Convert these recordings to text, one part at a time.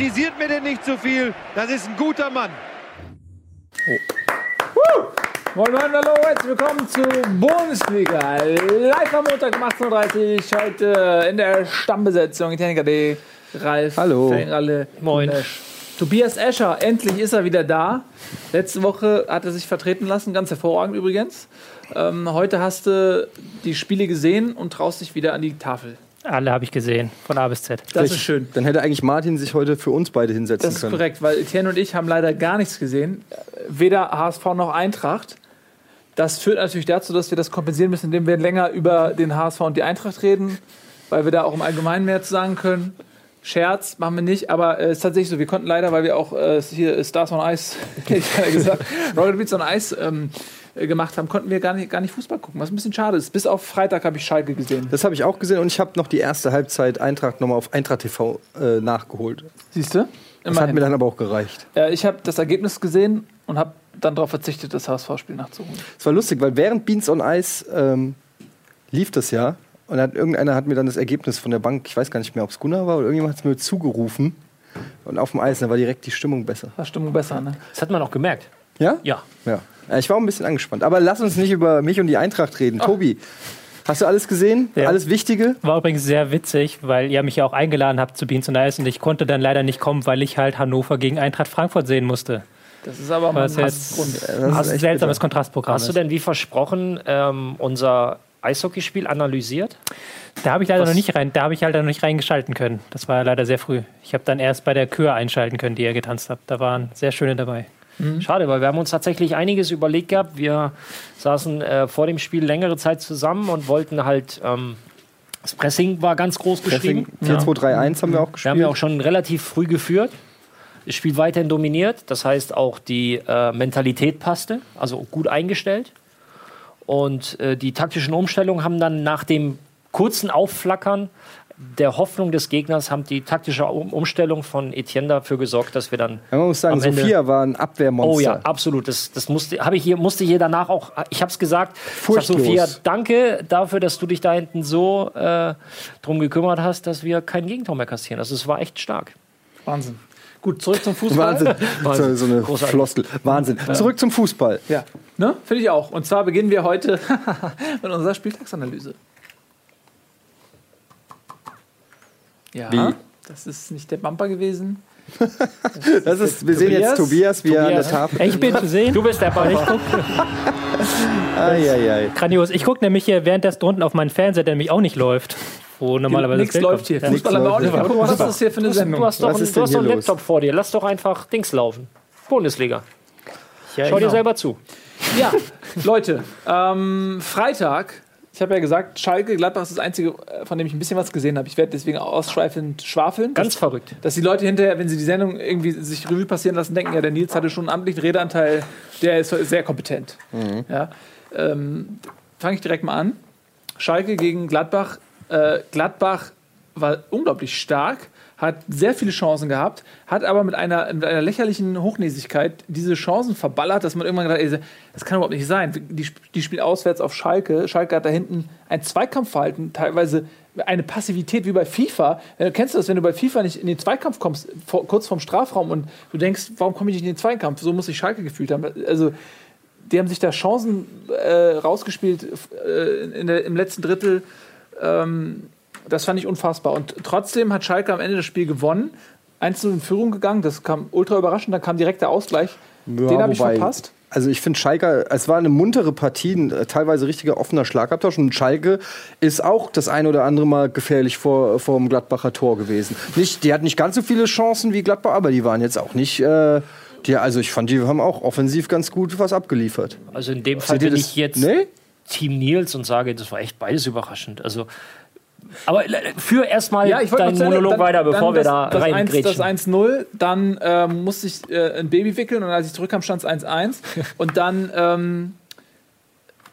Kritisiert mir denn nicht zu viel. Das ist ein guter Mann. Moin Moin, hallo, herzlich willkommen zu Bundesliga. Live am Montag um 18.30 Uhr, heute in der Stammbesetzung. Techniker D, Ralf, Hallo. Ralle, Moin. Tobias Escher, endlich ist er wieder da. Letzte Woche hat er sich vertreten lassen, ganz hervorragend übrigens. Ähm, heute hast du die Spiele gesehen und traust dich wieder an die Tafel. Alle habe ich gesehen, von A bis Z. Das ist schön. Dann hätte eigentlich Martin sich heute für uns beide hinsetzen Das ist können. korrekt, weil Etienne und ich haben leider gar nichts gesehen. Weder HSV noch Eintracht. Das führt natürlich dazu, dass wir das kompensieren müssen, indem wir länger über den HSV und die Eintracht reden, weil wir da auch im Allgemeinen mehr zu sagen können. Scherz machen wir nicht, aber es ist tatsächlich so, wir konnten leider, weil wir auch äh, hier Stars on Ice, ich habe ja gesagt, Rocket Beats on Ice ähm, äh, gemacht haben, konnten wir gar nicht, gar nicht Fußball gucken, was ein bisschen schade ist. Bis auf Freitag habe ich Schalke gesehen. Das habe ich auch gesehen und ich habe noch die erste Halbzeit Eintracht nochmal auf Eintracht TV äh, nachgeholt. Siehst du? Das hat mir dann aber auch gereicht. Äh, ich habe das Ergebnis gesehen und habe dann darauf verzichtet, das HSV-Spiel nachzuholen. Es war lustig, weil während Beans on Ice ähm, lief das ja und hat, irgendeiner hat mir dann das Ergebnis von der Bank, ich weiß gar nicht mehr, ob es Gunnar war oder irgendjemand hat es mir zugerufen. Und auf dem Eis, da war direkt die Stimmung besser. War Stimmung besser, ne? Das hat man auch gemerkt. Ja? Ja. Ja. Ja, Ich war auch ein bisschen angespannt. Aber lass uns nicht über mich und die Eintracht reden. Tobi, hast du alles gesehen? Ja. Alles Wichtige? War übrigens sehr witzig, weil ihr mich ja auch eingeladen habt zu Beans und Ice und ich konnte dann leider nicht kommen, weil ich halt Hannover gegen Eintracht Frankfurt sehen musste. Das ist aber mal ein seltsames bitter. Kontrastprogramm Hast du denn wie versprochen ähm, unser Eishockeyspiel analysiert? Da habe ich leider Was- noch nicht rein, da habe ich halt noch nicht reingeschalten können. Das war leider sehr früh. Ich habe dann erst bei der Kür einschalten können, die ihr getanzt habt. Da waren sehr schöne dabei. Schade, weil wir haben uns tatsächlich einiges überlegt gehabt. Wir saßen äh, vor dem Spiel längere Zeit zusammen und wollten halt. Ähm, das Pressing war ganz groß Pressing geschrieben. 4-2-3-1 haben wir auch Wir gespielt. haben ja auch schon relativ früh geführt. Das Spiel weiterhin dominiert. Das heißt, auch die äh, Mentalität passte, also gut eingestellt. Und äh, die taktischen Umstellungen haben dann nach dem kurzen Aufflackern der Hoffnung des Gegners haben die taktische um Umstellung von Etienne dafür gesorgt, dass wir dann Ja, man muss sagen, Sophia war ein Abwehrmonster. Oh ja, absolut. Das, das musste, habe ich hier, musste hier danach auch. Ich habe es gesagt. Ich sag, Furchtlos. Sophia, danke dafür, dass du dich da hinten so äh, drum gekümmert hast, dass wir kein Gegentor mehr kassieren. Also es war echt stark. Wahnsinn. Gut, zurück zum Fußball. Wahnsinn. So, so eine Großartig. Floskel. Wahnsinn. Zurück zum Fußball. Ja, ne? Finde ich auch. Und zwar beginnen wir heute mit unserer Spieltagsanalyse. Ja, Wie? das ist nicht der Bumper gewesen. Das ist, wir sehen jetzt Tobias, wie er an der Tobias. Tafel. Ich bin zu sehen. Du bist der Ball. Eieiei. Grandios. Ich gucke nämlich hier währenddessen drunten auf meinen Fernseher, der nämlich auch nicht läuft. Wo normalerweise Nichts das läuft hier. kommt. Fußball haben wir auch nicht. guck mal, was ist das hier für eine Du Sendung? hast doch, einen, ist du hast doch einen hier los? Laptop vor dir. Lass doch einfach Dings laufen. Bundesliga. Ja, Schau dir genau. selber zu. Ja, Leute, ähm, Freitag, ich habe ja gesagt, Schalke, Gladbach ist das Einzige, äh, von dem ich ein bisschen was gesehen habe. Ich werde deswegen ausschweifend schwafeln. Ganz verrückt. dass die Leute hinterher, wenn sie die Sendung irgendwie sich Revue passieren lassen, denken, ja, der Nils hatte schon einen amtlichen Redeanteil, der ist sehr kompetent. Ja, ähm, Fange ich direkt mal an. Schalke gegen Gladbach. Äh, Gladbach war unglaublich stark, hat sehr viele Chancen gehabt, hat aber mit einer, mit einer lächerlichen Hochnäsigkeit diese Chancen verballert, dass man irgendwann gedacht hat, das kann überhaupt nicht sein. Die, die spielen auswärts auf Schalke. Schalke hat da hinten ein Zweikampfverhalten, teilweise eine Passivität wie bei FIFA. Äh, kennst du das, wenn du bei FIFA nicht in den Zweikampf kommst, vor, kurz vorm Strafraum und du denkst, warum komme ich nicht in den Zweikampf? So muss sich Schalke gefühlt haben. Also, die haben sich da Chancen äh, rausgespielt äh, der, im letzten Drittel. Ähm, das fand ich unfassbar. Und trotzdem hat Schalke am Ende das Spiel gewonnen. 1 in Führung gegangen, das kam ultra überraschend. Dann kam direkt der Ausgleich. Ja, Den habe ich verpasst. Also ich finde Schalke, es war eine muntere Partie, ein, äh, teilweise richtiger offener Schlagabtausch. Und Schalke ist auch das ein oder andere Mal gefährlich vor, vor dem Gladbacher Tor gewesen. Nicht, die hatten nicht ganz so viele Chancen wie Gladbach, aber die waren jetzt auch nicht. Äh, die, also ich fand, die haben auch offensiv ganz gut was abgeliefert. Also in dem Fall bin ich jetzt Nee? Team Nils und sage, das war echt beides überraschend. Also, aber äh, führ erstmal Ja, deinen Ende- Monolog dann- weiter, bevor wir das, da das 1, reingrätschen. Das 1-0, dann ähm, musste ich äh, ein Baby wickeln und als ich zurückkam, stand es 1-1. und dann ähm,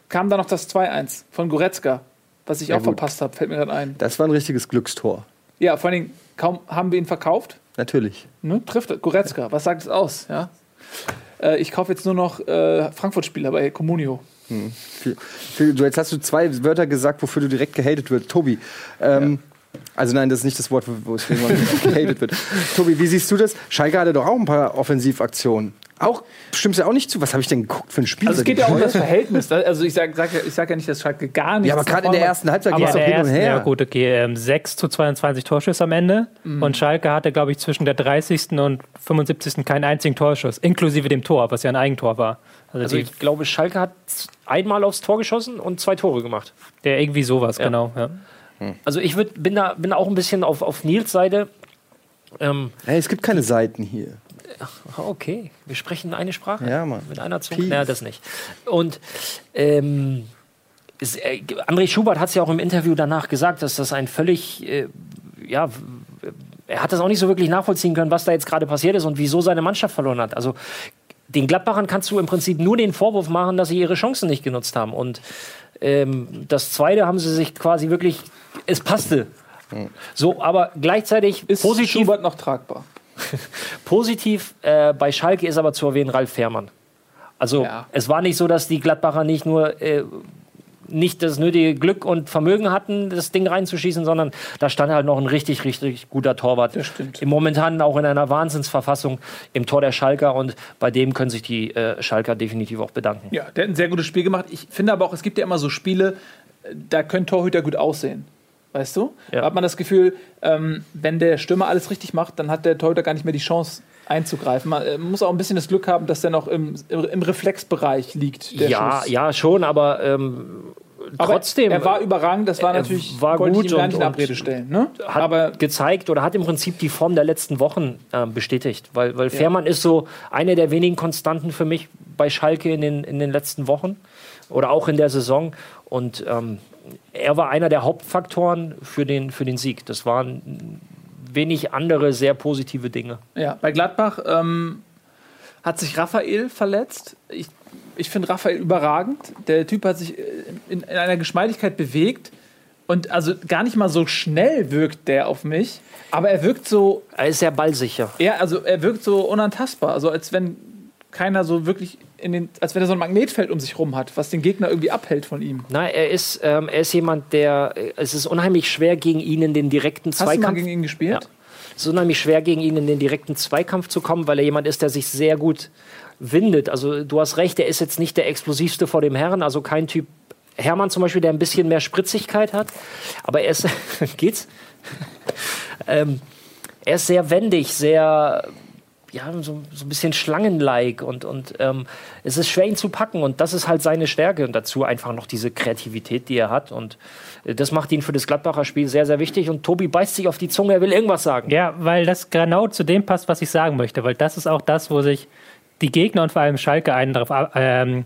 kam da noch das 2-1 von Goretzka, was ich Ja, auch gut. verpasst habe, fällt mir gerade ein. Das war ein richtiges Glückstor. Ja, vor allen Dingen, kaum haben wir ihn verkauft, Natürlich. ne? trifft. Goretzka, was sagt es aus? Ja? Äh, ich kaufe jetzt nur noch äh, Frankfurt-Spieler bei Comunio. Viel, du, jetzt hast du zwei Wörter gesagt, wofür du direkt gehatet wirst. Tobi, ähm, Also nein, das ist nicht das Wort, wo es gehatet wird. Tobi, wie siehst du das? Schalke hatte doch auch ein paar Offensivaktionen. Auch stimmt's ja auch nicht zu. Was habe ich denn geguckt für ein Spiel? Also es geht ja um das Verhältnis. Also ich sage sag, ich sag ja nicht, dass Schalke gar nichts ja, aber gerade in der ersten Halbzeit ging es doch hin und her. ja gut, okay, ähm, 6 zu 22 Torschüsse am Ende. Und Schalke hatte, glaube ich, zwischen der 30. und 75. keinen einzigen Torschuss, inklusive dem Tor, was ja ein Eigentor war. Also, Also ich glaube, Schalke hat einmal aufs Tor geschossen und zwei Tore gemacht. der irgendwie sowas, genau. Ja. Also ich würd, bin, da, bin auch ein bisschen auf, auf Nils Seite. Ähm, Hey, es gibt keine Seiten hier. okay, wir sprechen eine Sprache. Ja, Mann. Mit einer Zunge? Peace. Ja, das nicht. Und ähm, es, äh, André Schubert hat es ja auch im Interview danach gesagt, dass das ein völlig, äh, ja, er hat das auch nicht so wirklich nachvollziehen können, was da jetzt gerade passiert ist und wieso seine Mannschaft verloren hat. Also den Gladbachern kannst du im Prinzip nur den Vorwurf machen, dass sie ihre Chancen nicht genutzt haben. Und ähm, das Zweite haben sie sich quasi wirklich, es passte. So, aber gleichzeitig Ist positiv, Schubert noch tragbar? Positiv äh, bei Schalke ist aber zu erwähnen Ralf Fährmann. Also Ja. es war nicht so, dass die Gladbacher nicht nur äh, nicht das nötige Glück und Vermögen hatten, das Ding reinzuschießen, sondern da stand halt noch ein richtig, richtig guter Torwart. Das stimmt. Im Momentan auch in einer Wahnsinnsverfassung im Tor der Schalker und bei dem können sich die äh, Schalker definitiv auch bedanken. Ja, der hat ein sehr gutes Spiel gemacht. Ich finde aber auch, es gibt ja immer so Spiele, äh, da können Torhüter gut aussehen. Weißt du? Ja. Da hat man das Gefühl, ähm, wenn der Stürmer alles richtig macht, dann hat der Torhüter gar nicht mehr die Chance einzugreifen. Man äh, muss auch ein bisschen das Glück haben, dass der noch im, im, Reflexbereich liegt. Der Ja, Schuss. ja, schon, aber ähm, Aber trotzdem. Er war überragend, das war natürlich. war gut ich ihm gar nicht in Abrede stellen. Ne? hat aber gezeigt oder hat im Prinzip die Form der letzten Wochen äh, bestätigt. Weil, weil Fährmann ist so eine der wenigen Konstanten für mich bei Schalke in den, in den letzten Wochen oder auch in der Saison. Und ähm, er war einer der Hauptfaktoren für den, für den Sieg. Das waren wenig andere sehr positive Dinge. Ja, bei Gladbach ähm, hat sich Raphael verletzt. Ich, ich finde Raphael überragend. Der Typ hat sich äh, in, in einer Geschmeidigkeit bewegt. Und also gar nicht mal so schnell wirkt der auf mich, aber er wirkt so, Er ist sehr ballsicher. ja, also er wirkt so unantastbar, also als wenn keiner so wirklich den, als wenn er so ein Magnetfeld um sich rum hat, was den Gegner irgendwie abhält von ihm. Nein, er ist, ähm, er ist jemand, der, es ist unheimlich schwer gegen ihn in den direkten Hast du mal Zweikampf. gegen ihn gespielt? Ja. Es ist unheimlich schwer, gegen ihn in den direkten Zweikampf zu kommen, weil er jemand ist, der sich sehr gut windet. Also du hast recht, er ist jetzt nicht der explosivste vor dem Herren, also kein Typ Hermann zum Beispiel, der ein bisschen mehr Spritzigkeit hat. Aber er ist, geht's? ähm, er ist sehr wendig, sehr, ja, so, so ein bisschen schlangenlike und, und ähm, es ist schwer, ihn zu packen und das ist halt seine Stärke und dazu einfach noch diese Kreativität, die er hat und äh, das macht ihn für das Gladbacher Spiel sehr, sehr wichtig und Tobi beißt sich auf die Zunge, er will irgendwas sagen. Ja, weil das genau zu dem passt, was ich sagen möchte, weil das ist auch das, wo sich die Gegner und vor allem Schalke einen darauf ab- ähm,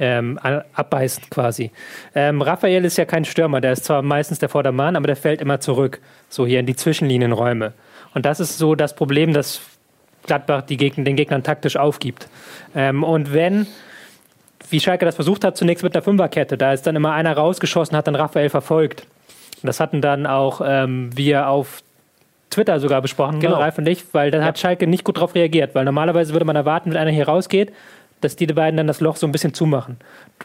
ähm, abbeißen quasi. Ähm, Raphael ist ja kein Stürmer, der ist zwar meistens der Vordermann, aber der fällt immer zurück, so hier in die Zwischenlinienräume. Und das ist so das Problem, das Gladbach die Gegner, den Gegnern taktisch aufgibt. Ähm, und wenn wie Schalke das versucht hat, zunächst mit einer Fünferkette. Da ist dann immer einer rausgeschossen, hat dann Raphael verfolgt. Und das hatten dann auch ähm, wir auf Twitter sogar besprochen, Genau. ne, Ralf und ich, weil dann hat Schalke nicht gut darauf reagiert, weil normalerweise würde man erwarten, wenn einer hier rausgeht, dass die beiden dann das Loch so ein bisschen zumachen.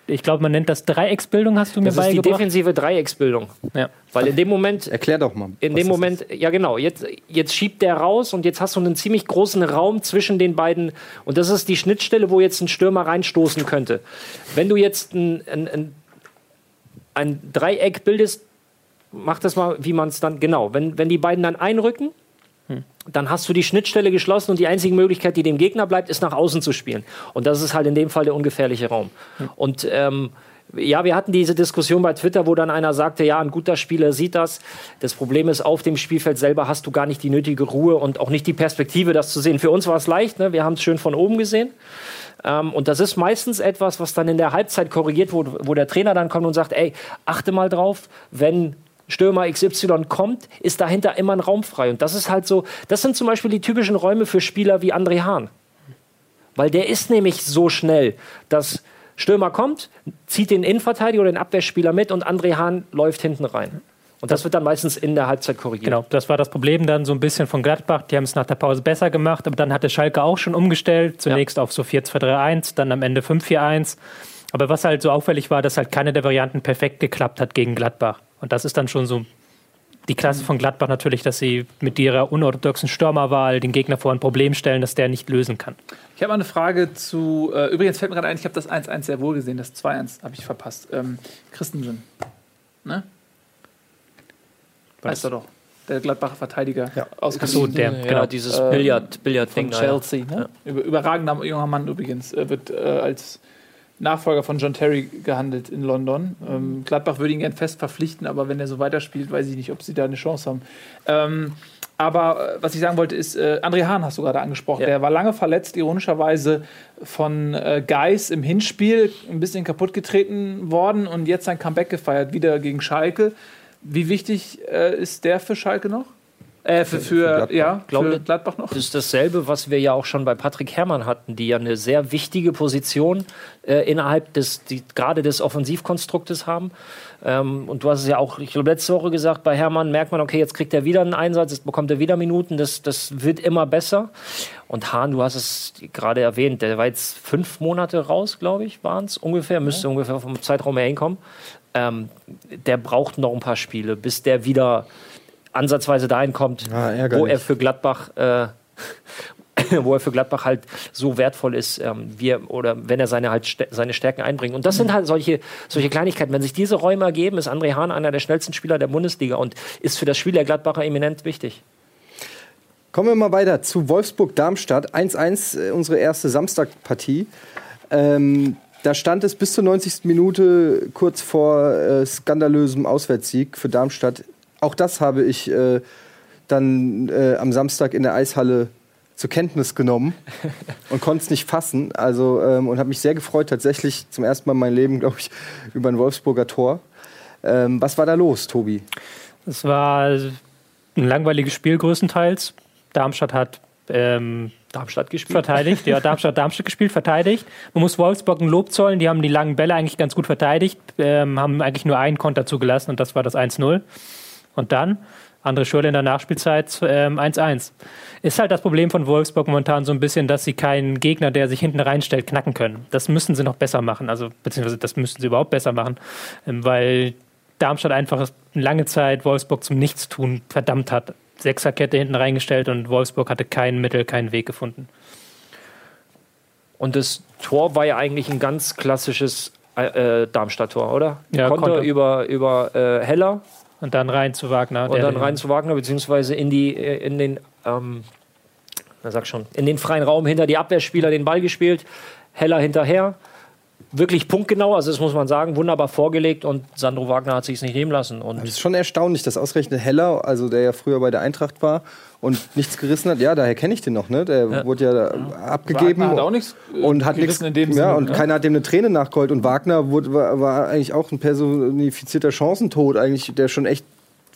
Ich glaube, man nennt das Dreiecksbildung, hast du mir Das ist die beigebracht. defensive Dreiecksbildung. Ja. Weil in dem Moment, Erklär doch mal. in dem das Moment, ja genau, jetzt, jetzt schiebt der raus und jetzt hast du einen ziemlich großen Raum zwischen den beiden und das ist die Schnittstelle, wo jetzt ein Stürmer reinstoßen könnte. Wenn du jetzt ein, ein, ein, ein Dreieck bildest, mach das mal, wie man es dann, genau, wenn, wenn die beiden dann einrücken, dann hast du die Schnittstelle geschlossen und die einzige Möglichkeit, die dem Gegner bleibt, ist nach außen zu spielen. Und das ist halt in dem Fall der ungefährliche Raum. Und ähm, ja, wir hatten diese Diskussion bei Twitter, wo dann einer sagte, ja, ein guter Spieler sieht das. Das Problem ist, auf dem Spielfeld selber hast du gar nicht die nötige Ruhe und auch nicht die Perspektive, das zu sehen. Für uns war es leicht, ne? wir haben es schön von oben gesehen. Ähm, und das ist meistens etwas, was dann in der Halbzeit korrigiert wurde, wo der Trainer dann kommt und sagt, ey, achte mal drauf, wenn Stürmer XY kommt, ist dahinter immer ein Raum frei. Und das ist halt so, das sind zum Beispiel die typischen Räume für Spieler wie André Hahn. Weil der ist nämlich so schnell, dass Stürmer kommt, zieht den Innenverteidiger oder den Abwehrspieler mit und André Hahn läuft hinten rein. Und das wird dann meistens in der Halbzeit korrigiert. Genau, das war das Problem dann so ein bisschen von Gladbach. Die haben es nach der Pause besser gemacht, aber dann hatte Schalke auch schon umgestellt. Zunächst auf so 4-2-3-1, dann am Ende 5-4-1. Aber was halt so auffällig war, dass halt keine der Varianten perfekt geklappt hat gegen Gladbach. Und das ist dann schon so die Klasse von Gladbach natürlich, dass sie mit ihrer unorthodoxen Stürmerwahl den Gegner vor ein Problem stellen, das der nicht lösen kann. Ich habe mal eine Frage zu. Äh, übrigens fällt mir gerade ein, ich habe das 1-1 sehr wohl gesehen, das 2-1 habe ich verpasst. Ähm, Christensen. Ne? Weißt du doch. Der Gladbacher Verteidiger. Ja. Aus Ach so, der, Ja, genau. dieses Ähm, Billard, Billard-Ding. von ja. Chelsea. Ne? Über, überragender junger Mann übrigens. Er wird äh, als Nachfolger von John Terry gehandelt in London. Ähm, Gladbach würde ihn gern fest verpflichten, aber wenn er so weiterspielt, weiß ich nicht, ob sie da eine Chance haben. Ähm, aber äh, was ich sagen wollte ist, äh, André Hahn hast du gerade angesprochen. Ja. Der war lange verletzt, ironischerweise von äh, Geis im Hinspiel ein bisschen kaputt getreten worden und jetzt sein Comeback gefeiert, wieder gegen Schalke. Wie wichtig äh, ist der für Schalke noch? Äh, für, für, Gladbach. ja, Glaube- für Gladbach noch? Das ist dasselbe, was wir ja auch schon bei Patrick Herrmann hatten, die ja eine sehr wichtige Position äh, innerhalb des, gerade des Offensivkonstruktes haben. Ähm, und du hast es ja auch, ich glaube, letzte Woche gesagt, bei Herrmann merkt man, okay, jetzt kriegt er wieder einen Einsatz, jetzt bekommt er wieder Minuten, das, das wird immer besser. Und Hahn, du hast es gerade erwähnt, der war jetzt fünf Monate raus, glaube ich, waren es ungefähr, müsste ungefähr vom Zeitraum her hinkommen. Ähm, der braucht noch ein paar Spiele, bis der wieder ansatzweise dahin kommt, Ah, wo er für Gladbach, äh, wo er für Gladbach halt so wertvoll ist, ähm, wie er, oder wenn er seine halt stä- seine Stärken einbringt. Und das sind halt solche, solche Kleinigkeiten. Wenn sich diese Räume ergeben, ist André Hahn einer der schnellsten Spieler der Bundesliga und ist für das Spiel der Gladbacher eminent wichtig. Kommen wir mal weiter zu Wolfsburg-Darmstadt. 1-1, äh, unsere erste Samstagpartie. Ähm, da stand es bis zur 90. Minute kurz vor äh, skandalösem Auswärtssieg für Darmstadt. Auch das habe ich äh, dann äh, am Samstag in der Eishalle zur Kenntnis genommen und konnte es nicht fassen. Also ähm, und habe mich sehr gefreut, tatsächlich zum ersten Mal in meinem Leben, glaube ich, über ein Wolfsburger Tor. Ähm, was war da los, Tobi? Es war ein langweiliges Spiel größtenteils. Darmstadt hat ähm, Darmstadt gespielt. verteidigt. Ja, Darmstadt Darmstadt gespielt, verteidigt. Man muss Wolfsburg ein Lob zollen. Die haben die langen Bälle eigentlich ganz gut verteidigt, ähm, haben eigentlich nur einen Konter zugelassen und das war das 1-0. Und dann André Schürrle in der Nachspielzeit ähm, 1-1. Ist halt das Problem von Wolfsburg momentan so ein bisschen, dass sie keinen Gegner, der sich hinten reinstellt, knacken können. Das müssen sie noch besser machen. Also, beziehungsweise das müssen sie überhaupt besser machen, ähm, weil Darmstadt einfach lange Zeit Wolfsburg zum Nichtstun verdammt hat. Sechserkette hinten reingestellt und Wolfsburg hatte kein Mittel, keinen Weg gefunden. Und das Tor war ja eigentlich ein ganz klassisches äh, äh, Darmstadt-Tor, oder? Ja, Konter Konter. über, über äh, Heller Und dann rein zu Wagner. und dann rein zu Wagner, beziehungsweise in, die, äh, in den, ähm, na sag schon, in den freien Raum hinter die Abwehrspieler den Ball gespielt. Heller hinterher. Wirklich punktgenau, also das muss man sagen, wunderbar vorgelegt und Sandro Wagner hat sich es nicht nehmen lassen. Und Es ist schon erstaunlich, dass ausgerechnet Heller, also der ja früher bei der Eintracht war und nichts gerissen hat, ja, daher kenne ich den noch, ne? Der wurde ja da abgegeben Wagner hat auch nichts, äh, und hat nichts in dem ja, Sinne, und ne? keiner hat dem eine Träne nachgeholt und Wagner wurde, war, war eigentlich auch ein personifizierter Chancentod eigentlich, der schon echt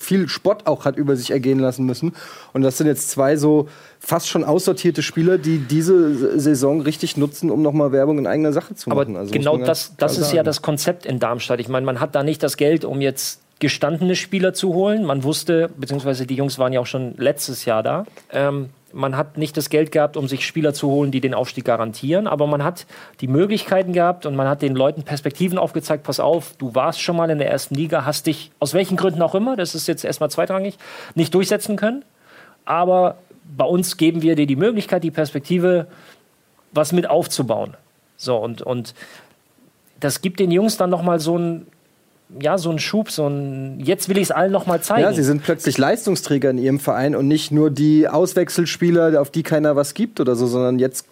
viel Spott auch hat über sich ergehen lassen müssen. Und das sind jetzt zwei so fast schon aussortierte Spieler, die diese Saison richtig nutzen, um nochmal Werbung in eigener Sache zu Aber machen. Also muss genau das, das ist ja sagen. das Konzept in Darmstadt. Ich meine, man hat da nicht das Geld, um jetzt gestandene Spieler zu holen. Man wusste, beziehungsweise die Jungs waren ja auch schon letztes Jahr da. Ähm, man hat nicht das Geld gehabt, um sich Spieler zu holen, die den Aufstieg garantieren, aber man hat die Möglichkeiten gehabt und man hat den Leuten Perspektiven aufgezeigt. Pass auf, du warst schon mal in der ersten Liga, hast dich aus welchen Gründen auch immer, das ist jetzt erstmal zweitrangig, nicht durchsetzen können. Aber bei uns geben wir dir die Möglichkeit, die Perspektive, was mit aufzubauen. So, und, und das gibt den Jungs dann nochmal so einen, ja, so einen Schub, so ein, jetzt will ich es allen nochmal zeigen. Ja, sie sind plötzlich Leistungsträger in ihrem Verein und nicht nur die Auswechselspieler, auf die keiner was gibt oder so, sondern jetzt,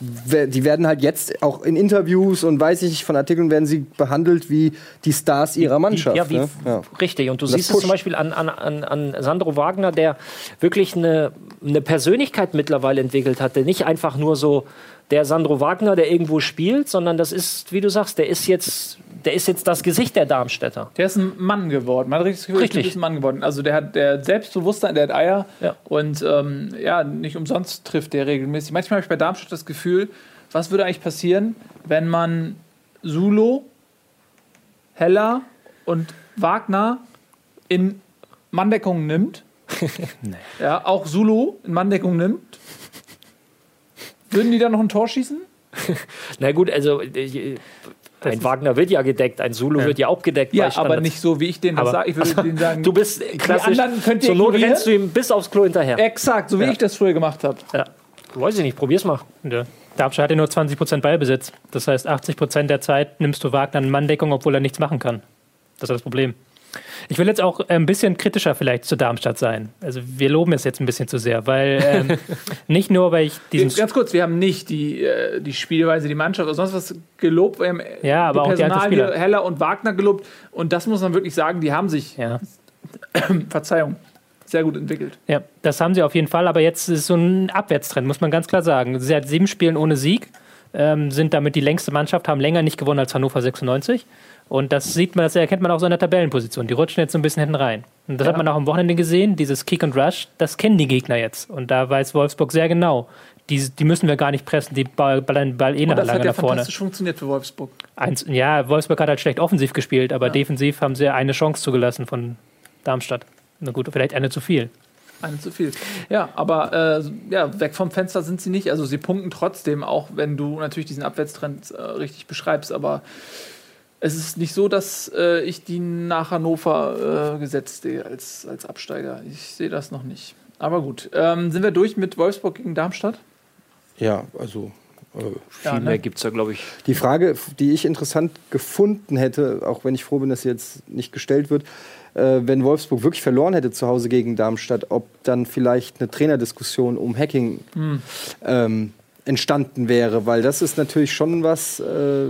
die werden halt jetzt auch in Interviews und weiß ich nicht, von Artikeln werden sie behandelt wie die Stars ihrer Mannschaft. Ja, wie, ne? ja. Richtig. Und du Das siehst es zum. Beispiel an, an, an, an Sandro Wagner, der wirklich eine, eine Persönlichkeit mittlerweile entwickelt hatte. Nicht einfach nur so der Sandro Wagner, der irgendwo spielt, sondern das ist, wie du sagst, der ist jetzt, der ist jetzt das Gesicht der Darmstädter. Der ist ein Mann geworden. Man hat richtig Gefühl, Richtig. der ist ein Mann geworden. Also der hat der hat Selbstbewusstsein, der hat Eier. Ja. Und ähm, ja, nicht umsonst trifft der regelmäßig. Manchmal habe ich bei Darmstadt das Gefühl, was würde eigentlich passieren, wenn man Sulo, Heller und Wagner in Manndeckung nimmt? Ja, auch Sulo in Manndeckung nimmt. Würden die da noch ein Tor schießen? Na gut, also äh, Das ein Wagner wird ja gedeckt, ein Solo wird ja auch gedeckt. Ja, bei aber nicht so, wie ich denen das sage. Ich würde denen sagen, Du bist klassisch. anderen könnt ihr zur Not ignorieren. rennst du ihm bis aufs Klo hinterher. exakt, so wie ich das früher gemacht habe. Ja. Weiß ich nicht, probier's mal. Ja. Darmstadt hat ja nur 20% Ballbesitz. Das heißt, 80% der Zeit nimmst du Wagner in Manndeckung, obwohl er nichts machen kann. Das ist das Problem. Ich will jetzt auch ein bisschen kritischer vielleicht zu Darmstadt sein. Also wir loben es jetzt ein bisschen zu sehr, weil ähm, nicht nur, weil ich diesen Ganz kurz, wir haben nicht die, äh, die Spielweise, die Mannschaft oder sonst was gelobt. Wir haben Ja, aber die auch die Personalie Einzelspieler. Heller und Wagner gelobt. Und das muss man wirklich sagen, die haben sich, ja, Verzeihung, sehr gut entwickelt. ja, das haben sie auf jeden Fall, aber jetzt ist so ein Abwärtstrend, muss man ganz klar sagen. Sie hat sieben Spielen ohne Sieg, ähm, sind damit die längste Mannschaft, haben länger nicht gewonnen als Hannover 96. Und das sieht man, das erkennt man auch so in der Tabellenposition. Die rutschen jetzt so ein bisschen hinten rein. Und das Ja. hat man auch am Wochenende gesehen, dieses Kick and Rush, das kennen die Gegner jetzt. Und da weiß Wolfsburg sehr genau. Die, die müssen wir gar nicht pressen, die ball- ballern den Ball eh Und nach das lange hat ja nach vorne. fantastisch funktioniert für Wolfsburg. Eins, ja, Wolfsburg hat halt schlecht offensiv gespielt, aber defensiv haben sie eine Chance zugelassen von Darmstadt. Na gut, vielleicht eine zu viel. Eine zu viel. Ja, aber äh, ja, weg vom Fenster sind sie nicht. Also sie punkten trotzdem, auch wenn du natürlich diesen Abwärtstrend äh, richtig beschreibst. Aber es ist nicht so, dass äh, ich die nach Hannover äh, gesetzt sehe als, als Absteiger. Ich sehe das noch nicht. Aber gut. Ähm, sind wir durch mit Wolfsburg gegen Darmstadt? Ja, also äh, Ja, Viel ne? mehr gibt's da, glaube ich. Die Frage, die ich interessant gefunden hätte, auch wenn ich froh bin, dass sie jetzt nicht gestellt wird, äh, wenn Wolfsburg wirklich verloren hätte zu Hause gegen Darmstadt, ob dann vielleicht eine Trainerdiskussion um Hacking ähm, entstanden wäre, weil das ist natürlich schon was, äh,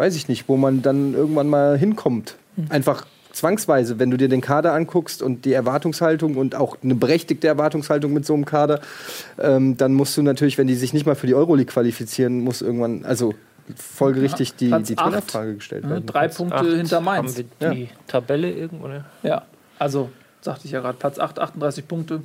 weiß ich nicht, wo man dann irgendwann mal hinkommt. Einfach zwangsweise, wenn du dir den Kader anguckst und die Erwartungshaltung und auch eine berechtigte Erwartungshaltung mit so einem Kader, ähm, dann musst du natürlich, wenn die sich nicht mal für die Euroleague qualifizieren, muss irgendwann, also folgerichtig die, Platz die acht. Trainerfrage gestellt Ja, werden. drei Punkte hinter Mainz. Haben wir die Tabelle irgendwo? Ne? Ja, also sagte ich ja gerade, Platz 8, 38 Punkte.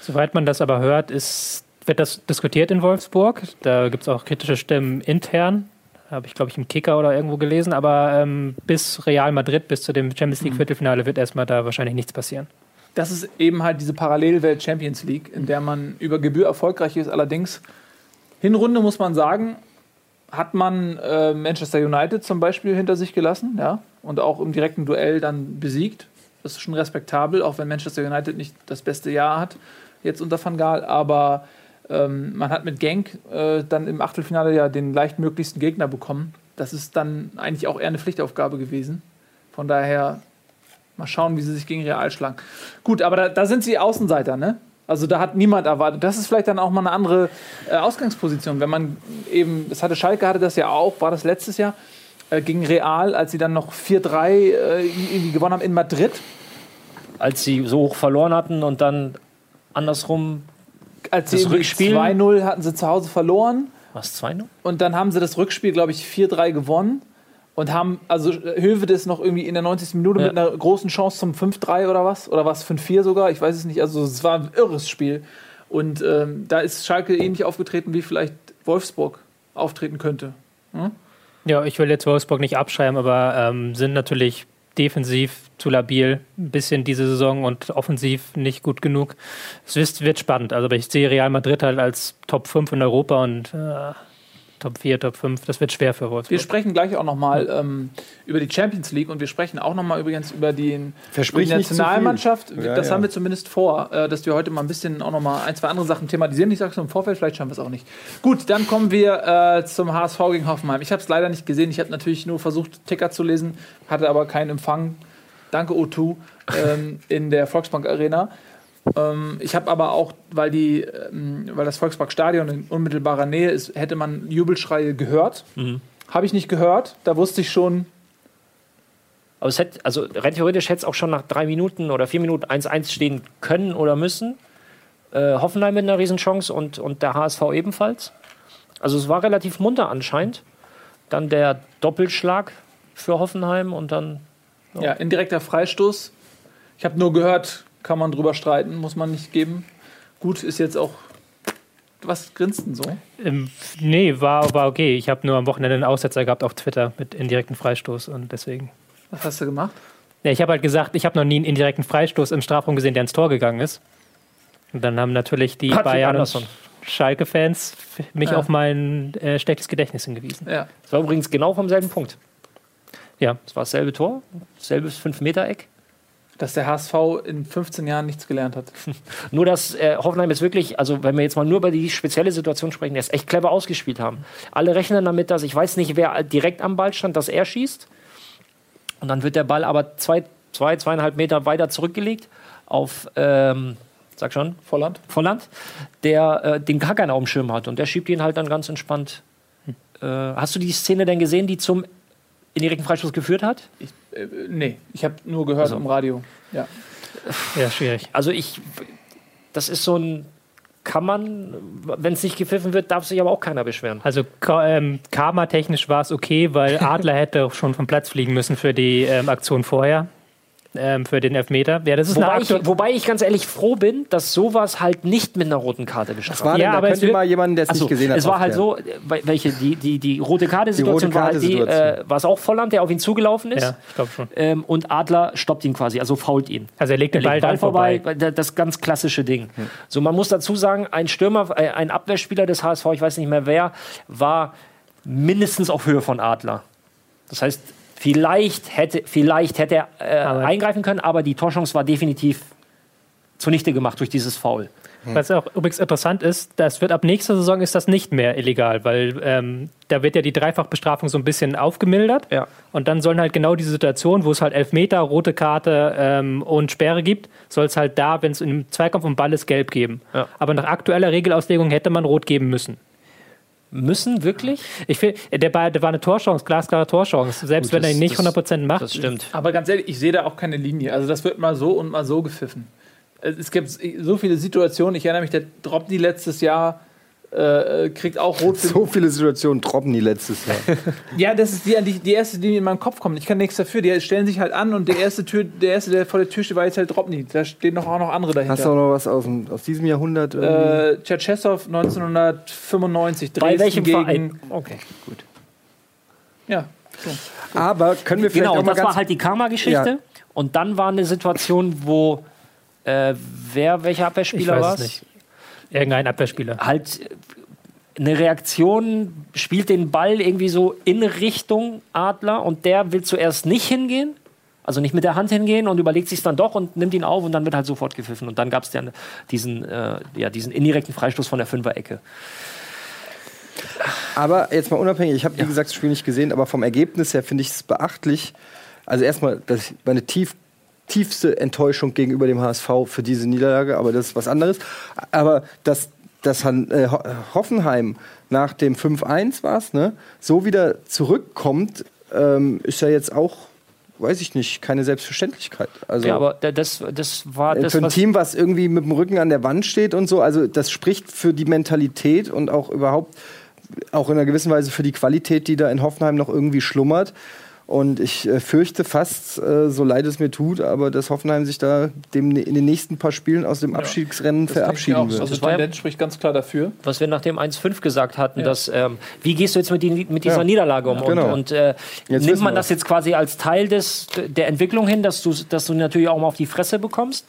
Soweit man das aber hört, ist, wird das diskutiert in Wolfsburg. Da gibt es auch kritische Stimmen intern. Habe ich, glaube ich, im Kicker oder irgendwo gelesen. Aber ähm, bis Real Madrid, bis zu dem Champions League Viertelfinale, wird erstmal da wahrscheinlich nichts passieren. Das ist eben halt diese Parallelwelt Champions League, in der man über Gebühr erfolgreich ist. Allerdings, Hinrunde muss man sagen, hat man äh, Manchester United zum Beispiel hinter sich gelassen, ja, und auch im direkten Duell dann besiegt. Das ist schon respektabel, auch wenn Manchester United nicht das beste Jahr hat, jetzt unter Van Gaal, aber ähm, man hat mit Genk äh, dann im Achtelfinale ja den leichtmöglichsten Gegner bekommen. Das ist dann eigentlich auch eher eine Pflichtaufgabe gewesen. Von daher Mal schauen, wie sie sich gegen Real schlagen. Gut, aber da, da sind sie Außenseiter, ne? Also da hat niemand erwartet. Das ist vielleicht dann auch mal eine andere äh, Ausgangsposition. Wenn man eben, das hatte Schalke, hatte das ja auch, war das letztes Jahr, äh, gegen Real, als sie dann noch 4-3 äh, gewonnen haben in Madrid. Als sie so hoch verloren hatten und dann andersrum, Als Das sie Rückspiel- 2-0 hatten sie zu Hause verloren. was, 2 0 Und dann haben sie das Rückspiel, glaube ich, 4-3 gewonnen. Und haben, also Hövedes noch irgendwie in der 90. Minute Ja. mit einer großen Chance zum 5-3 oder was? Oder was, 5-4 sogar? Ich weiß es nicht. Also es war ein irres Spiel. Und ähm, da ist Schalke ähnlich aufgetreten, wie vielleicht Wolfsburg auftreten könnte. Ja, ich will jetzt Wolfsburg nicht abschreiben, aber ähm, sind natürlich defensiv zu labil, ein bisschen diese Saison und offensiv nicht gut genug. Es wird spannend. Also aber ich sehe Real Madrid halt als Top 5 in Europa und äh, Top 4, Top 5. Das wird schwer für Wir Wolfsburg. sprechen gleich auch nochmal ähm, über die Champions League und wir sprechen auch nochmal übrigens über den, über die. Nationalmannschaft. Ja, das ja. haben wir zumindest vor, äh, dass wir heute mal ein bisschen auch nochmal ein, zwei andere Sachen thematisieren. Ich sage es im Vorfeld, vielleicht schaffen wir es auch nicht. Gut, dann kommen wir äh, zum HSV gegen Hoffenheim. Ich habe es leider nicht gesehen. Ich habe natürlich nur versucht, Ticker zu lesen, hatte aber keinen Empfang. Danke, O2, ähm, in der Volksbank Arena. Ähm, ich habe aber auch, weil, die, ähm, weil das Volksparkstadion in unmittelbarer Nähe ist, hätte man Jubelschreie gehört. Habe ich nicht gehört. Da wusste ich schon, Aber es hätte, also rein theoretisch hätte es auch schon nach drei Minuten oder vier Minuten 1-1 stehen können oder müssen. Äh, Hoffenheim mit einer Riesenchance und, und der HSV ebenfalls. Also es war relativ munter anscheinend. Dann der Doppelschlag für Hoffenheim und dann ja, indirekter Freistoß. Ich habe nur gehört, kann man drüber streiten, muss man nicht geben. Gut, ist jetzt auch. Was grinst denn so? Ähm, nee, war, war okay. Ich habe nur am Wochenende einen Aussetzer gehabt auf Twitter mit indirekten Freistoß und deswegen. Was hast du gemacht? Ja, ich habe halt gesagt, ich habe noch nie einen indirekten Freistoß im Strafraum gesehen, der ins Tor gegangen ist. Und dann haben natürlich die Patrick Bayern Andersson. Schalke-Fans mich Ja. auf mein äh, schlechtes Gedächtnis hingewiesen. Ja. Das war übrigens genau vom selben Punkt. Ja. Es war dasselbe Tor, selbes 5-Meter-Eck. Dass der HSV in 15 Jahren nichts gelernt hat. Nur, dass äh, Hoffenheim ist wirklich, also wenn wir jetzt mal nur über die spezielle Situation sprechen, der es echt clever ausgespielt haben. Alle rechnen damit, dass ich weiß nicht, wer direkt am Ball stand, dass er schießt. Und dann wird der Ball aber zwei, zwei zweieinhalb Meter weiter zurückgelegt auf, ähm, sag schon, Volland. Volland, der äh, den gar keinen auf dem Schirm hat. Und der schiebt ihn halt dann ganz entspannt. Äh, hast du die Szene denn gesehen, die zum indirekten Freistoß geführt hat? Ich, äh, nee, ich habe nur gehört Also. im Radio. Ja. Ja, schwierig. Also ich, das ist so ein, kann man, wenn es nicht gepfiffen wird, darf sich aber auch keiner beschweren. Also ähm, karma-technisch war es okay, weil Adler hätte auch schon vom Platz fliegen müssen für die ähm, Aktion vorher. Ähm, für den Elfmeter. Ja, das ist Wobei ich, wobei ich ganz ehrlich froh bin, dass sowas halt nicht mit einer roten Karte bestraft wird. Ja, da aber es wird- mal jemanden, der es nicht gesehen hat. es war halt so, äh, welche, die, die, die rote Karte-Situation Die rote war halt die, äh, war es auch Volland, der auf ihn zugelaufen ist. Ja, ich glaube schon. Ähm, und Adler stoppt ihn quasi, also fault ihn. Also er legt den Ball, legt Ball dann vorbei, vorbei. das ganz klassische Ding. So, man muss dazu sagen, ein Stürmer, äh, ein Abwehrspieler des HSV, ich weiß nicht mehr wer, war mindestens auf Höhe von Adler. Das heißt, vielleicht hätte, vielleicht hätte er äh, eingreifen können, aber die Torchance war definitiv zunichte gemacht durch dieses Foul. Was auch übrigens interessant ist, das wird ab nächster Saison ist das nicht mehr illegal, weil ähm, da wird ja die Dreifachbestrafung so ein bisschen aufgemildert. Ja. Und dann sollen halt genau diese Situation, wo es halt Elfmeter, rote Karte ähm, und Sperre gibt, soll es halt da, wenn es im Zweikampf um Ball ist, gelb geben. Ja. Aber nach aktueller Regelauslegung hätte man rot geben müssen. Müssen wirklich? Ich finde, der, Ball- der war eine Torchance, glasklare Torchance. Selbst Gut, wenn er das- ihn nicht das- 100% macht. Das stimmt. Aber ganz ehrlich, ich sehe da auch keine Linie. Also das wird mal so und mal so gepfiffen. Es gibt so viele Situationen. Ich erinnere mich, der Dropny letztes Jahr äh, kriegt auch rot So viele Situationen droppen die letztes Jahr. Ja, das ist die, die, die erste, die mir in meinen Kopf kommt. Ich kann nichts dafür. Die stellen sich halt an und der erste, Tür, der, erste der vor der Tür steht, war jetzt halt Dropny. Da stehen noch auch noch andere dahinter. Hast du auch noch was aus, dem, aus diesem Jahrhundert? irgendwie? äh, Tschetschesow 1995. Bei Dresden welchem gegen, Verein? Okay, gut. Ja. So. Aber können wir vielleicht Genau, auch mal das war halt die Karma-Geschichte. Ja. Und dann war eine Situation, wo äh, wer, welcher ich Abwehrspieler weiß war es nicht. Irgendein Abwehrspieler. Halt eine Reaktion, spielt den Ball irgendwie so in Richtung Adler und der will zuerst nicht hingehen. Also nicht mit der Hand hingehen und überlegt sich dann doch und nimmt ihn auf und dann wird halt sofort gepfiffen. Und dann gab es dann diesen, äh, ja, diesen indirekten Freistoß von der Fünfer-Ecke. Aber jetzt mal unabhängig, ich habe wie gesagt das Spiel nicht gesehen, aber vom Ergebnis her finde ich es beachtlich. Also erstmal, das war eine tief, tiefste Enttäuschung gegenüber dem HSV für diese Niederlage, aber das ist was anderes. Aber dass, dass äh, Ho- Hoffenheim nach dem 5-1 war es, ne, so wieder zurückkommt, ähm, ist ja jetzt auch, weiß ich nicht, keine Selbstverständlichkeit. Also Ja, aber da- das, das war das, für ein Team, was irgendwie mit dem Rücken an der Wand steht und so, also das spricht für die Mentalität und auch überhaupt, auch in einer gewissen Weise für die Qualität, die da in Hoffenheim noch irgendwie schlummert. Und ich äh, fürchte fast, äh, so leid es mir tut, aber dass Hoffenheim sich da dem, in den nächsten paar Spielen aus dem Abstiegsrennen ich verabschieden wird. Also Das ja- Tendenz spricht ganz klar dafür. was wir nach dem 1-5 gesagt hatten, Ja. dass ähm, wie gehst du jetzt mit, die, mit dieser Ja. Niederlage um? Genau. Und, und äh, nimmt man das jetzt quasi als Teil des, der Entwicklung hin, dass du, dass du natürlich auch mal auf die Fresse bekommst?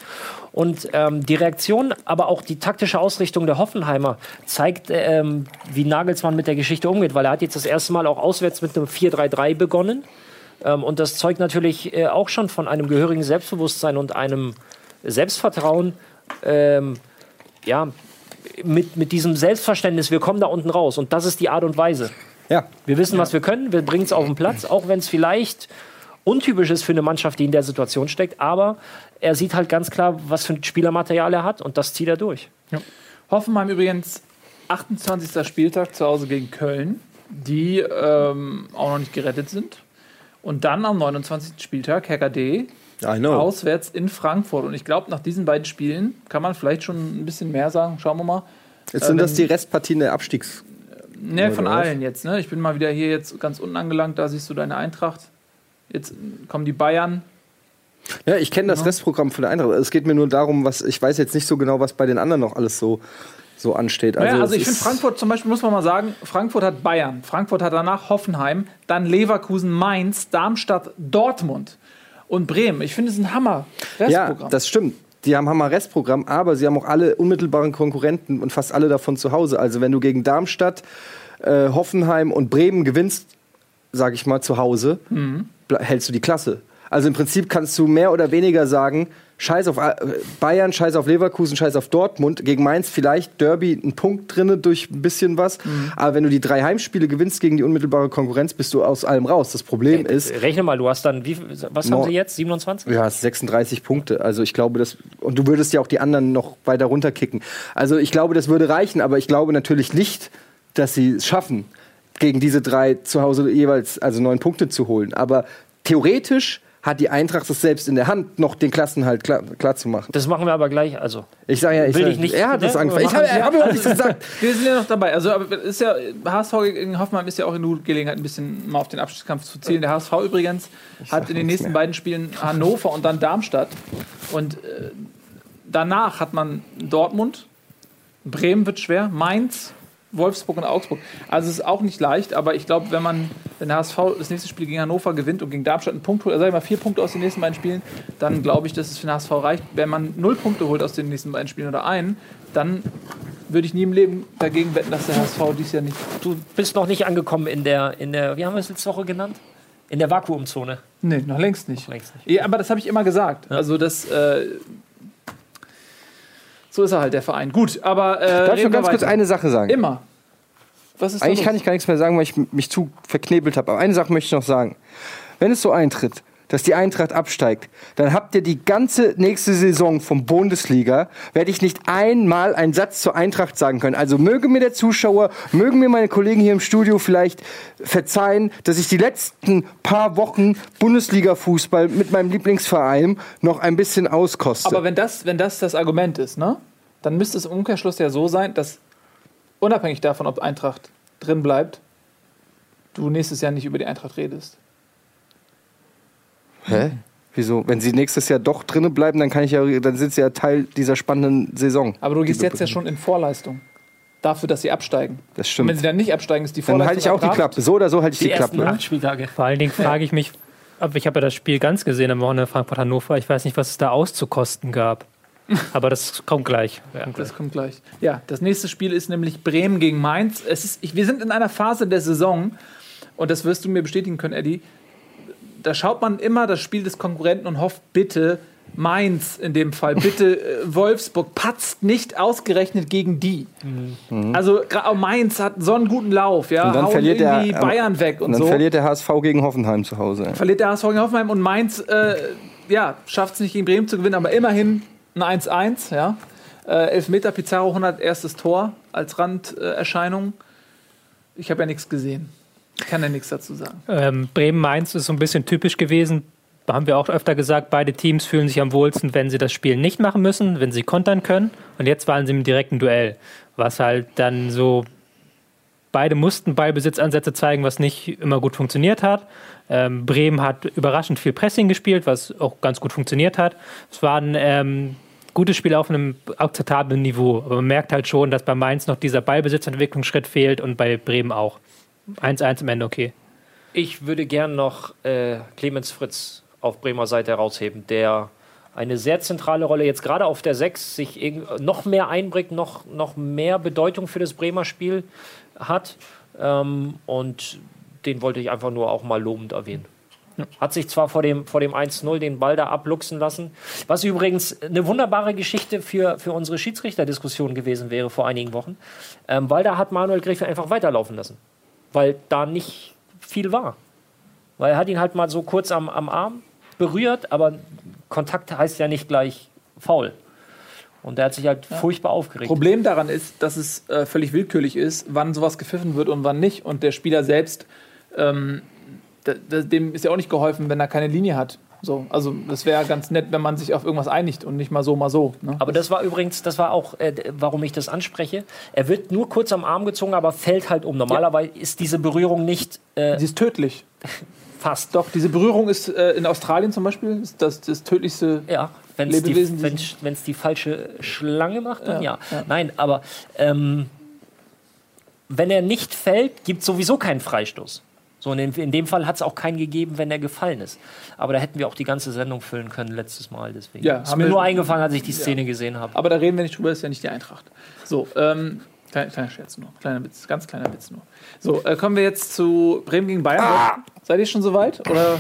Und ähm, die Reaktion, aber auch die taktische Ausrichtung der Hoffenheimer zeigt, ähm, wie Nagelsmann mit der Geschichte umgeht, weil er hat jetzt das erste Mal auch auswärts mit einem 4-3-3 begonnen. Ähm, und das zeugt natürlich äh, auch schon von einem gehörigen Selbstbewusstsein und einem Selbstvertrauen. Ähm, ja, mit, mit diesem Selbstverständnis, wir kommen da unten raus. Und das ist die Art und Weise. Ja, Wir wissen, was wir können, wir bringen es auf den Platz, auch wenn es vielleicht untypisch ist für eine Mannschaft, die in der Situation steckt. Aber er sieht halt ganz klar, was für ein Spielermaterial er hat und das zieht er durch. Hoffenheim übrigens 28. Spieltag zu Hause gegen Köln, die ähm, auch noch nicht gerettet sind. Und dann am 29. Spieltag Hacker D I know. auswärts in Frankfurt. Und ich glaube, nach diesen beiden Spielen kann man vielleicht schon ein bisschen mehr sagen. Schauen wir mal. Jetzt sind äh, das die Restpartien der Abstiegs. Ne, von allen jetzt. Ne? Ich bin mal wieder hier jetzt ganz unten angelangt. Da siehst du deine Eintracht. Jetzt kommen die Bayern. Ja, ich kenne das Genau. Restprogramm von der Eintracht. Es geht mir nur darum, was ich weiß jetzt nicht so genau, was bei den anderen noch alles so, so ansteht. Also, naja, also es ich finde ist- Frankfurt zum Beispiel, muss man mal sagen, Frankfurt hat Bayern, Frankfurt hat danach Hoffenheim, dann Leverkusen, Mainz, Darmstadt, Dortmund und Bremen. Ich finde es ein Hammer Ja, Restprogramm. das stimmt. die haben ein Restprogramm, aber sie haben auch alle unmittelbaren Konkurrenten und fast alle davon zu Hause. Also wenn du gegen Darmstadt, äh, Hoffenheim und Bremen gewinnst, sag ich mal, zu Hause, ble- hältst du die Klasse. Also im Prinzip kannst du mehr oder weniger sagen, scheiß auf äh, Bayern, scheiß auf Leverkusen, scheiß auf Dortmund. Gegen Mainz vielleicht Derby ein Punkt drinne durch ein bisschen was. Aber wenn du die drei Heimspiele gewinnst gegen die unmittelbare Konkurrenz, bist du aus allem raus. Das Problem ist, Rechne mal, du hast dann, wie, was No. haben sie jetzt? 27? ja, es ist 36 Punkte. Also ich glaube, das und du würdest ja auch die anderen noch weiter runterkicken. Also ich glaube, das würde reichen, aber ich glaube natürlich nicht, dass sie es schaffen, gegen diese drei zu Hause jeweils also neun Punkte zu holen. Aber theoretisch hat die Eintracht es selbst in der Hand, noch den Klassenhalt klar, klar zu machen. Das machen wir aber gleich. Also, Ich sage ja, ich, Will sag, ich nicht, er hat das ne? angefangen. Ich habe Sie- hab überhaupt nichts gesagt. Wir sind ja noch dabei. Also, ist ja, HSV gegen Hoffenheim ist ja auch genug Gelegenheit, ein bisschen mal auf den Abstiegskampf zu zielen. Der HSV übrigens hat in den nächsten beiden Spielen Hannover und dann Darmstadt. Und äh, danach hat man Dortmund, Bremen wird schwer, Mainz, Wolfsburg und Augsburg. Also es ist auch nicht leicht, aber ich glaube, wenn man, der HSV das nächste Spiel gegen Hannover gewinnt und gegen Darmstadt einen Punkt holt, also sag ich mal vier Punkte aus den nächsten beiden Spielen, dann glaube ich, dass es für den HSV reicht. Wenn man null Punkte holt aus den nächsten beiden Spielen oder einen, dann würde ich nie im Leben dagegen wetten, dass der HSV dies Jahr nicht. du bist noch nicht angekommen in der, in der, wie haben wir es letzte Woche genannt? In der Vakuumzone. Nee, noch längst nicht. Längst nicht. Ja, aber das habe ich immer gesagt. Also das. Äh, so ist er halt, der Verein. Gut, aber. Äh, Darf ich noch ganz kurz eine Sache sagen? Immer. Was ist Eigentlich kann ich gar nichts mehr sagen, weil ich mich zu verknebelt habe. Aber eine Sache möchte ich noch sagen. Wenn es so eintritt, dass die Eintracht absteigt, dann habt ihr die ganze nächste Saison vom Bundesliga, werde ich nicht einmal einen Satz zur Eintracht sagen können. Also möge mir der Zuschauer, mögen mir meine Kollegen hier im Studio vielleicht verzeihen, dass ich die letzten paar Wochen Bundesliga-Fußball mit meinem Lieblingsverein noch ein bisschen auskoste. Aber wenn das, wenn das das Argument ist, ne, dann müsste es im Umkehrschluss ja so sein, dass unabhängig davon, ob Eintracht drin bleibt, du nächstes Jahr nicht über die Eintracht redest. Hä? Wieso? Wenn sie nächstes Jahr doch drinnen bleiben, dann kann ich ja, dann sind sie ja Teil dieser spannenden Saison. Aber du gehst jetzt ja schon in Vorleistung. Dafür, dass sie absteigen. Das Und stimmt. wenn sie dann nicht absteigen, ist die Dann Vorleistung. halte ich auch die. Klappe. So oder so halte ich die, Die ersten Klappe. acht Spieltage. Vor allen Dingen frage ich mich, ich habe ja das Spiel ganz gesehen am Wochenende Frankfurt-Hannover. Ich weiß nicht, was es da auszukosten gab. Aber das kommt gleich. Ja. Das kommt gleich. Ja, das nächste Spiel ist nämlich Bremen gegen Mainz. Es ist, ich, wir sind in einer Phase der Saison, und das wirst du mir bestätigen können, Eddie. Da schaut man immer das Spiel des Konkurrenten und hofft, bitte Mainz in dem Fall, bitte äh, Wolfsburg, patzt nicht ausgerechnet gegen die. Also gra- auch Mainz hat so einen guten Lauf, ja, Mhm. Und dann hauen verliert der- irgendwie Bayern weg und, Und dann so. verliert der HSV gegen Hoffenheim zu Hause. verliert der HSV gegen Hoffenheim und Mainz äh, ja, schafft es nicht gegen Bremen zu gewinnen, aber immerhin ein 1-1. Ja. Äh, Elfmeter Pizarro 100 erstes Tor als Randerscheinung. Ich habe ja nichts gesehen. Ich kann ja nichts dazu sagen. Ähm, Bremen-Mainz ist so ein bisschen typisch gewesen. Haben wir auch öfter gesagt, beide Teams fühlen sich am wohlsten, wenn sie das Spiel nicht machen müssen, wenn sie kontern können. Und jetzt waren sie im direkten Duell, was halt dann so beide mussten Ballbesitzansätze zeigen, was nicht immer gut funktioniert hat. Ähm, Bremen hat überraschend viel Pressing gespielt, was auch ganz gut funktioniert hat. Es war ein ähm, gutes Spiel auf einem akzeptablen Niveau. Aber man merkt halt schon, dass bei Mainz noch dieser Ballbesitzentwicklungsschritt fehlt und bei Bremen auch. 1-1 am Ende okay. Ich würde gern noch äh, Clemens Fritz auf Bremer Seite herausheben, der eine sehr zentrale Rolle jetzt gerade auf der 6 sich noch mehr einbringt, noch, noch mehr Bedeutung für das Bremer Spiel hat. Ähm, und den wollte ich einfach nur auch mal lobend erwähnen. Hat sich zwar vor dem, vor dem 1-0 den Ball da abluchsen lassen, was übrigens eine wunderbare Geschichte für, für unsere Schiedsrichterdiskussion gewesen wäre vor einigen Wochen, ähm, weil da hat Manuel Gräfe einfach weiterlaufen lassen, weil da nicht viel war. Weil er hat ihn halt mal so kurz am, am Arm berührt, aber Kontakt heißt ja nicht gleich faul. Und er hat sich halt furchtbar aufgeregt. Problem daran ist, dass es äh, völlig willkürlich ist, wann sowas gepfiffen wird und wann nicht. Und der Spieler selbst, ähm, dem ist ja auch nicht geholfen, wenn er keine Linie hat. So, also das wäre ganz nett, wenn man sich auf irgendwas einigt und nicht mal so, mal so. Ne? Aber das war übrigens, das war auch, äh, warum ich das anspreche. Er wird nur kurz am Arm gezogen, aber fällt halt um. Normalerweise ist diese Berührung nicht äh, Sie ist tödlich. fast. Doch, diese Berührung ist äh, in Australien zum Beispiel das, das tödlichste. Ja, wenn es die, Lebewesen, die wenn's, wenn's die falsche Schlange macht, dann ja. Ja, ja. Nein, aber ähm, wenn er nicht fällt, gibt es sowieso keinen Freistoß. So, und in, in dem Fall hat es auch keinen gegeben, wenn er gefallen ist. Aber da hätten wir auch die ganze Sendung füllen können letztes Mal. Deswegen Ja, ist mir nur eingefallen, als ich die Szene gesehen habe. Aber da reden wir nicht drüber, ist ja nicht die Eintracht. So, ähm, kleiner, kleiner Scherz nur. Kleiner Witz, ganz kleiner Witz nur. So, äh, kommen wir jetzt zu Bremen gegen Bayern. Seid ihr schon soweit? Oder?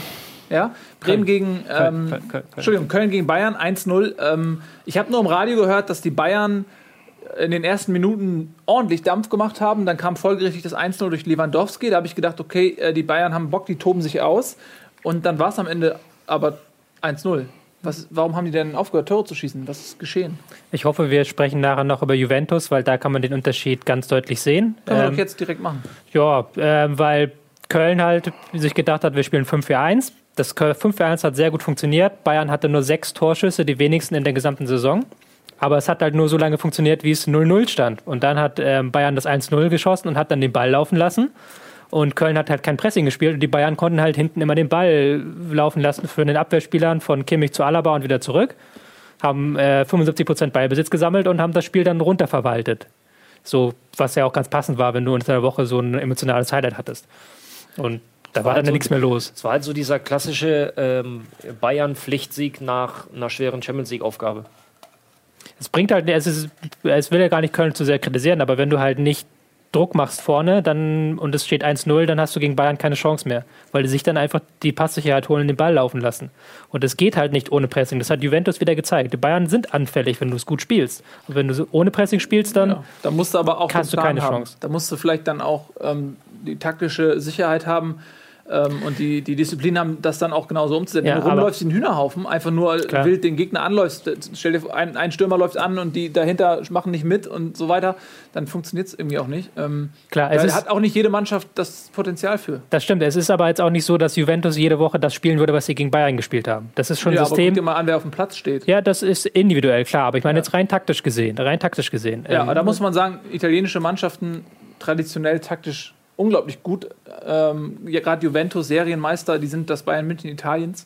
Ja? Bremen gegen. Ähm, Köln, Köln, Köln. Entschuldigung, Köln gegen Bayern 1-0. Ähm, ich habe nur im Radio gehört, dass die Bayern in den ersten Minuten ordentlich Dampf gemacht haben. Dann kam folgerichtig das 1-0 durch Lewandowski. Da habe ich gedacht, okay, äh, die Bayern haben Bock, die toben sich aus. Und dann war es am Ende aber 1-0. Was, warum haben die denn aufgehört, Tore zu schießen? Was ist geschehen? Ich hoffe, wir sprechen nachher noch über Juventus, weil da kann man den Unterschied ganz deutlich sehen. Können wir Ähm, doch jetzt direkt machen. Ja, ähm, weil Köln halt sich gedacht hat, wir spielen 5-4-1. Das Köl- 5-4-1 hat sehr gut funktioniert. Bayern hatte nur sechs Torschüsse, die wenigsten in der gesamten Saison. Aber es hat halt nur so lange funktioniert, wie es 0-0 stand. Und dann hat ähm, Bayern das 1-0 geschossen und hat dann den Ball laufen lassen. Und Köln hat halt kein Pressing gespielt und die Bayern konnten halt hinten immer den Ball laufen lassen für den Abwehrspielern von Kimmich zu Alaba und wieder zurück. Haben äh, 75% Ballbesitz gesammelt und haben das Spiel dann runterverwaltet. So, was ja auch ganz passend war, wenn du unter der Woche so ein emotionales Highlight hattest. Und da war dann also- nichts mehr los. Es war halt so dieser klassische ähm, Bayern-Pflichtsieg nach einer schweren Champions League-Aufgabe. Es bringt halt, es, ist, es will ja gar nicht Köln zu sehr kritisieren, aber wenn du halt nicht Druck machst vorne dann, und es steht 1-0, dann hast du gegen Bayern keine Chance mehr, weil die sich dann einfach die Passsicherheit holen und den Ball laufen lassen. Und es geht halt nicht ohne Pressing. Das hat Juventus wieder gezeigt. Die Bayern sind anfällig, wenn du es gut spielst. Und wenn du so ohne Pressing spielst, dann Ja. Da musst du aber auch Hast du keine haben. Chance. Da musst du vielleicht dann auch ähm, die taktische Sicherheit haben ähm, und die, die Disziplin haben, das dann auch genauso umzusetzen. Ja, Wenn du rumläufst ein Hühnerhaufen, einfach nur Klar. wild den Gegner anläufst, stell dir ein, ein Stürmer läuft an und die dahinter machen nicht mit und so weiter, dann funktioniert es irgendwie auch nicht. Ähm, Klar, es ist- hat auch nicht jede Mannschaft das Potenzial für. Das stimmt. Es ist aber jetzt auch nicht so, dass Juventus jede Woche das spielen würde, was sie gegen Bayern gespielt haben. Das ist schon Ja, ein aber guck System. dir mal an, wer auf dem Platz steht. Ja, das ist individuell, klar. Aber ich meine jetzt rein taktisch gesehen. Rein taktisch gesehen. Ja, Ähm, aber da muss man sagen, italienische Mannschaften traditionell taktisch unglaublich gut. Ähm, ja, Gerade Juventus, Serienmeister, die sind das Bayern München Italiens.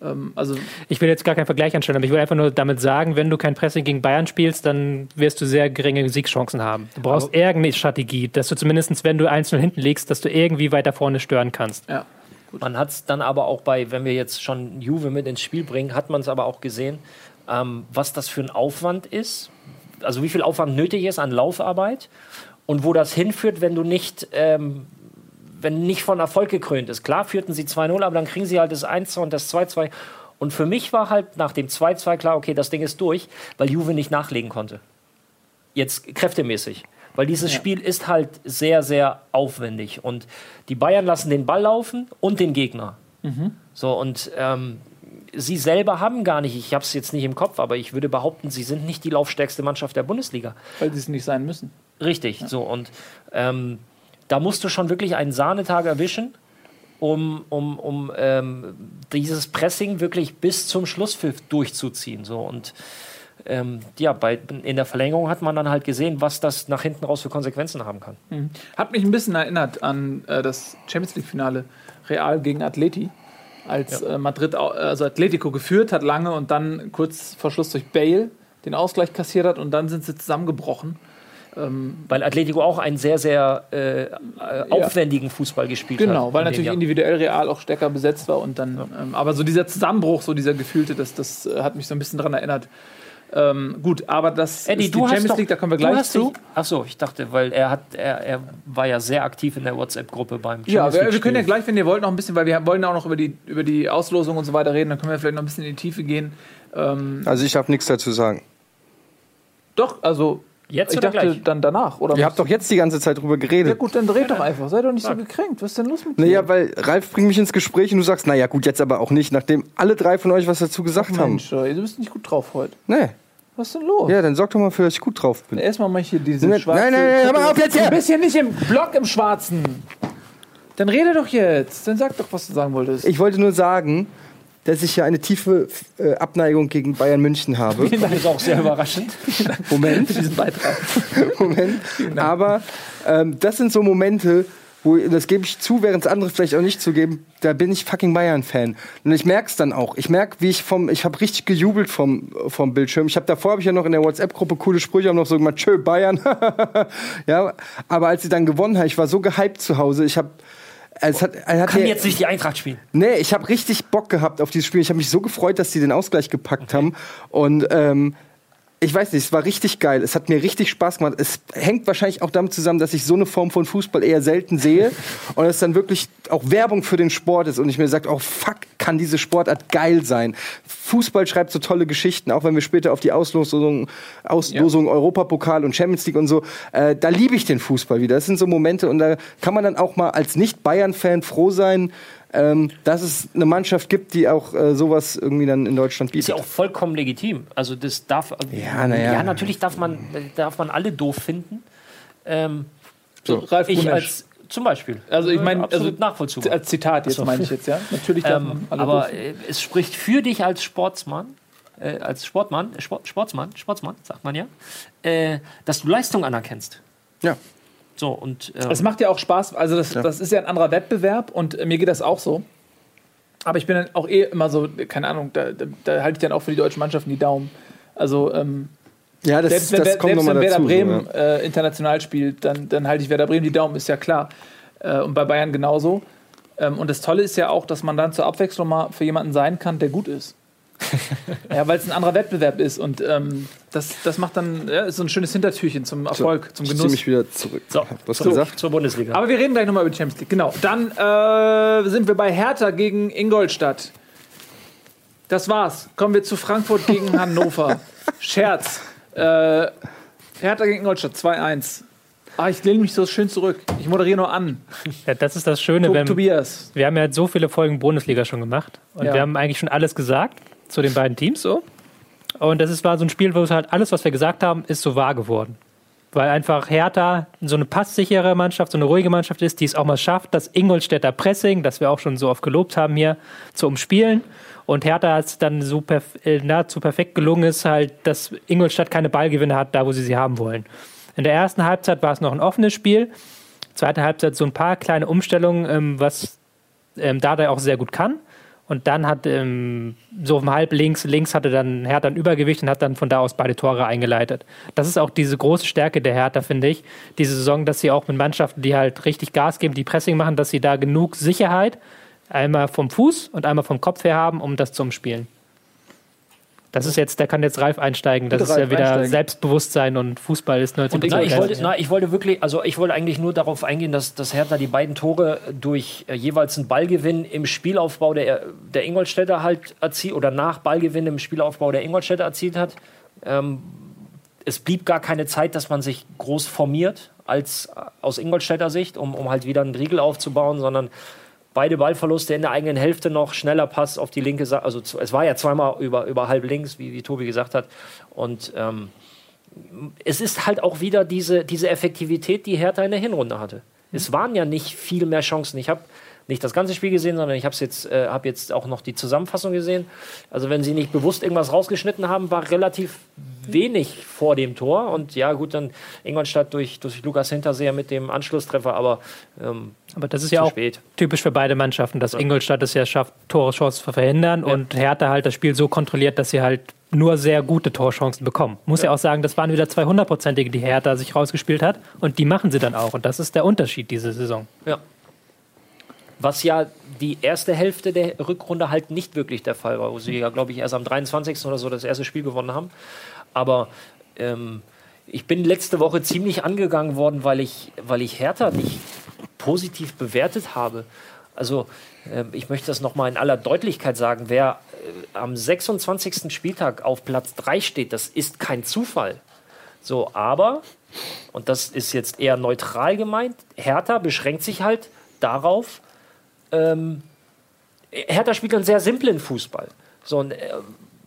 Ähm, also ich will jetzt gar keinen Vergleich anstellen, aber ich will einfach nur damit sagen, wenn du kein Pressing gegen Bayern spielst, dann wirst du sehr geringe Siegschancen haben. Du brauchst irgendeine Strategie, dass du zumindest, wenn du einzeln hinten liegst, dass du irgendwie weiter vorne stören kannst. ja, Man hat es dann aber auch bei, wenn wir jetzt schon Juve mit ins Spiel bringen, hat man es aber auch gesehen, ähm, was das für ein Aufwand ist. Also wie viel Aufwand nötig ist an Laufarbeit und wo das hinführt, wenn du nicht, ähm, wenn nicht von Erfolg gekrönt ist. Klar führten sie 2-0, aber dann kriegen sie halt das 1-2 und das 2-2. Und für mich war halt nach dem 2-2 klar, okay, das Ding ist durch, weil Juve nicht nachlegen konnte. Jetzt kräftemäßig. Weil dieses Spiel ist halt sehr, sehr aufwendig. Und die Bayern lassen den Ball laufen und den Gegner. So, und ähm, sie selber haben gar nicht, ich habe es jetzt nicht im Kopf, aber ich würde behaupten, sie sind nicht die laufstärkste Mannschaft der Bundesliga. weil sie es nicht sein müssen. Richtig, so. Und ähm, da musst du schon wirklich einen Sahnetag erwischen, um, um, um ähm, dieses Pressing wirklich bis zum Schlusspfiff durchzuziehen. So. Und ähm, ja, bei, in der Verlängerung hat man dann halt gesehen, was das nach hinten raus für Konsequenzen haben kann. Hat mich ein bisschen erinnert an äh, das Champions League-Finale Real gegen Atleti, als äh, Madrid, also Atletico geführt hat lange und dann kurz vor Schluss durch Bale den Ausgleich kassiert hat und dann sind sie zusammengebrochen. Weil Atletico auch einen sehr, sehr äh, aufwendigen Fußball gespielt hat. Genau, weil in natürlich individuell Real auch stärker besetzt war und dann, ähm, aber so dieser Zusammenbruch, so dieser gefühlte, das, das äh, hat mich so ein bisschen daran erinnert. Ähm, gut, aber das Eddie, ist die du hast Champions doch, League, da kommen wir du gleich hast zu. Dich, ach so, ich dachte, weil er hat, er, er war ja sehr aktiv in der WhatsApp-Gruppe beim Ja, Champions wir, wir League-Spiel. können ja gleich, wenn ihr wollt, noch ein bisschen, weil wir wollen auch noch über die, über die Auslosung und so weiter reden, dann können wir vielleicht noch ein bisschen in die Tiefe gehen. Ähm, Also ich darf nichts dazu sagen. doch, also Jetzt ich oder dachte gleich? dann danach. Oder Ihr habt doch jetzt die ganze Zeit drüber ja geredet. gut, dann dreht doch einfach. Sei doch nicht so gekränkt. Was ist denn los mit dir? Naja, weil Ralf bringt mich ins Gespräch und du sagst, naja gut, jetzt aber auch nicht, nachdem alle drei von euch was dazu gesagt haben. Mensch, ey, du bist nicht gut drauf heute. Nee. Was ist denn los? Ja, dann sorg doch mal für, dass ich gut drauf bin. Erstmal mal hier diese Nein, schwarze... nein, nein, hör mal auf jetzt hier! Du bist hier nicht im Block im Schwarzen. Dann rede doch jetzt. Dann sag doch, was du sagen wolltest. Ich wollte nur sagen, dass ich ja eine tiefe äh, Abneigung gegen Bayern München habe. Das ist auch sehr überraschend. Moment. für diesen Beitrag. Moment. Aber ähm, das sind so Momente, wo, das gebe ich zu, während es andere vielleicht auch nicht zugeben, da bin ich fucking Bayern-Fan. Und ich merke es dann auch. Ich merke, wie ich vom, ich habe richtig gejubelt vom, vom Bildschirm. Ich habe davor, habe ich ja noch in der WhatsApp-Gruppe coole Sprüche, haben noch so gemacht, tschö, Bayern. ja, aber als sie dann gewonnen haben, ich war so gehypt zu Hause, ich habe Es hat, er hat Kann ja- jetzt nicht die Eintracht spielen. Nee, ich habe richtig Bock gehabt auf dieses Spiel. Ich habe mich so gefreut, dass die den Ausgleich gepackt haben. Und ähm, ich weiß nicht, es war richtig geil. Es hat mir richtig Spaß gemacht. Es hängt wahrscheinlich auch damit zusammen, dass ich so eine Form von Fußball eher selten sehe. und es dann wirklich auch Werbung für den Sport ist. Und ich mir sage, oh fuck, kann diese Sportart geil sein. Fußball schreibt so tolle Geschichten, auch wenn wir später auf die Auslosung, Auslosung Europapokal und Champions League und so, äh, da liebe ich den Fußball wieder. Das sind so Momente und da kann man dann auch mal als Nicht-Bayern-Fan froh sein, ähm, dass es eine Mannschaft gibt, die auch äh, sowas irgendwie dann in Deutschland Ist bietet. ja auch vollkommen legitim. Also das darf. Ja, na ja. ja natürlich darf man, darf man alle doof finden. Ähm, So, Ralf ich Gunesch. als zum Beispiel. Also ich meine, absolut also, nachvollziehbar. Als Zitat jetzt so. meine ich jetzt, ja. Natürlich darf Ähm, man alle aber doof- äh, es spricht für dich als Sportsmann, äh, als Sportmann, äh, Sport, Sportsmann, Sportsmann, sagt man ja, äh, dass du Leistung anerkennst. Ja. So, und äh, Es macht ja auch Spaß, also das, das ist ja ein anderer Wettbewerb und äh, mir geht das auch so. Aber ich bin dann auch eh immer so, keine Ahnung, da, da, da halte ich dann auch für die deutschen Mannschaften die Daumen. Also ähm, Ja, das, selbst wenn, das kommt selbst wenn Werder dazu. Bremen ja. äh, international spielt, dann, dann halte ich Werder Bremen die Daumen, ist ja klar. Äh, und bei Bayern genauso. Ähm, und das Tolle ist ja auch, dass man dann zur Abwechslung mal für jemanden sein kann, der gut ist. ja, weil es ein anderer Wettbewerb ist und ähm, das, das macht dann ja, ist so ein schönes Hintertürchen zum Erfolg, zum Ich Genuss. ziehe mich wieder zurück. so, was so, gesagt? zur Bundesliga. Aber wir reden gleich nochmal über die Champions League. Genau. Dann äh, sind wir bei Hertha gegen Ingolstadt. Das war's. Kommen wir zu Frankfurt gegen Hannover. Scherz. Äh, Hertha gegen Ingolstadt 2-1. Ah, ich lehne mich so schön zurück. Ich moderiere nur an. Ja, das ist das Schöne, Tob wenn, Tobias. wir haben ja so viele Folgen Bundesliga schon gemacht und Ja. wir haben eigentlich schon alles gesagt zu den beiden Teams so. Und das ist, war so ein Spiel, wo es halt alles, was wir gesagt haben, ist so wahr geworden. Weil einfach Hertha so eine passsichere Mannschaft, so eine ruhige Mannschaft ist, die es auch mal schafft, das Ingolstädter Pressing, das wir auch schon so oft gelobt haben hier, zu umspielen. Und Hertha hat es dann so perf äh, nahezu perfekt gelungen ist, halt, dass Ingolstadt keine Ballgewinne hat, da wo sie sie haben wollen. In der ersten Halbzeit war es noch ein offenes Spiel. Zweite Halbzeit so ein paar kleine Umstellungen, ähm, was ähm, Dardai auch sehr gut kann. Und dann hat ähm, so auf dem Halb links, links hatte dann Hertha ein Übergewicht und hat dann von da aus beide Tore eingeleitet. Das ist auch diese große Stärke der Hertha, finde ich. Diese Saison, dass sie auch mit Mannschaften, die halt richtig Gas geben, die Pressing machen, dass sie da genug Sicherheit einmal vom Fuß und einmal vom Kopf her haben, um das zu umspielen. Das ist jetzt, da kann jetzt Ralf einsteigen. Das Bitte, ist ja wieder einsteigen. Selbstbewusstsein und Fußball ist 19 Und ich- Na, ich Ja. wollte, na, ich wollte wirklich, also ich wollte eigentlich nur darauf eingehen, dass, dass Hertha die beiden Tore durch äh, jeweils einen Ballgewinn im Spielaufbau der, der Ingolstädter halt erzielt oder nach Ballgewinn im Spielaufbau der Ingolstädter erzielt hat. Ähm, es blieb gar keine Zeit, dass man sich groß formiert als äh, aus Ingolstädter Sicht, um, um halt wieder einen Riegel aufzubauen, sondern beide Ballverluste in der eigenen Hälfte noch, schneller Pass auf die linke Seite. Also es war ja zweimal über, über halb links, wie, wie Tobi gesagt hat. Und ähm, es ist halt auch wieder diese, diese Effektivität, die Hertha in der Hinrunde hatte. Es waren ja nicht viel mehr Chancen. Ich habe nicht das ganze Spiel gesehen, sondern ich habe jetzt, äh, hab jetzt auch noch die Zusammenfassung gesehen. Also wenn sie nicht bewusst irgendwas rausgeschnitten haben, war relativ wenig vor dem Tor. Und ja, gut, dann Ingolstadt durch, durch Lukas Hinterseher mit dem Anschlusstreffer, aber ähm, Aber das ist ja auch spät. typisch für beide Mannschaften, dass Ingolstadt es ja schafft, Torchancen zu verhindern und Hertha halt das Spiel so kontrolliert, dass sie halt nur sehr gute Torchancen bekommen. Muss ja, auch sagen, das waren wieder zwei hundertprozentige, die Hertha sich rausgespielt hat und die machen sie dann auch und das ist der Unterschied diese Saison. Ja. Was ja die erste Hälfte der Rückrunde halt nicht wirklich der Fall war, wo sie ja, glaube ich, erst am 23. oder so das erste Spiel gewonnen haben. Aber ähm, ich bin letzte Woche ziemlich angegangen worden, weil ich, weil ich Hertha nicht positiv bewertet habe. Also ähm, ich möchte das nochmal in aller Deutlichkeit sagen. Wer äh, am 26. Spieltag auf Platz 3 steht, das ist kein Zufall. So, aber, und das ist jetzt eher neutral gemeint, Hertha beschränkt sich halt darauf, ähm, Hertha spielt einen sehr simplen Fußball. So, und, äh,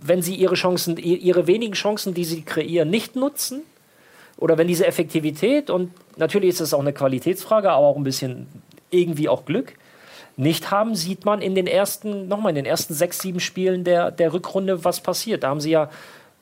wenn sie ihre Chancen, ihre wenigen Chancen, die sie kreieren, nicht nutzen, oder wenn diese Effektivität, und natürlich ist das auch eine Qualitätsfrage, aber auch ein bisschen irgendwie auch Glück, nicht haben, sieht man in den ersten, nochmal in den ersten sechs, sieben Spielen der, der Rückrunde, was passiert. Da haben sie ja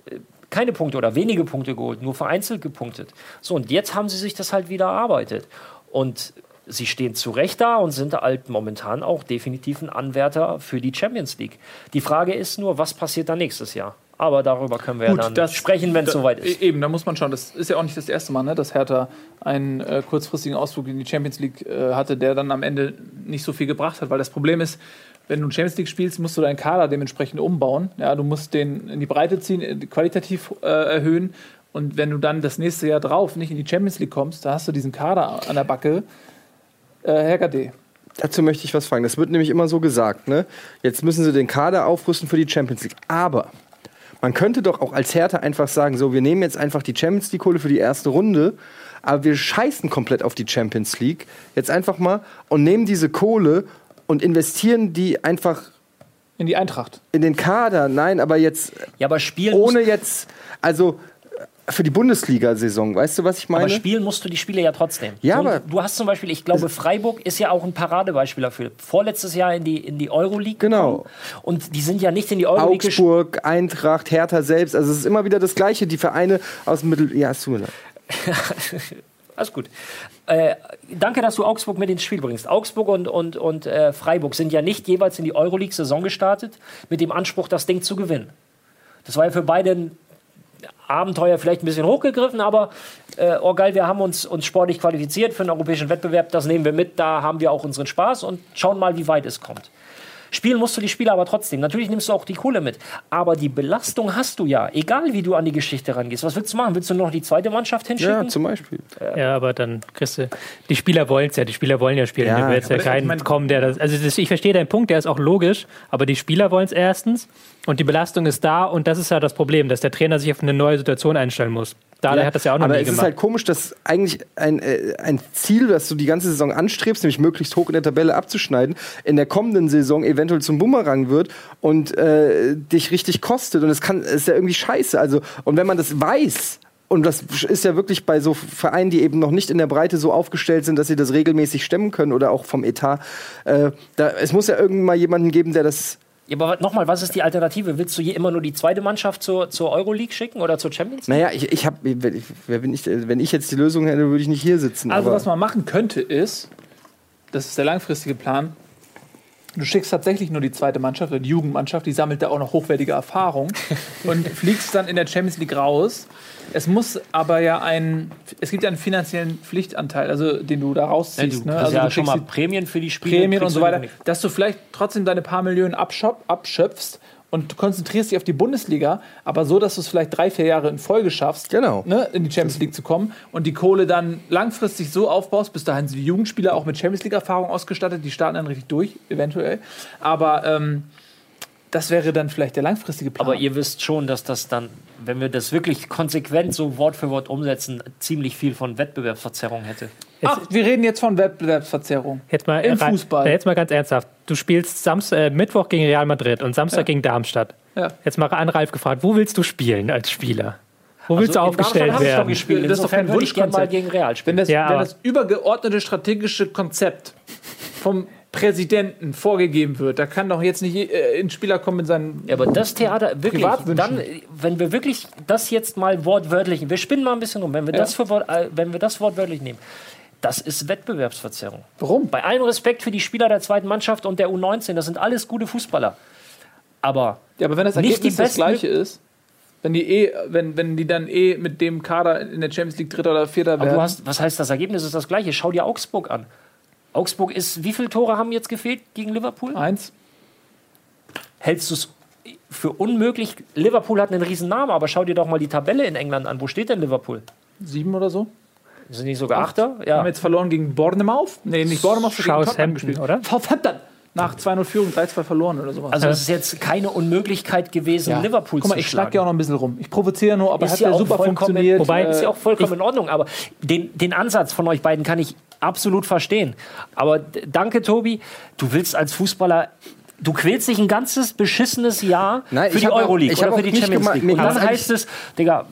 äh, keine Punkte oder wenige Punkte geholt, nur vereinzelt gepunktet. So, und jetzt haben sie sich das halt wieder erarbeitet. Und sie stehen zu Recht da und sind halt momentan auch definitiv ein Anwärter für die Champions League. Die Frage ist nur, was passiert da nächstes Jahr? Aber darüber können wir Gut, ja dann das- sprechen, wenn es soweit ist. e- Eben, da muss man schauen. Das ist ja auch nicht das erste Mal, ne, dass Hertha einen äh, kurzfristigen Ausflug in die Champions League äh, hatte, der dann am Ende nicht so viel gebracht hat. Weil das Problem ist, wenn du Champions League spielst, musst du deinen Kader dementsprechend umbauen. Ja, du musst den in die Breite ziehen, äh, qualitativ äh, erhöhen. Und wenn du dann das nächste Jahr drauf nicht in die Champions League kommst, da hast du diesen Kader an der Backe. Äh, Herr Gade. Dazu möchte ich was fragen. Das wird nämlich immer so gesagt. Ne? Jetzt müssen sie den Kader aufrüsten für die Champions League. Aber man könnte doch auch als Hertha einfach sagen: So, wir nehmen jetzt einfach die Champions League-Kohle für die erste Runde, aber wir scheißen komplett auf die Champions League. Jetzt einfach mal und nehmen diese Kohle und investieren die einfach In die Eintracht. in den Kader. Nein, aber jetzt Ja, aber spielen, ohne jetzt, also für die Bundesliga-Saison. Weißt du, was ich meine? aber spielen musst du die Spiele ja trotzdem. Ja, so, aber- du hast zum Beispiel, ich glaube, Freiburg ist ja auch ein Paradebeispiel dafür. Vorletztes Jahr in die, in die Euroleague Genau. gekommen. Und die sind ja nicht in die Euroleague Augsburg, Eintracht, Hertha selbst. Also es ist immer wieder das Gleiche. Die Vereine aus dem Mittel. Ja, es tut mir. Alles gut. Äh, danke, dass du Augsburg mit ins Spiel bringst. Augsburg und, und, und äh, Freiburg sind ja nicht jeweils in die Euroleague-Saison gestartet mit dem Anspruch, das Ding zu gewinnen. Das war ja für beide ein Abenteuer vielleicht ein bisschen hochgegriffen, aber äh, oh geil, wir haben uns, uns sportlich qualifiziert für einen europäischen Wettbewerb, das nehmen wir mit, da haben wir auch unseren Spaß und schauen mal, wie weit es kommt. Spielen musst du die Spiele aber trotzdem. Natürlich nimmst du auch die Kohle mit. Aber die Belastung hast du ja, egal wie du an die Geschichte rangehst. Was willst du machen? Willst du noch die zweite Mannschaft hinschicken? Ja, zum Beispiel. Ja, aber dann kriegst du. Die Spieler wollen es ja, die Spieler wollen ja spielen. Ja, du willst ja aber keinen ich mein- kommen, der das. Also das, ich verstehe deinen Punkt, der ist auch logisch, aber die Spieler wollen es erstens und die Belastung ist da und das ist ja das Problem, dass der Trainer sich auf eine neue Situation einstellen muss. Dada hat das ja auch noch aber nie es gemacht. ist halt komisch, dass eigentlich ein, äh, ein Ziel, das du die ganze Saison anstrebst, nämlich möglichst hoch in der Tabelle abzuschneiden, in der kommenden Saison eventuell zum Bumerang wird und äh, dich richtig kostet. Und es kann, es ist ja irgendwie scheiße. Also, und wenn man das weiß, und das ist ja wirklich bei so Vereinen, die eben noch nicht in der Breite so aufgestellt sind, dass sie das regelmäßig stemmen können oder auch vom Etat. Äh, da, es muss ja irgendwann mal jemanden geben, der das Ja, aber nochmal, was ist die Alternative? Willst du hier immer nur die zweite Mannschaft zur, zur Euroleague schicken oder zur Champions League? Naja, ich, ich habe, wer bin ich, wenn ich jetzt die Lösung hätte, würde ich nicht hier sitzen. Also, aber was man machen könnte, ist, das ist der langfristige Plan, du schickst tatsächlich nur die zweite Mannschaft oder die Jugendmannschaft, die sammelt da auch noch hochwertige Erfahrung und fliegst dann in der Champions League raus. Es muss aber ja ein, es gibt ja einen finanziellen Pflichtanteil, also den du da rausziehst. ne? Also ja du schon mal Prämien für die Spiele. Prämien und so du weiter, dass du vielleicht trotzdem deine paar Millionen abschöp- abschöpfst und du konzentrierst dich auf die Bundesliga, aber so, dass du es vielleicht drei, vier Jahre in Folge schaffst, Genau. ne, in die Champions League zu kommen und die Kohle dann langfristig so aufbaust, bis dahin sind die Jugendspieler auch mit Champions League-Erfahrung ausgestattet, die starten dann richtig durch, eventuell. Aber ähm, das wäre dann vielleicht der langfristige Plan. Aber ihr wisst schon, dass das dann, wenn wir das wirklich konsequent so Wort für Wort umsetzen, ziemlich viel von Wettbewerbsverzerrung hätte. Ach, wir reden jetzt von Wettbewerbsverzerrung. Jetzt mal, Im rein- Fußball. Jetzt mal ganz ernsthaft. Du spielst Samst, äh, Mittwoch gegen Real Madrid und Samstag Ja. gegen Darmstadt. Ja. Jetzt mal an Ralf gefragt, wo willst du spielen als Spieler? Wo willst du Also Darmstadt aufgestellt habe ich doch werden? gespielt. Das ist doch kein Wunschkonzept. gegen Real spielen. Wenn das, Ja, wenn das übergeordnete strategische Konzept vom Präsidenten vorgegeben wird, da kann doch jetzt nicht äh, ein Spieler kommen mit seinen. Ja, aber das Theater, wirklich, dann, wenn wir wirklich das jetzt mal wortwörtlich, wir spinnen mal ein bisschen rum, wenn wir, Ja. das, für, Wort- äh, wenn wir das wortwörtlich nehmen, das ist Wettbewerbsverzerrung. Warum? Bei allem Respekt für die Spieler der zweiten Mannschaft und der U19, das sind alles gute Fußballer. Aber Ja, aber wenn das Nicht Ergebnis die das gleiche ist, wenn die eh, wenn, wenn die dann eh mit dem Kader in der Champions League Dritter oder Vierter Aber werden. du hast, was heißt das Ergebnis ist das gleiche? Schau dir Augsburg an. Augsburg ist, wie viele Tore haben jetzt gefehlt gegen Liverpool? eins. Hältst du es für unmöglich? Liverpool hat einen riesen Namen, aber schau dir doch mal die Tabelle in England an. Wo steht denn Liverpool? Sieben oder so. Sind die sogar Achter? Haben Ja. wir jetzt verloren gegen Bournemouth? Nee, nicht Tottenham Southampton, gespielt. oder? Southampton. Nach 2-0 Führung, 3-2 verloren oder sowas. Also es ist jetzt keine Unmöglichkeit gewesen, Liverpool Guck mal, zu ich schlagen. schlag ja auch noch ein bisschen rum. Ich provoziere nur, aber Ist hat ja ja super vollkommen- funktioniert. wobei- ist ja auch vollkommen Ich- in Ordnung, aber den, den Ansatz von euch beiden kann ich absolut verstehen. Aber danke, Tobi. Du willst als Fußballer, du quälst dich ein ganzes beschissenes Jahr Nein, für die auch- Euroleague ich oder für die Champions gemacht- League. Und dann heißt es, Digga,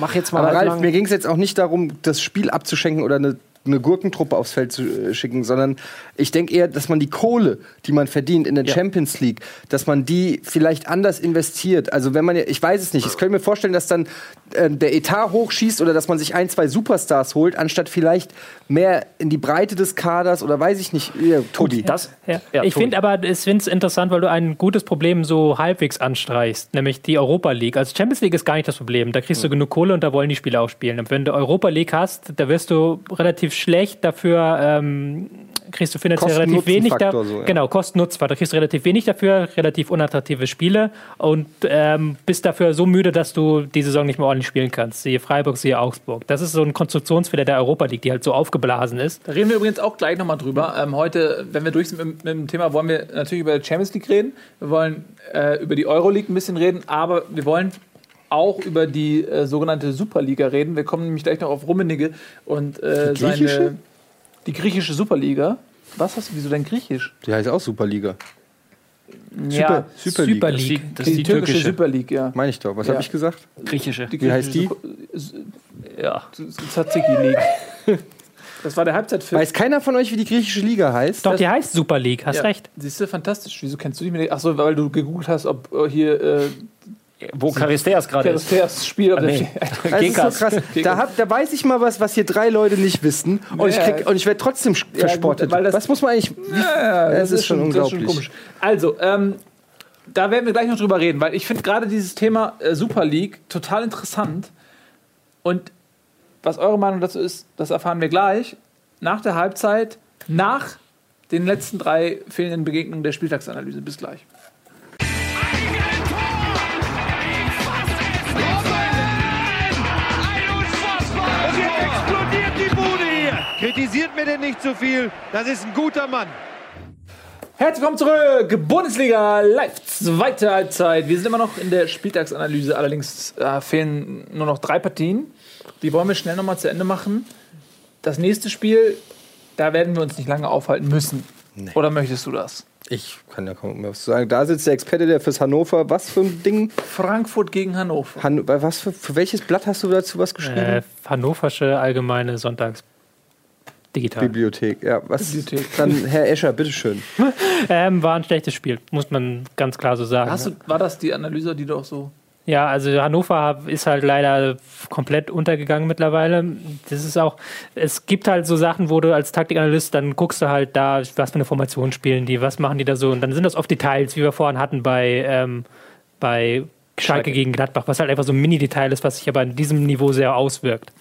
mach jetzt mal Aber Ralf, halblang. mir ging es jetzt auch nicht darum, das Spiel abzuschenken oder eine eine Gurkentruppe aufs Feld zu äh, schicken, sondern ich denke eher, dass man die Kohle, die man verdient in der Ja. Champions League, dass man die vielleicht anders investiert. Also wenn man, ja- ich weiß es nicht, ich könnte mir vorstellen, dass dann äh, der Etat hochschießt oder dass man sich ein, zwei Superstars holt, anstatt vielleicht mehr in die Breite des Kaders oder weiß ich nicht, ja, Tobi. Das, Ja. Ja, ich finde aber, ich finde es interessant, weil du ein gutes Problem so halbwegs anstreichst, nämlich die Europa League. Also Champions League ist gar nicht das Problem. Da kriegst du genug Kohle und da wollen die Spieler auch spielen. Und wenn du Europa League hast, da wirst du relativ schlecht dafür, ähm, kriegst du finanziell relativ wenig da. Kosten-Nutzen-Faktor so, ja. Genau, Kosten-Nutzen. Da kriegst du relativ wenig dafür, relativ unattraktive Spiele und ähm, bist dafür so müde, dass du die Saison nicht mehr ordentlich spielen kannst. Siehe Freiburg, siehe Augsburg. Das ist so ein Konstruktionsfehler der Europa League, die halt so aufgeblasen ist. Da reden wir übrigens auch gleich nochmal drüber. Ähm, heute, wenn wir durch sind mit, mit dem Thema, wollen wir natürlich über die Champions League reden. Wir wollen äh, über die Euroleague ein bisschen reden, aber wir wollen auch über die äh, sogenannte Superliga reden. Wir kommen nämlich gleich noch auf Rummenigge und äh, Die griechische? seine die griechische Superliga. Was hast du? Wieso denn griechisch? Die heißt auch Superliga. ja, Super Super League. die, das ist die, die türkische türkische. Super League, ja. Meine ich doch. Was Ja. habe ich gesagt? griechische. Die Wie heißt die? Super- Ja. Tzatziki League. Das war der Halbzeitfilm. Weiß keiner von euch, wie die griechische Liga heißt? Doch, die heißt Super League, hast Ja. recht. Siehst du, fantastisch. Wieso kennst du dich mit Achso, weil du gegoogelt hast, ob äh, hier äh, Wo Charisteas gerade ist. das Spiel. Ob Ah, nee. Das ist so krass. Da, hab, da weiß ich mal was, was hier drei Leute nicht wissen. Und ich, Ja. krieg- und ich werde trotzdem Ja, verspottet. gut, das- was muss man eigentlich. Ja, das ist schon unglaublich. komisch. Also, ähm, da werden wir gleich noch drüber reden, weil ich finde gerade dieses Thema äh, Super League total interessant. Und was eure Meinung dazu ist, das erfahren wir gleich. Nach der Halbzeit, nach den letzten drei fehlenden Begegnungen der Spieltagsanalyse. Bis gleich. Kritisiert mir denn nicht zu viel. Das ist ein guter Mann. Herzlich willkommen zurück, Bundesliga live, zweite Halbzeit. Wir sind immer noch in der Spieltagsanalyse, allerdings äh, fehlen nur noch drei Partien. Die wollen wir schnell nochmal zu Ende machen. Das nächste Spiel, da werden wir uns nicht lange aufhalten müssen. Oder möchtest du das? Ich kann ja kaum mehr was sagen. Da sitzt der Experte, der fürs Hannover. Was für ein Ding? Frankfurt gegen Hannover. Han was für, für welches Blatt hast du dazu was geschrieben? Äh, Hannoversche Allgemeine Sonntags. Digital. Bibliothek. Ja, was? Bibliothek. Dann Herr Escher, bitteschön. Ähm, war ein schlechtes Spiel, muss man ganz klar so sagen. Hast du, war das die Analyse, die du auch so. Ja, also Hannover ist halt leider komplett untergegangen mittlerweile. Das ist auch, es gibt halt so Sachen, wo du als Taktikanalyst dann guckst du halt da, was für eine Formation spielen die, was machen die da so und dann sind das oft Details, wie wir vorhin hatten bei, ähm, bei Schalke, Schalke. gegen Gladbach, was halt einfach so ein Mini-Detail ist, was sich aber in diesem Niveau sehr auswirkt.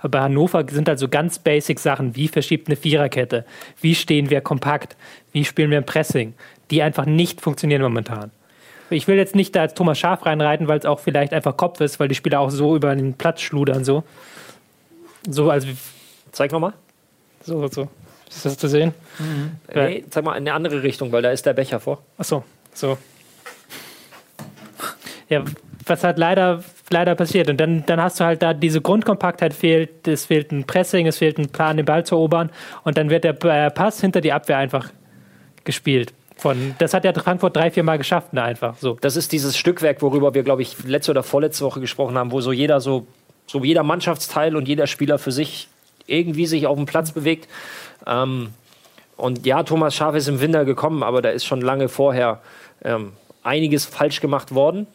Aber bei Hannover sind halt so ganz basic Sachen, wie verschiebt eine Viererkette, wie stehen wir kompakt, wie spielen wir im Pressing, die einfach nicht funktionieren momentan. Ich will jetzt nicht da als Thomas Schaf reinreiten, weil es auch vielleicht einfach Kopf ist, weil die Spieler auch so über den Platz schludern, so. So, also, Zeig nochmal. so, so. Ist das zu sehen? Ja. Nee, zeig mal in eine andere Richtung, weil da ist der Becher vor. Achso, so. Ja, was halt leider, leider passiert. Und dann, dann hast du halt da diese Grundkompaktheit fehlt, es fehlt ein Pressing, es fehlt ein Plan, den Ball zu erobern und dann wird der äh, Pass hinter die Abwehr einfach gespielt. Von, das hat ja Frankfurt drei, vier Mal geschafft, ne, einfach so. Das ist dieses Stückwerk, worüber wir, glaube ich, letzte oder vorletzte Woche gesprochen haben, wo so jeder so, so jeder Mannschaftsteil und jeder Spieler für sich irgendwie sich auf dem Platz bewegt. Ähm, und ja, Thomas Schaf ist im Winter gekommen, aber da ist schon lange vorher ähm, einiges falsch gemacht worden.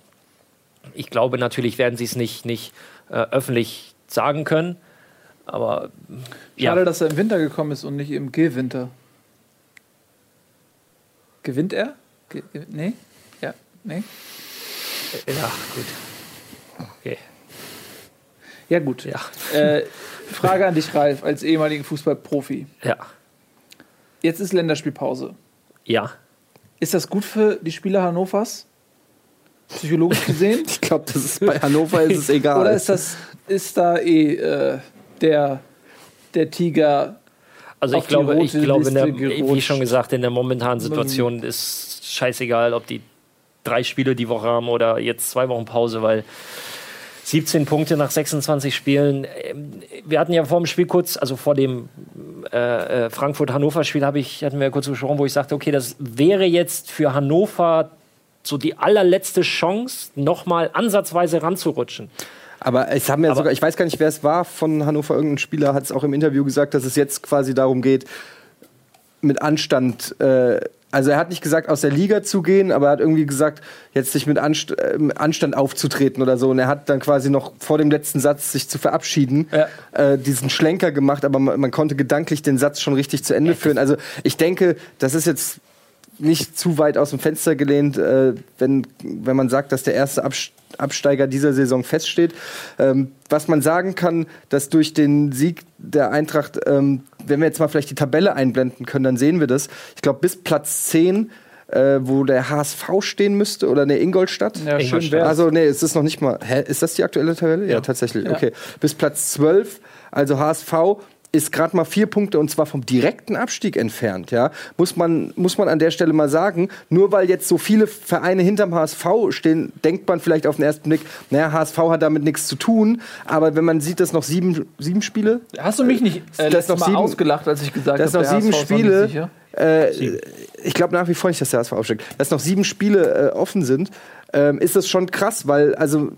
Ich glaube, natürlich werden sie es nicht, nicht äh, öffentlich sagen können. Aber Schade, ja, dass er im Winter gekommen ist und nicht im Gewinter. Gewinnt er? Ge ge- nee? Ja, nee? ja, gut. Okay. Ja, gut. Ja. Äh, Frage an dich, Ralf, als ehemaligen Fußballprofi. Ja. Jetzt ist Länderspielpause. Ja. Ist das gut für die Spieler Hannovers? Psychologisch gesehen? Ich glaube, das ist bei Hannover ist es egal. Oder ist das ist da eh äh, der, der Tiger Also auf ich die glaube, ich glaube in der, wie schon gesagt, in der momentanen Situation ist scheißegal, ob die drei Spiele die Woche haben oder jetzt zwei Wochen Pause, weil 17 Punkte nach 26 Spielen. Ähm, Wir hatten ja vor dem Spiel kurz, also vor dem äh, äh, Frankfurt-Hannover-Spiel, habe ich hatten wir ja kurz gesprochen, wo ich sagte, okay, das wäre jetzt für Hannover so die allerletzte Chance, nochmal ansatzweise ranzurutschen. Aber es haben ja Aber- sogar, ich weiß gar nicht, wer es war von Hannover, irgendein Spieler hat es auch im Interview gesagt, dass es jetzt quasi darum geht, mit Anstand, äh, also er hat nicht gesagt, aus der Liga zu gehen, aber er hat irgendwie gesagt, jetzt sich mit Anst äh, Anstand aufzutreten oder so. Und er hat dann quasi noch vor dem letzten Satz sich zu verabschieden, Ja. äh, diesen Schlenker gemacht, aber man, man konnte gedanklich den Satz schon richtig zu Ende führen. Also ich denke, das ist jetzt nicht zu weit aus dem Fenster gelehnt, äh, wenn, wenn man sagt, dass der erste Abs- Absteiger dieser Saison feststeht. Ähm, was man sagen kann, dass durch den Sieg der Eintracht, ähm, wenn wir jetzt mal vielleicht die Tabelle einblenden können, dann sehen wir das. Ich glaube, bis Platz 10, äh, wo der HSV stehen müsste, oder ne, Ingolstadt. Ja, schön wär's. Also, nee, es ist noch nicht mal. Hä, ist das die aktuelle Tabelle? Ja, tatsächlich. Ja. Okay. Bis Platz 12, also HSV ist gerade mal vier Punkte und zwar vom direkten Abstieg entfernt, ja. Muss man, muss man an der Stelle mal sagen, nur weil jetzt so viele Vereine hinterm HSV stehen, denkt man vielleicht auf den ersten Blick, naja, HSV hat damit nichts zu tun, aber wenn man sieht, dass noch sieben, sieben Spiele, Hast du mich nicht äh, Das noch Mal sieben- ausgelacht, als ich gesagt dass habe, noch der sieben HSV ist noch nicht Spiele, äh, ich glaube nach wie vor nicht, dass der HSV aufsteigt, dass noch sieben Spiele äh, offen sind, ähm, ist das schon krass, weil also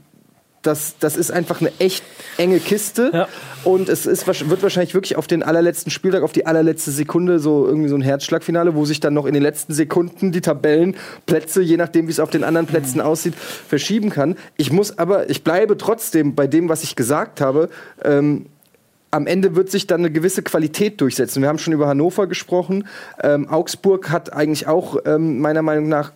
das, das ist einfach eine echt enge Kiste. Ja. Und es ist, wird wahrscheinlich wirklich auf den allerletzten Spieltag, auf die allerletzte Sekunde, so irgendwie so ein Herzschlagfinale, wo sich dann noch in den letzten Sekunden die Tabellenplätze, je nachdem, wie es auf den anderen Plätzen aussieht, verschieben kann. Ich muss aber, ich bleibe trotzdem bei dem, was ich gesagt habe. Ähm, am Ende wird sich dann eine gewisse Qualität durchsetzen. Wir haben schon über Hannover gesprochen. Ähm, Augsburg hat eigentlich auch ähm, meiner Meinung nach,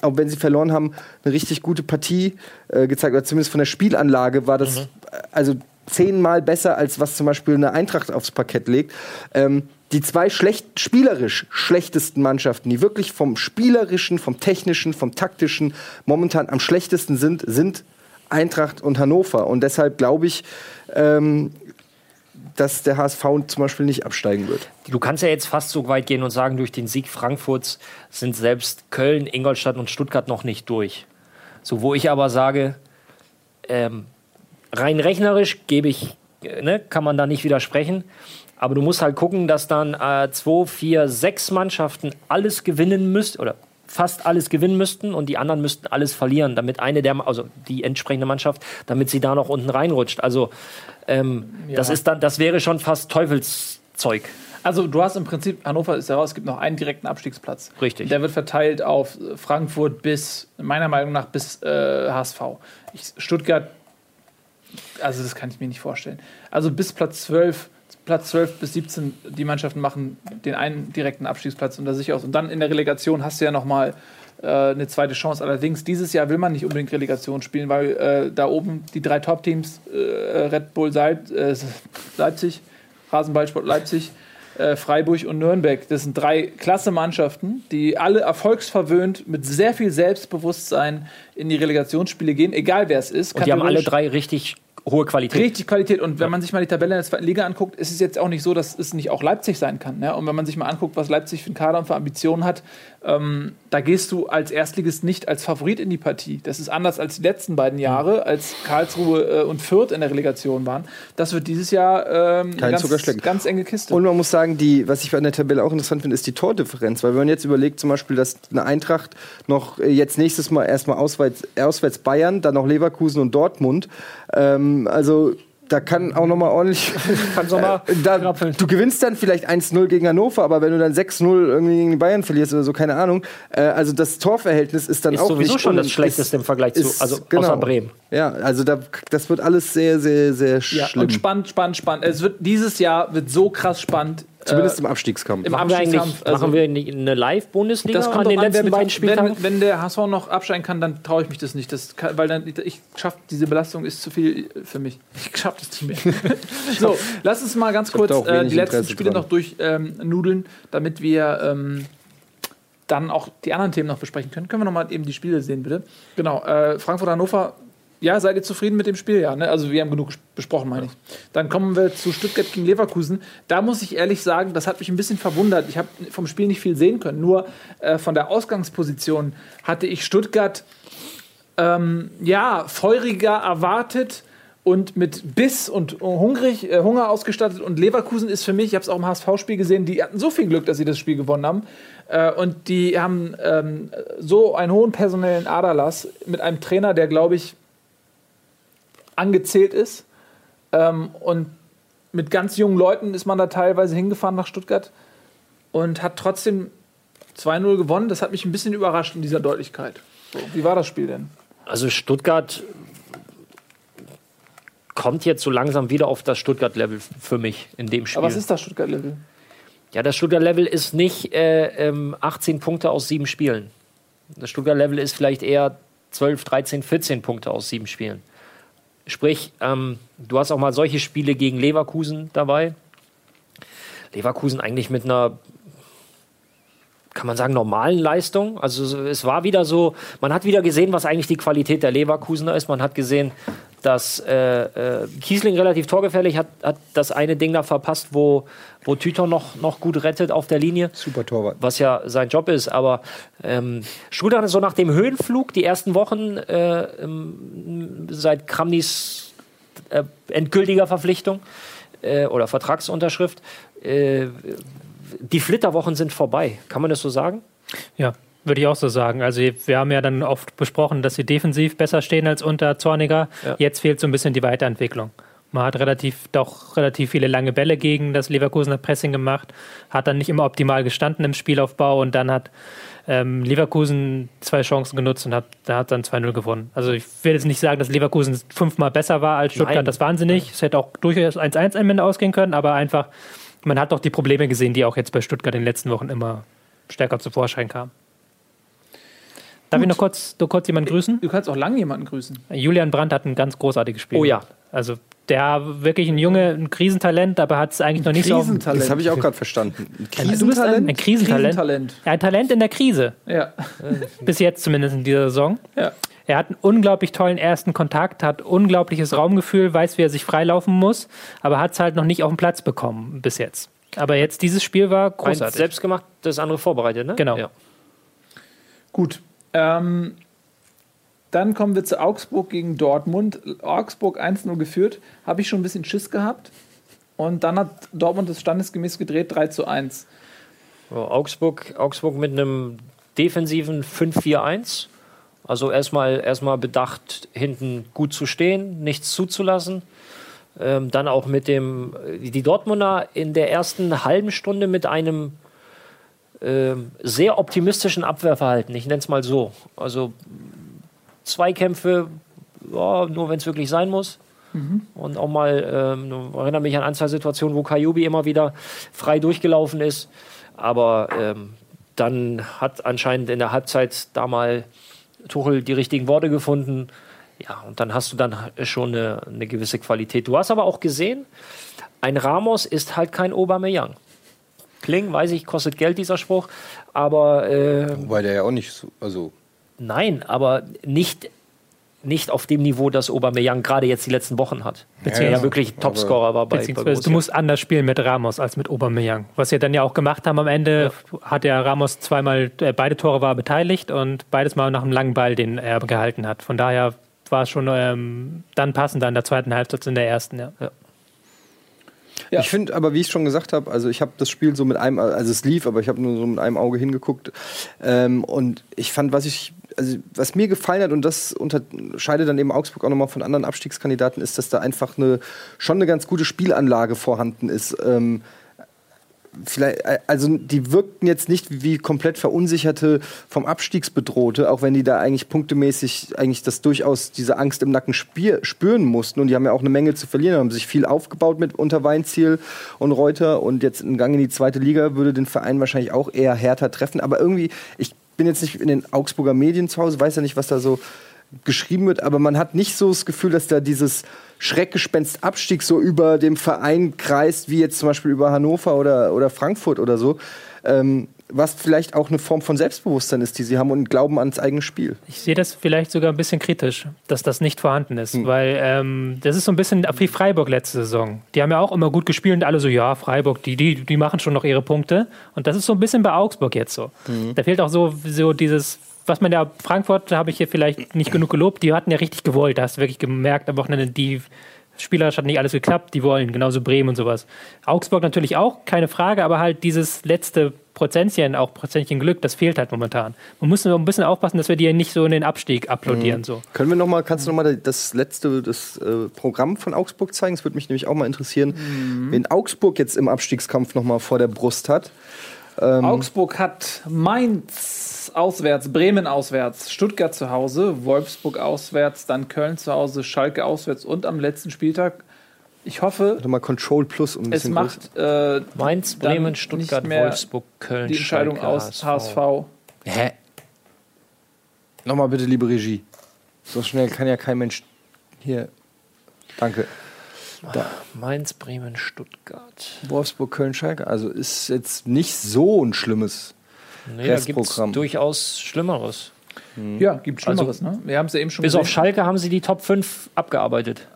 auch wenn sie verloren haben, eine richtig gute Partie äh, gezeigt. Oder zumindest von der Spielanlage war das äh, also zehnmal besser, als was zum Beispiel eine Eintracht aufs Parkett legt. Ähm, die zwei schlecht, spielerisch schlechtesten Mannschaften, die wirklich vom spielerischen, vom technischen, vom taktischen momentan am schlechtesten sind, sind Eintracht und Hannover. Und deshalb glaube ich, ähm, dass der HSV zum Beispiel nicht absteigen wird. Du kannst ja jetzt fast so weit gehen und sagen, durch den Sieg Frankfurts sind selbst Köln, Ingolstadt und Stuttgart noch nicht durch. So, wo ich aber sage, ähm, rein rechnerisch gebe ich, äh, ne, kann man da nicht widersprechen. Aber du musst halt gucken, dass dann äh, zwei, vier, sechs Mannschaften alles gewinnen müssten oder fast alles gewinnen müssten und die anderen müssten alles verlieren, damit eine der, also die entsprechende Mannschaft, damit sie da noch unten reinrutscht. Also ähm, das ist dann, das wäre schon fast Teufelszeug. Also du hast im Prinzip, Hannover ist ja raus, es gibt noch einen direkten Abstiegsplatz. Richtig. Der wird verteilt auf Frankfurt bis, meiner Meinung nach, bis äh, HSV. Ich, Stuttgart, also das kann ich mir nicht vorstellen. Also bis Platz 12, Platz 12 bis 17, die Mannschaften machen den einen direkten Abstiegsplatz unter sich aus. Und dann in der Relegation hast du ja nochmal äh, eine zweite Chance. Allerdings, dieses Jahr will man nicht unbedingt Relegation spielen, weil äh, da oben die drei Top-Teams, äh, Red Bull Leip äh, Leipzig, Rasenballsport Leipzig, äh, Freiburg und Nürnberg. Das sind drei klasse Mannschaften, die alle erfolgsverwöhnt mit sehr viel Selbstbewusstsein in die Relegationsspiele gehen, egal wer es ist. Und die haben alle drei richtig hohe Qualität. Richtig Qualität. Und wenn man sich mal die Tabelle in der zweiten Liga anguckt, ist es jetzt auch nicht so, dass es nicht auch Leipzig sein kann. Ja? Und wenn man sich mal anguckt, was Leipzig für einen Kader und für Ambitionen hat, ähm, da gehst du als Erstligist nicht als Favorit in die Partie. Das ist anders als die letzten beiden Jahre, als Karlsruhe äh, und Fürth in der Relegation waren. Das wird dieses Jahr ähm, eine ganz, ganz enge Kiste. Und man muss sagen, die, was ich an der Tabelle auch interessant finde, ist die Tordifferenz. Weil wenn man jetzt überlegt, zum Beispiel, dass eine Eintracht noch äh, jetzt nächstes Mal erstmal auswärts, auswärts Bayern, dann noch Leverkusen und Dortmund. Ähm, also da kann auch noch mal ordentlich. Kannst noch mal Äh, da, du gewinnst dann vielleicht 1-0 gegen Hannover, aber wenn du dann 6-0 irgendwie gegen die Bayern verlierst oder so, keine Ahnung. Äh, also das Torverhältnis ist dann Ist auch sowieso nicht schon das Schlechteste im Vergleich zu- also außer Bremen. Ja, also da, das wird alles sehr, sehr, sehr ja, schlimm. und spannend, spannend, spannend. Es wird dieses Jahr wird so krass spannend. Zumindest äh, im Abstiegskampf. im Machen wir eigentlich Abstiegskampf. Also- machen wir eine Live-Bundesliga Das kommt an den an, letzten mit, beiden Spieltagen? wenn, wenn der HSV noch absteigen kann, dann traue ich mich das nicht. Das kann, weil dann ich schaff diese Belastung ist zu viel für mich. Ich schaff das nicht mehr. so, lass uns mal ganz kurz äh, die letzten Interesse Spiele dran. noch durchnudeln, ähm, nudeln, damit wir ähm, dann auch die anderen Themen noch besprechen können. Können wir noch mal eben die Spiele sehen, bitte? Genau, äh, Frankfurt Hannover. Ja, seid ihr zufrieden mit dem Spiel? Ja, ne? Also wir haben genug besprochen, meine ich. Dann kommen wir zu Stuttgart gegen Leverkusen. Da muss ich ehrlich sagen, das hat mich ein bisschen verwundert. Ich habe vom Spiel nicht viel sehen können. Nur äh, von der Ausgangsposition hatte ich Stuttgart ähm, ja feuriger erwartet und mit Biss und hungrig, äh, Hunger ausgestattet. Und Leverkusen ist für mich, ich habe es auch im HSV-Spiel gesehen, die hatten so viel Glück, dass sie das Spiel gewonnen haben. Äh, und die haben ähm, so einen hohen personellen Aderlass mit einem Trainer, der, glaube ich, angezählt ist. Ähm, und mit ganz jungen Leuten ist man da teilweise hingefahren nach Stuttgart und hat trotzdem 2-0 gewonnen. Das hat mich ein bisschen überrascht in dieser Deutlichkeit. So, wie war das Spiel denn? Also Stuttgart kommt jetzt so langsam wieder auf das Stuttgart-Level für mich in dem Spiel. Aber was ist das Stuttgart-Level? Ja, das Stuttgart-Level ist nicht äh, ähm, 18 Punkte aus sieben Spielen. Das Stuttgart-Level ist vielleicht eher 12, 13, 14 Punkte aus sieben Spielen. Sprich, ähm, du hast auch mal solche Spiele gegen Leverkusen dabei. Leverkusen eigentlich mit einer, kann man sagen, normalen Leistung. Also es war wieder so, man hat wieder gesehen, was eigentlich die Qualität der Leverkusener ist. Man hat gesehen, dass äh, äh, Kiesling relativ torgefährlich hat, hat das eine Ding da verpasst, wo, wo Tüter noch, noch gut rettet auf der Linie. Super Torwart. Was ja sein Job ist. Aber ähm, Schröder hatte so nach dem Höhenflug die ersten Wochen äh, ähm, seit Kramnis äh, endgültiger Verpflichtung äh, oder Vertragsunterschrift. Äh, die Flitterwochen sind vorbei. Kann man das so sagen? Ja, würde ich auch so sagen. Also wir haben ja dann oft besprochen, dass sie defensiv besser stehen als unter Zorniger. Ja. Jetzt fehlt so ein bisschen die Weiterentwicklung. Man hat relativ, doch relativ viele lange Bälle gegen das Leverkusener Pressing gemacht, hat dann nicht immer optimal gestanden im Spielaufbau und dann hat ähm, Leverkusen zwei Chancen genutzt und hat, hat dann 2-0 gewonnen. Also ich will jetzt nicht sagen, dass Leverkusen fünfmal besser war als Stuttgart, Nein. das waren sie nicht. Es hätte auch durchaus 1-1 am Ende ausgehen können, aber einfach, man hat doch die Probleme gesehen, die auch jetzt bei Stuttgart in den letzten Wochen immer stärker zu Vorschein kamen. Darf ich noch kurz, nur kurz jemanden grüßen? Du kannst auch lange jemanden grüßen. Julian Brandt hat ein ganz großartiges Spiel. Oh ja. gemacht. Also der wirklich ein Junge, ein Krisentalent, aber hat es eigentlich noch nicht so. auf- Krisentalent. Das habe ich auch gerade verstanden. Ein Du bist ein, Krisentalent? Ein Krisentalent. Krisentalent. Ja, ein Talent in der Krise. Ja. Bis jetzt zumindest in dieser Saison. ja. Er hat einen unglaublich tollen ersten Kontakt, hat unglaubliches Raumgefühl, weiß, wie er sich freilaufen muss, aber hat es halt noch nicht auf den Platz bekommen bis jetzt. Aber jetzt dieses Spiel war Eins großartig. selbst gemacht, das andere vorbereitet, ne? Genau. Ja. Gut. Ähm, dann kommen wir zu Augsburg gegen Dortmund. Augsburg 1-0 geführt. Habe ich schon ein bisschen Schiss gehabt. Und dann hat Dortmund das standesgemäß gedreht, 3 zu 1. Ja, Augsburg, Augsburg mit einem defensiven 5-4-1. Also erstmal erstmal bedacht, hinten gut zu stehen, nichts zuzulassen. Ähm, dann auch mit dem, die Dortmunder in der ersten halben Stunde mit einem ähm, sehr optimistischen Abwehrverhalten. Ich nenne es mal so. Also Zweikämpfe, ja, nur wenn es wirklich sein muss. Und auch mal, ähm, erinnere mich an ein, zwei Situationen, wo Kajubi immer wieder frei durchgelaufen ist. Aber ähm, dann hat anscheinend in der Halbzeit da mal Tuchel die richtigen Worte gefunden. Ja, und dann hast du dann schon eine, eine gewisse Qualität. Du hast aber auch gesehen, ein Ramos ist halt kein Aubameyang. Kling, weiß ich, kostet Geld dieser Spruch, aber äh, Wobei der ja auch nicht so. Also, nein, aber nicht, nicht auf dem Niveau, das Aubameyang gerade jetzt die letzten Wochen hat. Der ja, ja, wirklich Topscorer war bei, bei Beziehungsweise du Borussia. musst anders spielen mit Ramos als mit Aubameyang. Was sie dann ja auch gemacht haben am Ende, hat ja Ramos zweimal, äh, beide Tore war beteiligt und beides mal nach einem langen Ball, den er gehalten hat. Von daher war es schon ähm, dann passender in der zweiten Halbzeit als in der ersten. Ja. Ja. Ich finde aber, wie ich schon gesagt habe, also ich habe das Spiel so mit einem, also es lief, aber ich habe nur so mit einem Auge hingeguckt. Ähm, und ich fand, was ich, also was mir gefallen hat, und das unterscheidet dann eben Augsburg auch nochmal von anderen Abstiegskandidaten, ist, dass da einfach eine schon eine ganz gute Spielanlage vorhanden ist. Ähm, vielleicht, äh, also die wirkten jetzt nicht wie komplett verunsicherte vom Abstiegsbedrohte, auch wenn die da eigentlich punktemäßig eigentlich das durchaus diese Angst im Nacken spier, spüren mussten. Und die haben ja auch eine Menge zu verlieren, haben sich viel aufgebaut mit unter Weinziel und Reuter. Und jetzt ein Gang in die zweite Liga würde den Verein wahrscheinlich auch eher härter treffen, aber irgendwie ich bin jetzt nicht in den Augsburger Medien zu Hause, weiß ja nicht, was da so geschrieben wird, aber man hat nicht so das Gefühl, dass da dieses Schreckgespenst Abstieg so über dem Verein kreist, wie jetzt zum Beispiel über Hannover oder, oder Frankfurt oder so. Ähm, was vielleicht auch eine Form von Selbstbewusstsein ist, die sie haben und glauben ans eigene Spiel. Ich sehe das vielleicht sogar ein bisschen kritisch, dass das nicht vorhanden ist, weil ähm, das ist so ein bisschen wie Freiburg letzte Saison. Die haben ja auch immer gut gespielt und alle so, ja, Freiburg, die, die, die machen schon noch ihre Punkte. Und das ist so ein bisschen bei Augsburg jetzt so. Da fehlt auch so, so dieses, was man ja, Frankfurt, habe ich hier vielleicht nicht genug gelobt, die hatten ja richtig gewollt, da hast du wirklich gemerkt am Wochenende, die Spielerisch hat nicht alles geklappt, die wollen, genauso Bremen und sowas. Augsburg natürlich auch, keine Frage, aber halt dieses letzte Prozentchen, auch Prozentchen Glück, das fehlt halt momentan. Man muss nur ein bisschen aufpassen, dass wir die nicht so in den Abstieg applaudieren. So. Können wir noch mal, kannst du noch mal das letzte das, äh, Programm von Augsburg zeigen? Das würde mich nämlich auch mal interessieren, wen Augsburg jetzt im Abstiegskampf noch mal vor der Brust hat. Augsburg hat Mainz auswärts, Bremen auswärts, Stuttgart zu Hause, Wolfsburg auswärts, dann Köln zu Hause, Schalke auswärts und am letzten Spieltag. Ich hoffe, Warte mal Control Plus um ein es macht äh, Mainz, Bremen, Stuttgart, Wolfsburg, Köln, die Entscheidung Schalke, aus HSV. größer. Hä? Nochmal bitte, liebe Regie. So schnell kann ja kein Mensch hier. Danke. Mainz, Bremen, Stuttgart. Wolfsburg, Köln, Schalke. Also ist jetzt nicht so ein schlimmes. Nee, da gibt es Restprogramm. durchaus Schlimmeres. Ja, gibt Schlimmeres, ne? Wir haben es ja eben schon Bis auf gesehen. Schalke haben sie die Top 5 abgearbeitet.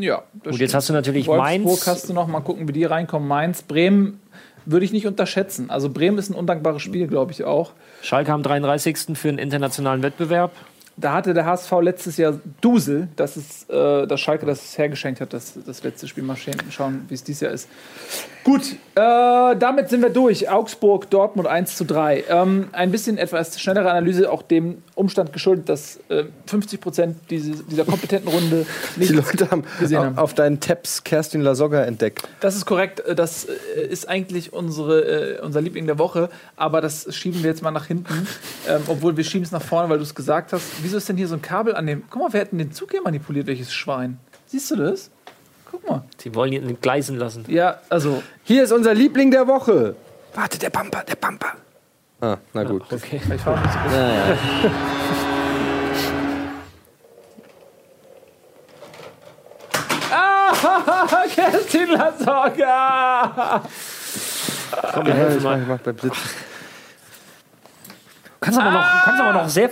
Ja, das Gut, jetzt hast du natürlich Wolfsburg Mainz. hast du noch mal gucken, wie die reinkommen. Mainz, Bremen würde ich nicht unterschätzen. Also Bremen ist ein undankbares Spiel, glaube ich auch. Schalke am 33. für einen internationalen Wettbewerb. Da hatte der HSV letztes Jahr Dusel, dass es, äh, dass Schalke das hergeschenkt hat, das, das letzte Spiel. Mal schauen, wie es dieses Jahr ist. Gut, äh, damit sind wir durch. Augsburg, Dortmund 1 zu 3. Ähm, ein bisschen etwas schnellere Analyse, auch dem Umstand geschuldet, dass äh, 50 Prozent diese, dieser kompetenten Runde Die nicht Leute haben gesehen haben. auf deinen Tabs Kerstin Lasogga entdeckt. Das ist korrekt. Äh, Das äh, ist eigentlich unsere, äh, unser Liebling der Woche. Aber das schieben wir jetzt mal nach hinten. Ähm, obwohl wir schieben es nach vorne, weil du es gesagt hast. Wieso ist denn hier so ein Kabel an dem. Guck mal, wer hat denn den Zug hier manipuliert? Welches Schwein? Siehst du das? Guck mal. Sie wollen ihn entgleisen lassen. Ja, also. Hier ist unser Liebling der Woche. Warte, der Bumper, der Bumper. Ah, na gut. Okay. Ich fahr nicht so gut. Ah, Kerstin Lasogga! Komm, helfen mal. Ich mach beim Sitzen. Kannst aber, noch, kannst aber noch sehr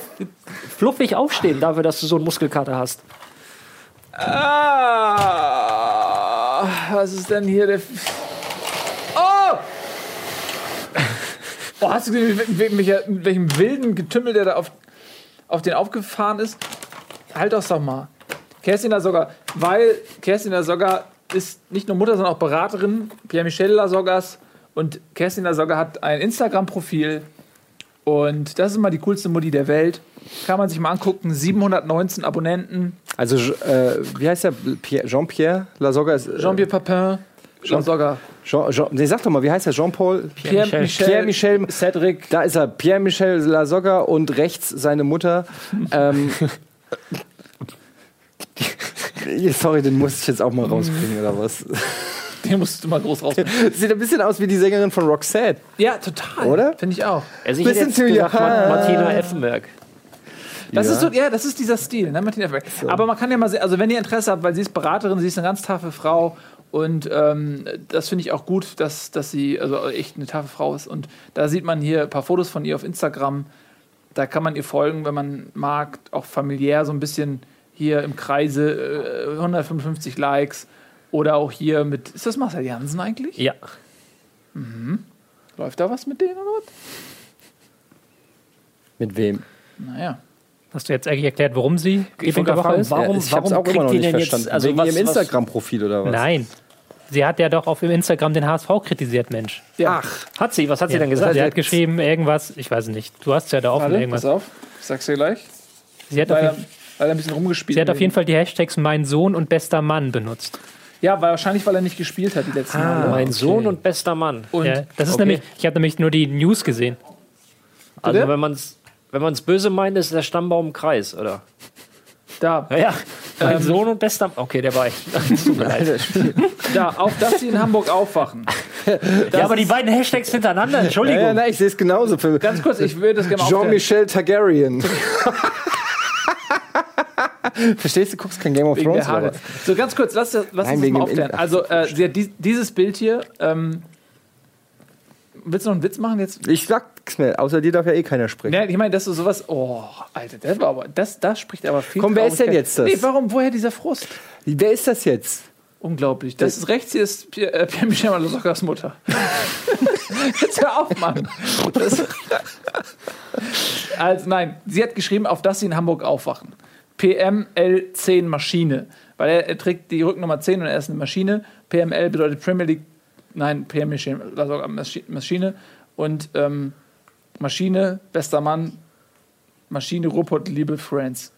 fluffig aufstehen, dafür, dass du so einen Muskelkater hast. Ah, was ist denn hier der. Oh! Oh, hast du gesehen, mit, mit, mit, welchem wilden Getümmel der da auf, auf den aufgefahren ist? Halt doch doch mal. Kerstin Lasogga, weil Kerstin Lasogga ist nicht nur Mutter, sondern auch Beraterin Pierre-Michel Lasoggas. Und Kerstin Lasogga hat ein Instagram-Profil. Und das ist immer die coolste Mutti der Welt. Kann man sich mal angucken. 719 Abonnenten. Also, äh, wie heißt der? Pierre- Jean-Pierre Lasogga ist. äh, Jean-Pierre Papin, Lasogga. Jean, Jean, nee, sag doch mal, wie heißt der? Jean-Paul? Pierre-Michel, Pierre-Michel- Cedric. Da ist er, Pierre-Michel Lasogga und rechts seine Mutter. ähm, sorry, den muss ich jetzt auch mal rausbringen, oder was? Den musst du mal groß raus. Sieht ein bisschen aus wie die Sängerin von Roxette. Ja, total. Oder? Finde ich auch. Also ich jetzt to gesagt. Martina Effenberg. Das Ja. ist so, ja, das ist dieser Stil, ne, Martina Effenberg. Aber man kann ja mal sehen, also wenn ihr Interesse habt, weil sie ist Beraterin, sie ist eine ganz taffe Frau und ähm, das finde ich auch gut, dass, dass sie also echt eine taffe Frau ist. Und da sieht man hier ein paar Fotos von ihr auf Instagram. Da kann man ihr folgen, wenn man mag, auch familiär so ein bisschen hier im Kreise äh, 155 Likes oder auch hier mit, ist das Marcel Jansen eigentlich? Ja. Läuft da was mit denen oder was? Mit wem? Naja. Hast du jetzt eigentlich erklärt, warum sie Ich Liebling der Woche ist? warum, ich hab's warum auch immer noch kriegt die nicht denn jetzt, verstanden. also Wegen was, ihrem Instagram-Profil oder was? Nein. Sie hat ja doch auf dem Instagram den HSV kritisiert, Mensch. Ja. Ach, hat sie, was hat sie denn Ja, gesagt? Sie hat geschrieben, irgendwas, ich weiß nicht. Du hast ja da offen Warte, irgendwas. pass auf. Ich sag's dir gleich. Sie hat, auf Weil er, jeden, weil er ein bisschen rumgespielt sie hat auf jeden. Fall die Hashtags mein Sohn und bester Mann benutzt. Ja, weil wahrscheinlich, weil er nicht gespielt hat die letzten Jahre. mein Sohn und bester Mann. Und ja, das ist okay. nämlich, ich habe nämlich nur die News gesehen. Also Bitte? wenn man es wenn man's böse meint, ist der Stammbaum im Kreis, oder? da, Ja, ja. Mein Ähm, Sohn und bester Mann. Okay, der war echt. Tut mir leid. da, auf dass sie in Hamburg aufwachen. ja, aber die beiden Hashtags hintereinander, ja, Entschuldigung. ja, nein, ich sehe es genauso. Für Ganz kurz, ich würde das gerne. Jean-Michel Targaryen. Verstehst du, guckst kein Game of Wegen Thrones der oder? So ganz kurz, lass, das- lass Nein, uns das mal aufklären. Also, äh, sie hat dieses Bild hier. Ähm, willst du noch einen Witz machen jetzt? Ich sag's mir, außer dir darf ja eh keiner sprechen. Ja, ich meine, dass du sowas. Oh, Alter, das war aber. Das, das spricht aber viel. Komm, wer ist denn jetzt das? Nee, warum? Woher dieser Frust? Wer ist das jetzt? Unglaublich. Das ist rechts hier ist Pierre, äh, Michel Malosocas Mutter. Jetzt hör auf, Mann. Das, also nein, sie hat geschrieben, auf dass sie in Hamburg aufwachen. PML10 Maschine. Weil er, er trägt die Rücknummer 10 und er ist eine Maschine. PML bedeutet Premier League Nein, Lasogga Maschi- Maschine. Und ähm, Maschine, bester Mann, Maschine, Ruppert, liebe Friends.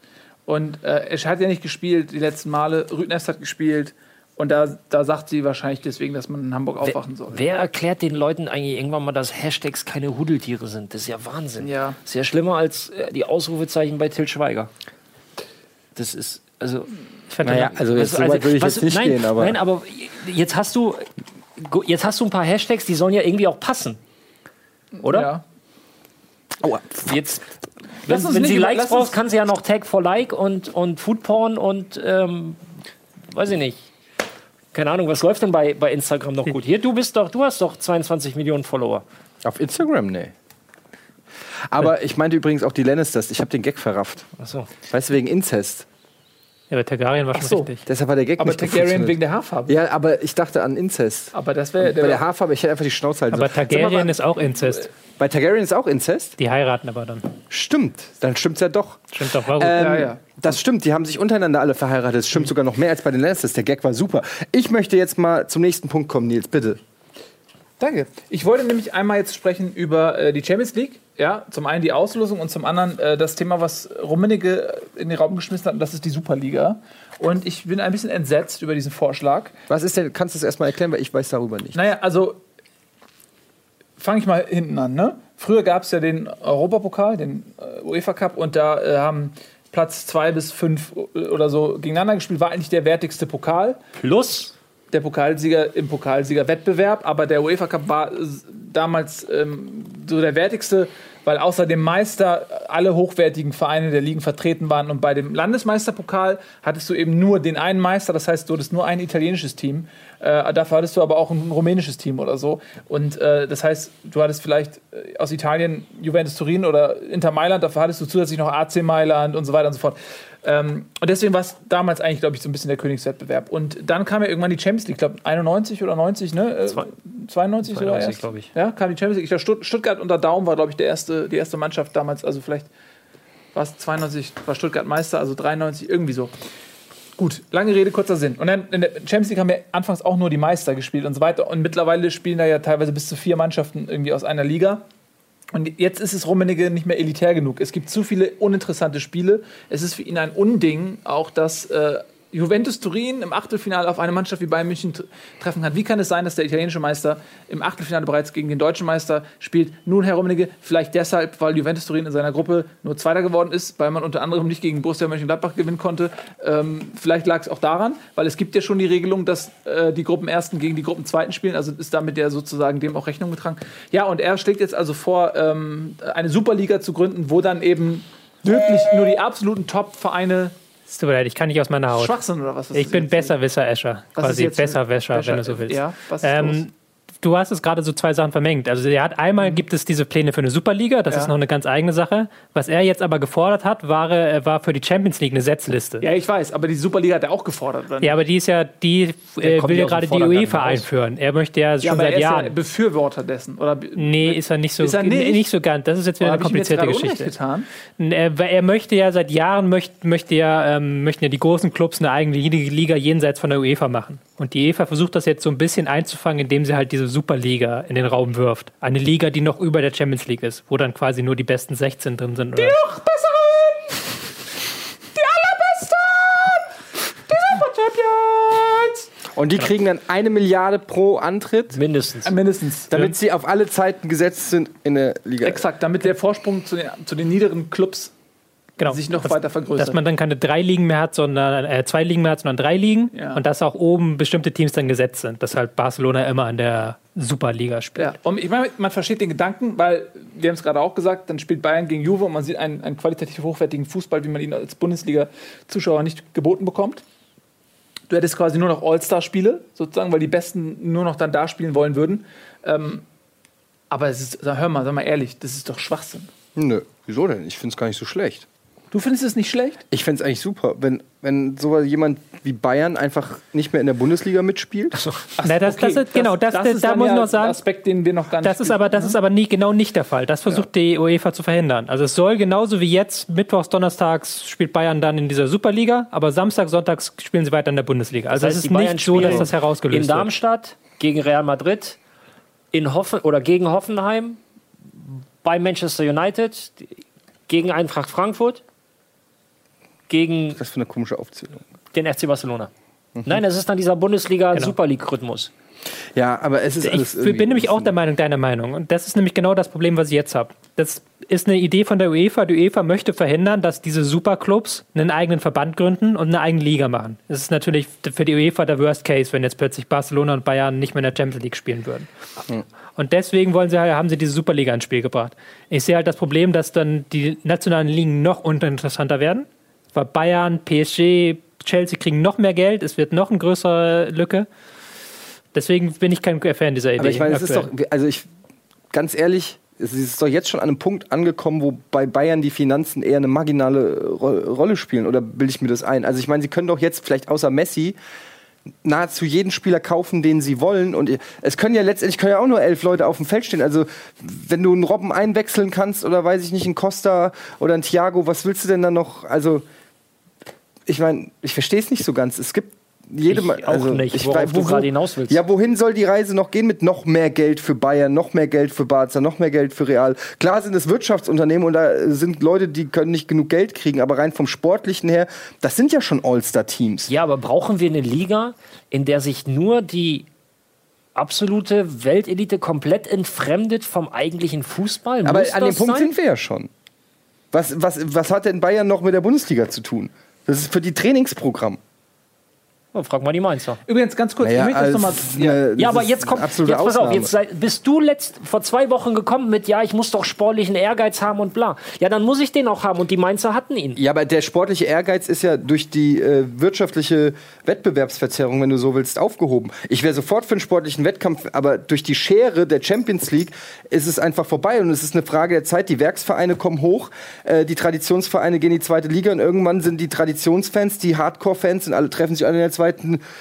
Und äh, er hat ja nicht gespielt die letzten Male. Rüdnest hat gespielt. Und da, da sagt sie wahrscheinlich deswegen, dass man in Hamburg aufwachen soll. Wer erklärt den Leuten eigentlich irgendwann mal, dass Hashtags keine Hudeltiere sind? Das ist ja Wahnsinn. Ja. Ist ja schlimmer als äh, die Ausrufezeichen bei Till Schweiger. Das ist, also. Ich fand Naja, also jetzt so weit würde ich was- jetzt nicht nein, gehen, aber Nein, aber jetzt hast du, jetzt hast du ein paar Hashtags, die sollen ja irgendwie auch passen. Oder? Ja. Jetzt, wenn, Lass uns wenn nicht sie Likes braucht, kann sie ja noch Tag for Like und, und Foodporn und ähm, weiß ich nicht. Keine Ahnung, was läuft denn bei, bei Instagram noch gut? Hier, du bist doch, du hast doch 22 Millionen Follower. auf Instagram, nee. Aber ich meinte übrigens auch die Lannisters. Ich habe den Gag verrafft. Achso. Weißt du, wegen Inzest. Ja, aber Targaryen war schon so. richtig. Deshalb war der Gag Aber nicht Targaryen wegen der Haarfarbe. Ja, aber ich dachte an Inzest. Aber das wäre Bei der Haarfarbe, ich hätte einfach die Schnauze halten Aber sollen. Targaryen mal, ist auch Inzest. Bei Targaryen ist auch Inzest? Die heiraten aber dann. Stimmt. Dann stimmt's ja doch. Stimmt doch, warum? Ähm, Ja, ja. Das stimmt, die haben sich untereinander alle verheiratet. Das stimmt sogar noch mehr als bei den Lannisters. Der Gag war super. Ich möchte jetzt mal zum nächsten Punkt kommen, Nils, bitte. Danke. Ich wollte nämlich einmal jetzt sprechen über äh, die Champions League. Ja, zum einen die Auslosung und zum anderen äh, das Thema, was Rummenigge in den Raum geschmissen hat, und das ist die Superliga. Und ich bin ein bisschen entsetzt über diesen Vorschlag. Was ist denn, kannst du es erstmal erklären, weil ich weiß darüber nicht. Naja, also fange ich mal hinten an. Ne? Früher gab es ja den Europapokal, den äh, UEFA Cup, und da äh, haben Platz zwei bis fünf oder so gegeneinander gespielt. War eigentlich der wertigste Pokal. Plus, der Pokalsieger im Pokalsiegerwettbewerb, aber der UEFA Cup war damals ähm, so der wertigste, weil außer dem Meister alle hochwertigen Vereine der Ligen vertreten waren und bei dem Landesmeisterpokal hattest du eben nur den einen Meister, das heißt, du hattest nur ein italienisches Team, äh, dafür hattest du aber auch ein rumänisches Team oder so und äh, das heißt, du hattest vielleicht äh, aus Italien Juventus Turin oder Inter Mailand, dafür hattest du zusätzlich noch AC Mailand und so weiter und so fort. Ähm, und deswegen war es damals eigentlich, glaube ich, so ein bisschen der Königswettbewerb. Und dann kam ja irgendwann die Champions League, ich glaube 91 oder 90, ne? Äh, Zwei- 92 sogar 92, erst. glaube ich. Ja, kam die Champions League. Ich glaube, Stutt Stuttgart unter Daum war, glaube ich, der erste, die erste Mannschaft damals. Also vielleicht war es 92, war Stuttgart Meister, also 93, irgendwie so. Gut, lange Rede, kurzer Sinn. Und dann in der Champions League haben ja anfangs auch nur die Meister gespielt und so weiter. Und mittlerweile spielen da ja teilweise bis zu vier Mannschaften irgendwie aus einer Liga. Und jetzt ist es Rummenigge nicht mehr elitär genug. Es gibt zu viele uninteressante Spiele. Es ist für ihn ein Unding, auch dass äh, Juventus Turin im Achtelfinale auf eine Mannschaft wie Bayern München treffen kann. Wie kann es sein, dass der italienische Meister im Achtelfinale bereits gegen den deutschen Meister spielt? Nun, Herr Rummenigge, vielleicht deshalb, weil Juventus Turin in seiner Gruppe nur Zweiter geworden ist, weil man unter anderem nicht gegen Borussia Mönchengladbach gewinnen konnte. Ähm, vielleicht lag es auch daran, weil es gibt ja schon die Regelung, dass äh, die Gruppenersten gegen die Gruppenzweiten spielen. Also ist damit ja sozusagen dem auch Rechnung getragen. Ja, und er schlägt jetzt also vor, ähm, eine Superliga zu gründen, wo dann eben wirklich nur die absoluten Top-Vereine Es tut mir leid, ich kann nicht aus meiner Haut. schwach sind oder was? Ich bin jetzt? Besserwisser Escher. Was ist Quasi Escher, wenn du so willst. Ja, was ist los? Du hast es gerade so zwei Sachen vermengt. Also er hat einmal gibt es diese Pläne für eine Superliga, das Ja. ist noch eine ganz eigene Sache. Was er jetzt aber gefordert hat, war, äh, war für die Champions League eine Setzliste. Ja, ich weiß, aber die Superliga hat er auch gefordert. Ja, aber die ist ja, die äh, will ja gerade die UEFA einführen. Er möchte ja schon Ja, aber seit er ist Jahren. ja Befürworter dessen. Oder nee, ist er nicht so. Ist er nicht? nicht so ganz. Das ist jetzt wieder Oder eine mir jetzt komplizierte Geschichte. getan? Er, er möchte ja seit Jahren möchte, möchte ja, ähm, möchten ja die großen Clubs eine eigene Liga jenseits von der UEFA machen. Und die UEFA versucht das jetzt so ein bisschen einzufangen, indem sie halt diese Superliga in den Raum wirft. Eine Liga, die noch über der Champions League ist, wo dann quasi nur die besten 16 drin sind. Oder? Und die kriegen dann eine Milliarde pro Antritt, mindestens. Äh, Mindestens. damit sie auf alle Zeiten gesetzt sind in der Liga. Exakt, damit der Vorsprung zu den, zu den niederen Clubs Genau. sich noch dass, weiter vergrößert. Dass man dann keine drei Ligen mehr hat, sondern äh, zwei Ligen mehr hat, sondern drei Ligen. Ja. Und dass auch oben bestimmte Teams dann gesetzt sind. Dass halt Barcelona immer an der Superliga spielt. Ja, und ich meine, man versteht den Gedanken, weil wir haben es gerade auch gesagt, dann spielt Bayern gegen Juve und man sieht einen, einen qualitativ hochwertigen Fußball, wie man ihn als Bundesliga-Zuschauer nicht geboten bekommt. Du hättest quasi nur noch All-Star-Spiele, sozusagen, weil die Besten nur noch dann da spielen wollen würden. Ähm, aber es ist, hör mal, sag mal ehrlich, das ist doch Schwachsinn. Nö, wieso denn? Ich finde es gar nicht so schlecht. Du findest es nicht schlecht? Ich fände es eigentlich super, wenn, wenn so jemand wie Bayern einfach nicht mehr in der Bundesliga mitspielt. Na, das, das ist, genau, das, das, ist da muss ich ja noch sagen, ein Aspekt, den wir noch gar nicht Das ist aber, das ist aber nie, genau nicht der Fall. Das versucht die UEFA zu verhindern. Also es soll genauso wie jetzt, mittwochs, donnerstags spielt Bayern dann in dieser Superliga, aber Samstag, sonntags spielen sie weiter in der Bundesliga. Also es ist nicht so, dass das herausgelöst in wird. Darmstadt gegen Real Madrid, in Hoffen oder gegen Hoffenheim, bei Manchester United, gegen Eintracht Frankfurt, gegen Das für eine komische Aufzählung. den FC Barcelona. Nein, das ist dann dieser Bundesliga-Super League-Rhythmus. Ja, aber es ist alles Ich bin nämlich auch der Meinung, deiner Meinung. Und das ist nämlich genau das Problem, was ich jetzt habe. Das ist eine Idee von der UEFA. Die UEFA möchte verhindern, dass diese Superclubs einen eigenen Verband gründen und eine eigene Liga machen. Das ist natürlich für die UEFA der Worst Case, wenn jetzt plötzlich Barcelona und Bayern nicht mehr in der Champions League spielen würden. Und deswegen wollen sie, halt- haben sie diese Superliga ins Spiel gebracht. Ich sehe halt das Problem, dass dann die nationalen Ligen noch uninteressanter werden. Weil Bayern, PSG, Chelsea kriegen noch mehr Geld, es wird noch eine größere Lücke. Deswegen bin ich kein Fan dieser Idee. Aber ich meine, es ist doch, also ich, ganz ehrlich, es ist doch jetzt schon an einem Punkt angekommen, wo bei Bayern die Finanzen eher eine marginale Ro Rolle spielen. Oder bilde ich mir das ein? Also ich meine, sie können doch jetzt vielleicht außer Messi nahezu jeden Spieler kaufen, den sie wollen. Und es können ja letztendlich können ja auch nur elf Leute auf dem Feld stehen. Also wenn du einen Robben einwechseln kannst oder weiß ich nicht, einen Costa oder einen Thiago, was willst du denn dann noch? Also ich meine, ich verstehe es nicht so ganz. Es gibt jede Ich auch also nicht, ich worauf weiß, du gerade hinaus willst. Ja, wohin soll die Reise noch gehen mit noch mehr Geld für Bayern, noch mehr Geld für Barca, noch mehr Geld für Real? Klar sind es Wirtschaftsunternehmen und da sind Leute, die können nicht genug Geld kriegen, aber rein vom Sportlichen her, das sind ja schon All-Star-Teams. Ja, aber brauchen wir eine Liga, in der sich nur die absolute Weltelite komplett entfremdet vom eigentlichen Fußball? Aber Muss an dem Punkt sein? sind wir ja schon. Was, was, was hat denn Bayern noch mit der Bundesliga zu tun? Das ist für die Trainingsprogramm. Oh, frag mal die Mainzer. Übrigens, ganz kurz, ich möchte das nochmal. eine- Ja, das aber jetzt kommt, jetzt absolute pass auf, Ausnahme. jetzt sei, bist du letzt, vor zwei Wochen gekommen mit, ja, ich muss doch sportlichen Ehrgeiz haben und bla. Ja, dann muss ich den auch haben und die Mainzer hatten ihn. Ja, aber der sportliche Ehrgeiz ist ja durch die äh, wirtschaftliche Wettbewerbsverzerrung, wenn du so willst, aufgehoben. Ich wäre sofort für einen sportlichen Wettkampf, aber durch die Schere der Champions League ist es einfach vorbei und es ist eine Frage der Zeit. Die Werksvereine kommen hoch, äh, die Traditionsvereine gehen in die zweite Liga und irgendwann sind die Traditionsfans, die Hardcore-Fans, alle treffen sich alle in der zweiten,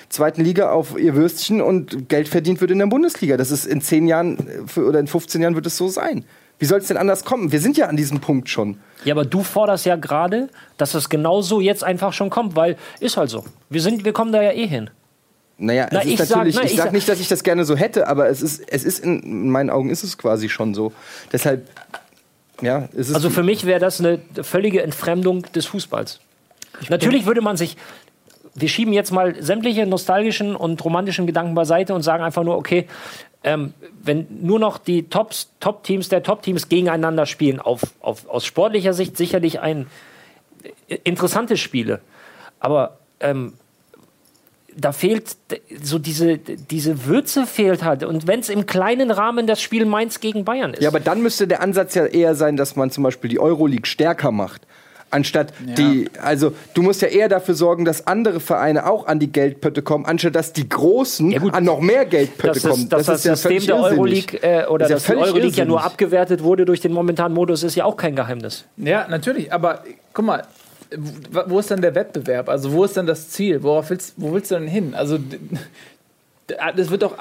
zweiten Liga auf ihr Würstchen und Geld verdient wird in der Bundesliga. Das ist in zehn Jahren äh, oder in 15 Jahren wird es so sein. Wie soll es denn anders kommen? Wir sind ja an diesem Punkt schon. Ja, aber du forderst ja gerade, dass es genauso jetzt einfach schon kommt, weil ist halt so. Wir, sind, wir kommen da ja eh hin. Naja, Na, ich sag- natürlich, na, ich, ich sag sag- nicht, dass ich das gerne so hätte, aber es ist, es ist in, in meinen Augen ist es quasi schon so. Deshalb, ja, es ist Also für mich wäre das eine völlige Entfremdung des Fußballs. Natürlich würde man sich. Wir schieben jetzt mal sämtliche nostalgischen und romantischen Gedanken beiseite und sagen einfach nur, okay, ähm, wenn nur noch die Tops, Top-Teams der Top-Teams gegeneinander spielen, auf, auf, aus sportlicher Sicht sicherlich ein äh, interessantes Spiele. Aber ähm, da fehlt so diese, diese Würze fehlt halt. Und wenn es im kleinen Rahmen das Spiel Mainz gegen Bayern ist. ja, aber dann müsste der Ansatz ja eher sein, dass man zum Beispiel die Euroleague stärker macht. Anstatt die, also du musst ja eher dafür sorgen, dass andere Vereine auch an die Geldpötte kommen, anstatt dass die Großen Ja, gut. an noch mehr Geldpötte das, kommen. dass das, ja System völlig der irrsinnig. Euroleague äh, oder Ist ja dass die völlig Euroleague ja nur abgewertet wurde durch den momentanen Modus, ist ja auch kein Geheimnis. Ja, natürlich, aber guck mal, wo ist denn der Wettbewerb? Also, wo ist denn das Ziel? Worauf willst, wo willst du denn hin? Also, d- das wird doch.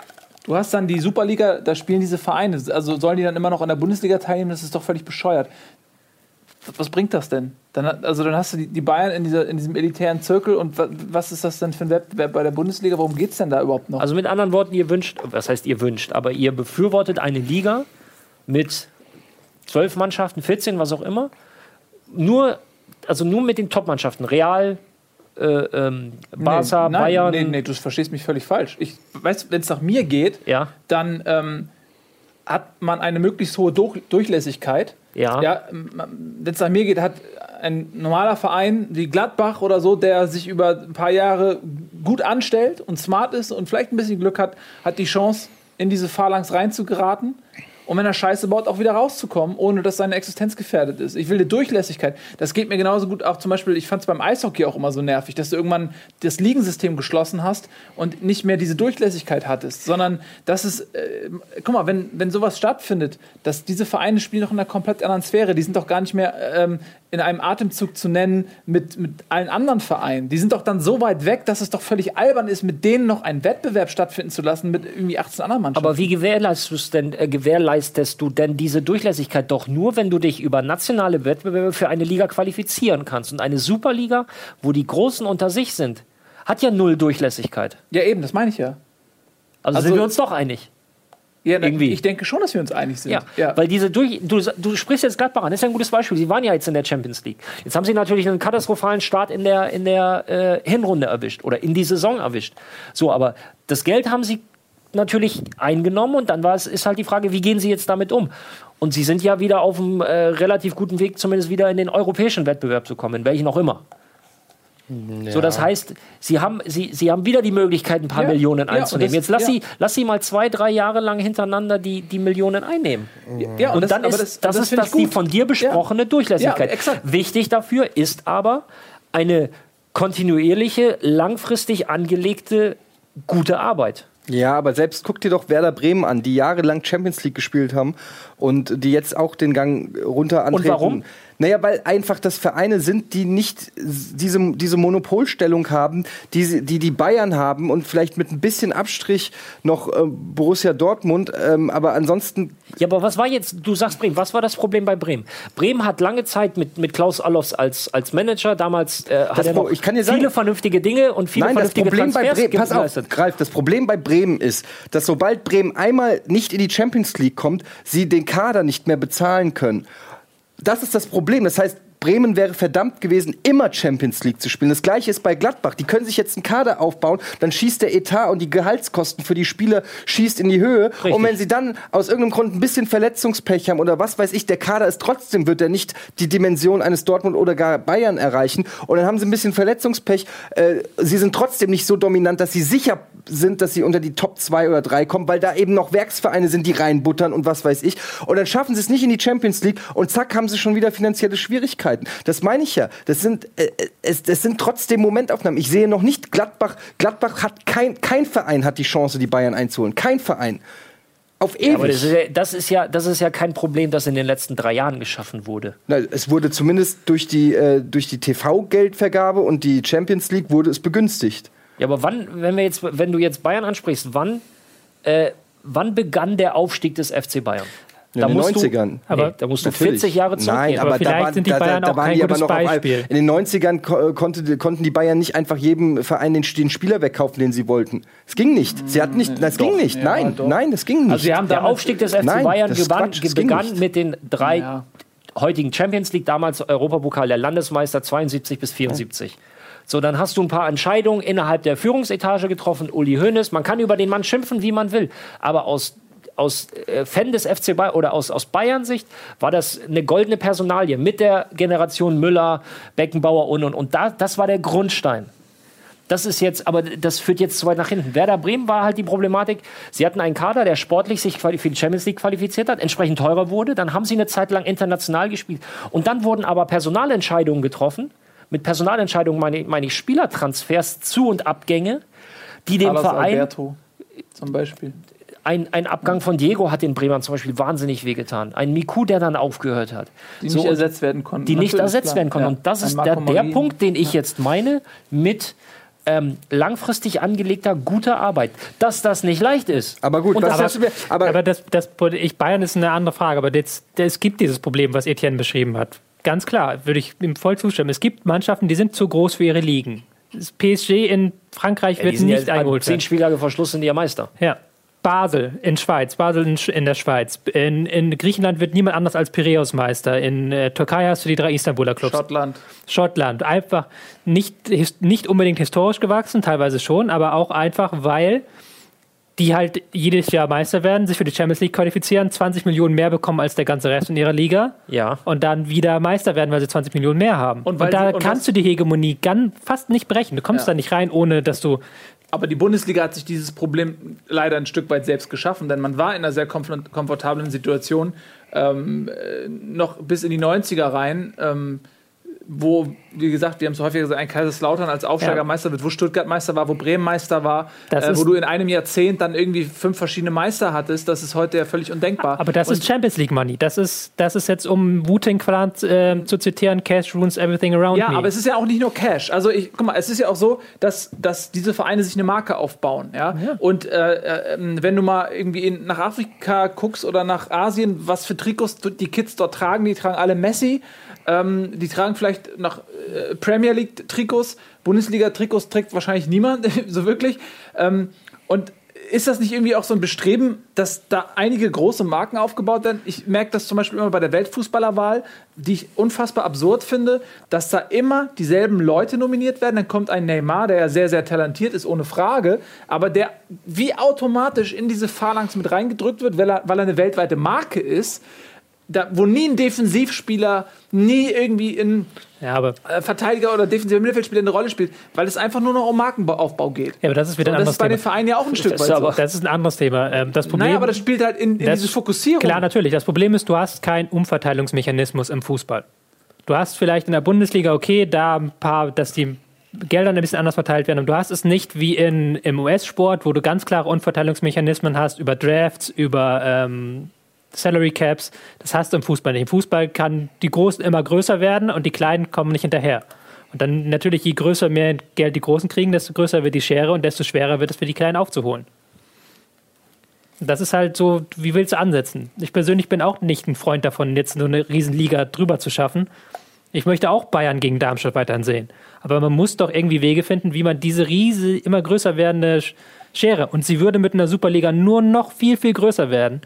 Du hast dann die Superliga, da spielen diese Vereine. Also sollen die dann immer noch an der Bundesliga teilnehmen? Das ist doch völlig bescheuert. Was bringt das denn? Dann, also dann hast du die, die Bayern in, dieser, in diesem elitären Zirkel und wa- was ist das denn für ein Wettbewerb bei der Bundesliga? Worum geht es denn da überhaupt noch? Also mit anderen Worten, ihr wünscht, was heißt ihr wünscht, aber ihr befürwortet eine Liga mit zwölf Mannschaften, 14, was auch immer, nur, also nur mit den Top-Mannschaften, Real, äh, ähm, Barca, nee, nein, Bayern. Nee, nee, du verstehst mich völlig falsch. Ich weiß, wenn es nach mir geht, Ja. dann ähm, hat man eine möglichst hohe Durch Durchlässigkeit. Ja. ja wenn es nach mir geht, hat ein normaler Verein wie Gladbach oder so, der sich über ein paar Jahre gut anstellt und smart ist und vielleicht ein bisschen Glück hat, hat die Chance, in diese Phalanx reinzugeraten. Und wenn er Scheiße baut, auch wieder rauszukommen, ohne dass seine Existenz gefährdet ist. Ich will eine Durchlässigkeit. Das geht mir genauso gut auch zum Beispiel, ich fand es beim Eishockey auch immer so nervig, dass du irgendwann das Ligensystem geschlossen hast und nicht mehr diese Durchlässigkeit hattest, sondern dass es, äh, guck mal, wenn, wenn sowas stattfindet, dass diese Vereine spielen doch in einer komplett anderen Sphäre, die sind doch gar nicht mehr ähm, in einem Atemzug zu nennen mit, mit allen anderen Vereinen. Die sind doch dann so weit weg, dass es doch völlig albern ist, mit denen noch einen Wettbewerb stattfinden zu lassen mit irgendwie 18 anderen Mannschaften. Aber wie gewährleistest, du's denn, äh, gewährleistest du denn diese Durchlässigkeit doch nur, wenn du dich über nationale Wettbewerbe für eine Liga qualifizieren kannst? Und eine Superliga, wo die Großen unter sich sind, hat ja null Durchlässigkeit. ja, eben, das meine ich ja. Also, Also- sind wir uns doch einig. Ja, Irgendwie. Ich denke schon, dass wir uns einig sind. Ja, weil diese durch, du, du sprichst jetzt Gladbach an, das ist ja ein gutes Beispiel. Sie waren ja jetzt in der Champions League. Jetzt haben sie natürlich einen katastrophalen Start in der, in der äh, Hinrunde erwischt oder in die Saison erwischt. So, aber das Geld haben sie natürlich eingenommen und dann war es, ist halt die Frage, wie gehen sie jetzt damit um? Und sie sind ja wieder auf einem äh, relativ guten Weg, zumindest wieder in den europäischen Wettbewerb zu kommen, in welchen auch immer. So, das heißt, sie haben, sie, sie haben wieder die Möglichkeit, ein paar Ja, Millionen ja, und einzunehmen. das- Jetzt lass, ja. sie, lass sie mal zwei, drei Jahre lang hintereinander die, die Millionen einnehmen. Ja, Und dann aber ist das, ist finde das die von dir besprochene Durchlässigkeit. Ja. Wichtig dafür ist aber eine kontinuierliche, langfristig angelegte, gute Arbeit. Ja, aber selbst guck dir doch Werder Bremen an, die jahrelang Champions League gespielt haben und die jetzt auch den Gang runter antreten. warum? Naja, weil einfach das Vereine sind, die nicht diese, diese Monopolstellung haben, die, die die Bayern haben und vielleicht mit ein bisschen Abstrich noch äh, Borussia Dortmund, ähm, aber ansonsten Ja, aber was war jetzt, du sagst Bremen, was war das Problem bei Bremen? Bremen hat lange Zeit mit, mit Klaus Allofs als, als Manager, damals äh, hat Das er noch ich kann dir viele sagen- vernünftige Dinge und viele Nein, das vernünftige Problem bei Transfers Bremen, pass auf. Greif, das Problem bei Bremen ist, dass sobald Bremen einmal nicht in die Champions League kommt, sie den Kader nicht mehr bezahlen können. Das ist das Problem. Das heißt, Bremen wäre verdammt gewesen, immer Champions League zu spielen. Das gleiche ist bei Gladbach. Die können sich jetzt einen Kader aufbauen, dann schießt der Etat und die Gehaltskosten für die Spieler schießt in die Höhe. Und wenn sie dann aus irgendeinem Grund ein bisschen Verletzungspech haben oder was weiß ich, der Kader ist trotzdem, wird er nicht die Dimension eines Dortmund oder gar Bayern erreichen. Und dann haben sie ein bisschen Verletzungspech. Äh, sie sind trotzdem nicht so dominant, dass sie sicher sind, dass sie unter die Top 2 oder 3 kommen, weil da eben noch Werksvereine sind, die reinbuttern und was weiß ich. Und dann schaffen sie es nicht in die Champions League und zack, haben sie schon wieder finanzielle Schwierigkeiten. Das meine ich ja. Das sind, äh, es, es sind trotzdem Momentaufnahmen. Ich sehe noch nicht Gladbach. Gladbach hat kein, kein Verein hat die Chance, die Bayern einzuholen. Kein Verein. Auf ewig. Aber das ist, ja, das, ist ja, das ist ja kein Problem, das in den letzten drei Jahren geschaffen wurde. Na, es wurde zumindest durch die, äh, durch die TV-Geldvergabe und die Champions League wurde es begünstigt. Ja, aber wann, wenn wir jetzt, wenn du jetzt Bayern ansprichst, wann, äh, wann begann der Aufstieg des FC Bayern? In den musst 90ern. Du, aber Nee, da musst du Natürlich. 40 Jahre zurückgehen. Nein, aber, Aber da vielleicht waren, sind die da, Bayern da, da auch waren kein gutes noch auf ein, Beispiel. In den 90ern ko konnte, konnten die Bayern nicht einfach jedem Verein den, den Spieler wegkaufen, den sie wollten. Es ging nicht. Sie hatten nicht. Das ging nicht. Ja, nein, doch. nein, das ging nicht. Also sie haben der Aufstieg des FC Nein, Bayern gewann, begann nicht. mit den drei Ja. heutigen Champions League, damals Europapokal der Landesmeister 72 bis 74. So, dann hast du ein paar Entscheidungen innerhalb der Führungsetage getroffen. Uli Hoeneß, man kann über den Mann schimpfen, wie man will. Aber aus, aus äh, Fan des FC Bayern oder aus, aus Bayern-Sicht war das eine goldene Personalie mit der Generation Müller, Beckenbauer und und. Und da, das war der Grundstein. Das ist jetzt, aber das führt jetzt zu weit nach hinten. Werder Bremen war halt die Problematik. Sie hatten einen Kader, der sportlich sich für die Champions League qualifiziert hat, entsprechend teurer wurde. Dann haben sie eine Zeit lang international gespielt. Und dann wurden aber Personalentscheidungen getroffen. Mit Personalentscheidungen meine, ich- meine ich Spielertransfers, Zu- und Abgänge, die dem Verein, Alberto zum Beispiel. Ein, ein Abgang von Diego hat den Bremern zum Beispiel wahnsinnig wehgetan. Ein Miku, der dann aufgehört hat. Die So, nicht ersetzt werden konnten. die nicht ersetzt klar. werden konnten. Ja. Und das Ein ist der, der. Punkt, den ich jetzt meine mit ähm, langfristig angelegter guter Arbeit. Dass das nicht leicht ist. aber gut, Und was das- hast du mir, aber, Aber das, das, ich, Bayern ist eine andere Frage, aber jetzt, es gibt dieses Problem, was Etienne beschrieben hat. Ganz klar, würde ich ihm voll zustimmen. Es gibt Mannschaften, die sind zu groß für ihre Ligen. Das PSG in Frankreich Ja, wird nicht ja eingeholt Zehn. Spieltage vor Schluss sind die ja Meister. Ja. Basel in Schweiz, Basel in, Sch- in der Schweiz. In, in Griechenland wird niemand anders als Piräus Meister. In äh, Türkei hast du die drei Istanbuler Clubs. Schottland. Schottland. Einfach nicht, nicht unbedingt historisch gewachsen, teilweise schon, aber auch einfach, weil die halt jedes Jahr Meister werden, sich für die Champions League qualifizieren, 20 Millionen mehr bekommen als der ganze Rest in ihrer Liga Ja. und dann wieder Meister werden, weil sie 20 Millionen mehr haben. Und Und, da sie- und kannst du die Hegemonie ganz, fast nicht brechen. Du kommst Ja. da nicht rein, ohne dass du. Aber die Bundesliga hat sich dieses Problem leider ein Stück weit selbst geschaffen, denn man war in einer sehr komfort- komfortablen Situation, ähm, äh, noch bis in die 90er rein, ähm, wo, wie gesagt, wir haben es häufig gesagt, ein Kaiserslautern als Aufsteigermeister wird, wo Stuttgart Meister war, wo Bremen Meister war, äh, wo du in einem Jahrzehnt dann irgendwie fünf verschiedene Meister hattest. Das ist heute ja völlig undenkbar. Aber das Und ist Champions League Money. Das ist, das ist jetzt, um Wu-Tang Clan äh, zu zitieren, Cash ruins everything around Ja, me. aber es ist ja auch nicht nur Cash. Also ich, guck mal, es ist ja auch so, dass, dass diese Vereine sich eine Marke aufbauen. Ja? Und äh, äh, ähm, wenn du mal irgendwie in, nach Afrika guckst oder nach Asien, was für Trikots die Kids dort tragen, die tragen alle Messi. Ähm, die tragen vielleicht noch äh, Premier League Trikots, Bundesliga Trikots trägt wahrscheinlich niemand, so wirklich. Ähm, und ist das nicht irgendwie auch so ein Bestreben, dass da einige große Marken aufgebaut werden? Ich merke das zum Beispiel immer bei der Weltfußballerwahl, die ich unfassbar absurd finde, dass da immer dieselben Leute nominiert werden. Dann kommt ein Neymar, der ja sehr, sehr talentiert ist, ohne Frage, aber der wie automatisch in diese Phalanx mit reingedrückt wird, weil er, weil er eine weltweite Marke ist da, wo nie ein Defensivspieler, nie irgendwie ein Ja, äh, Verteidiger oder defensiver Mittelfeldspieler eine Rolle spielt, weil es einfach nur noch um Markenaufbau geht. ja, aber das ist wieder ein das anderes ist bei den Thema. Vereinen ja auch ein Stück weit so. Das ist ein anderes Thema. Ähm, Das Problem, Naja, aber das spielt halt in, in Das- diese Fokussierung. Klar, natürlich. Das Problem ist, du hast keinen Umverteilungsmechanismus im Fußball. Du hast vielleicht in der Bundesliga, okay, da ein paar, dass die Gelder ein bisschen anders verteilt werden. Und du hast es nicht wie in, im US-Sport, wo du ganz klare Umverteilungsmechanismen hast über Drafts, über ähm, Salary Caps. Das hast du im Fußball nicht. Im Fußball kann die Großen immer größer werden und die Kleinen kommen nicht hinterher. Und dann natürlich, je größer mehr Geld die Großen kriegen, desto größer wird die Schere und desto schwerer wird es für die Kleinen aufzuholen. Das ist halt so, wie willst du ansetzen? Ich persönlich bin auch nicht ein Freund davon, jetzt nur eine Riesenliga drüber zu schaffen. Ich möchte auch Bayern gegen Darmstadt weiterhin sehen. Aber man muss doch irgendwie Wege finden, wie man diese riese, immer größer werdende Sch- Schere, und sie würde mit einer Superliga nur noch viel, viel größer werden,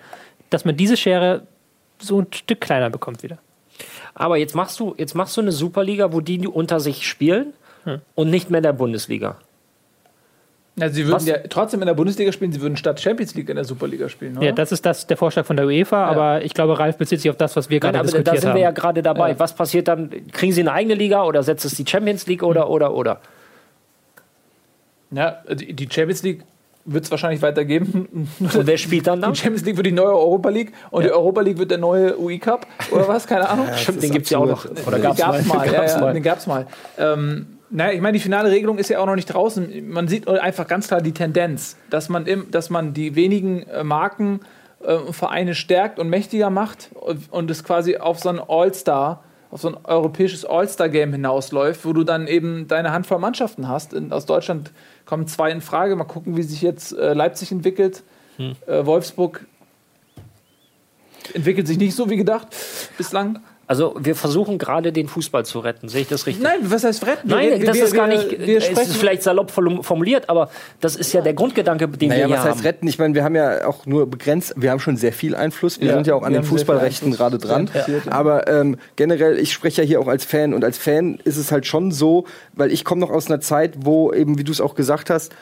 dass man diese Schere so ein Stück kleiner bekommt wieder. Aber jetzt machst du, jetzt machst du eine Superliga, wo die unter sich spielen und nicht mehr in der Bundesliga. Ja, sie würden Was? ja trotzdem in der Bundesliga spielen, sie würden statt Champions League in der Superliga spielen, oder? Ja, das ist das, der Vorschlag von der UEFA, aber ich glaube, Ralf bezieht sich auf das, was wir gerade aber da diskutiert sind haben. wir ja gerade dabei. Ja. Was passiert dann? Kriegen sie eine eigene Liga oder setzt es die Champions League oder, oder, oder? Ja, die Champions League wird es wahrscheinlich weitergeben. Und wer spielt dann da? Die Champions League wird die neue Europa League und die Europa League wird der neue UI Cup oder was? Keine Ahnung. Stimmt, den gibt es ja auch noch. Oder Den gab's gab's mal. Gab's ja, ja, mal. Den gab's mal. Ähm, naja, ich meine, die finale Regelung ist ja auch noch nicht draußen. Man sieht einfach ganz klar die Tendenz, dass man, im, dass man die wenigen äh, Marken äh, und Vereine stärkt und mächtiger macht und, und es quasi auf so ein All-Star, auf so ein europäisches All-Star-Game hinausläuft, wo du dann eben deine Handvoll Mannschaften hast. In, aus Deutschland kommen zwei in Frage. Mal gucken, wie sich jetzt äh, Leipzig entwickelt. Hm. Äh, Wolfsburg entwickelt sich nicht so wie gedacht bislang. Also wir versuchen gerade den Fußball zu retten. Sehe ich das richtig? Nein, was heißt retten? Wir Nein, reden- das wir- ist gar wir- nicht. Wir es sprechen ist vielleicht salopp form- formuliert, aber das ist ja der Grundgedanke, den Naja, wir hier was heißt haben. retten? Ich meine, wir haben ja auch nur begrenzt, wir haben schon sehr viel Einfluss. Wir Ja, sind ja auch an wir den haben Fußballrechten gerade dran. Ja. Aber ähm, generell, ich spreche ja hier auch als Fan und als Fan ist es halt schon so, weil ich komme noch aus einer Zeit, wo eben, wie du es auch gesagt hast,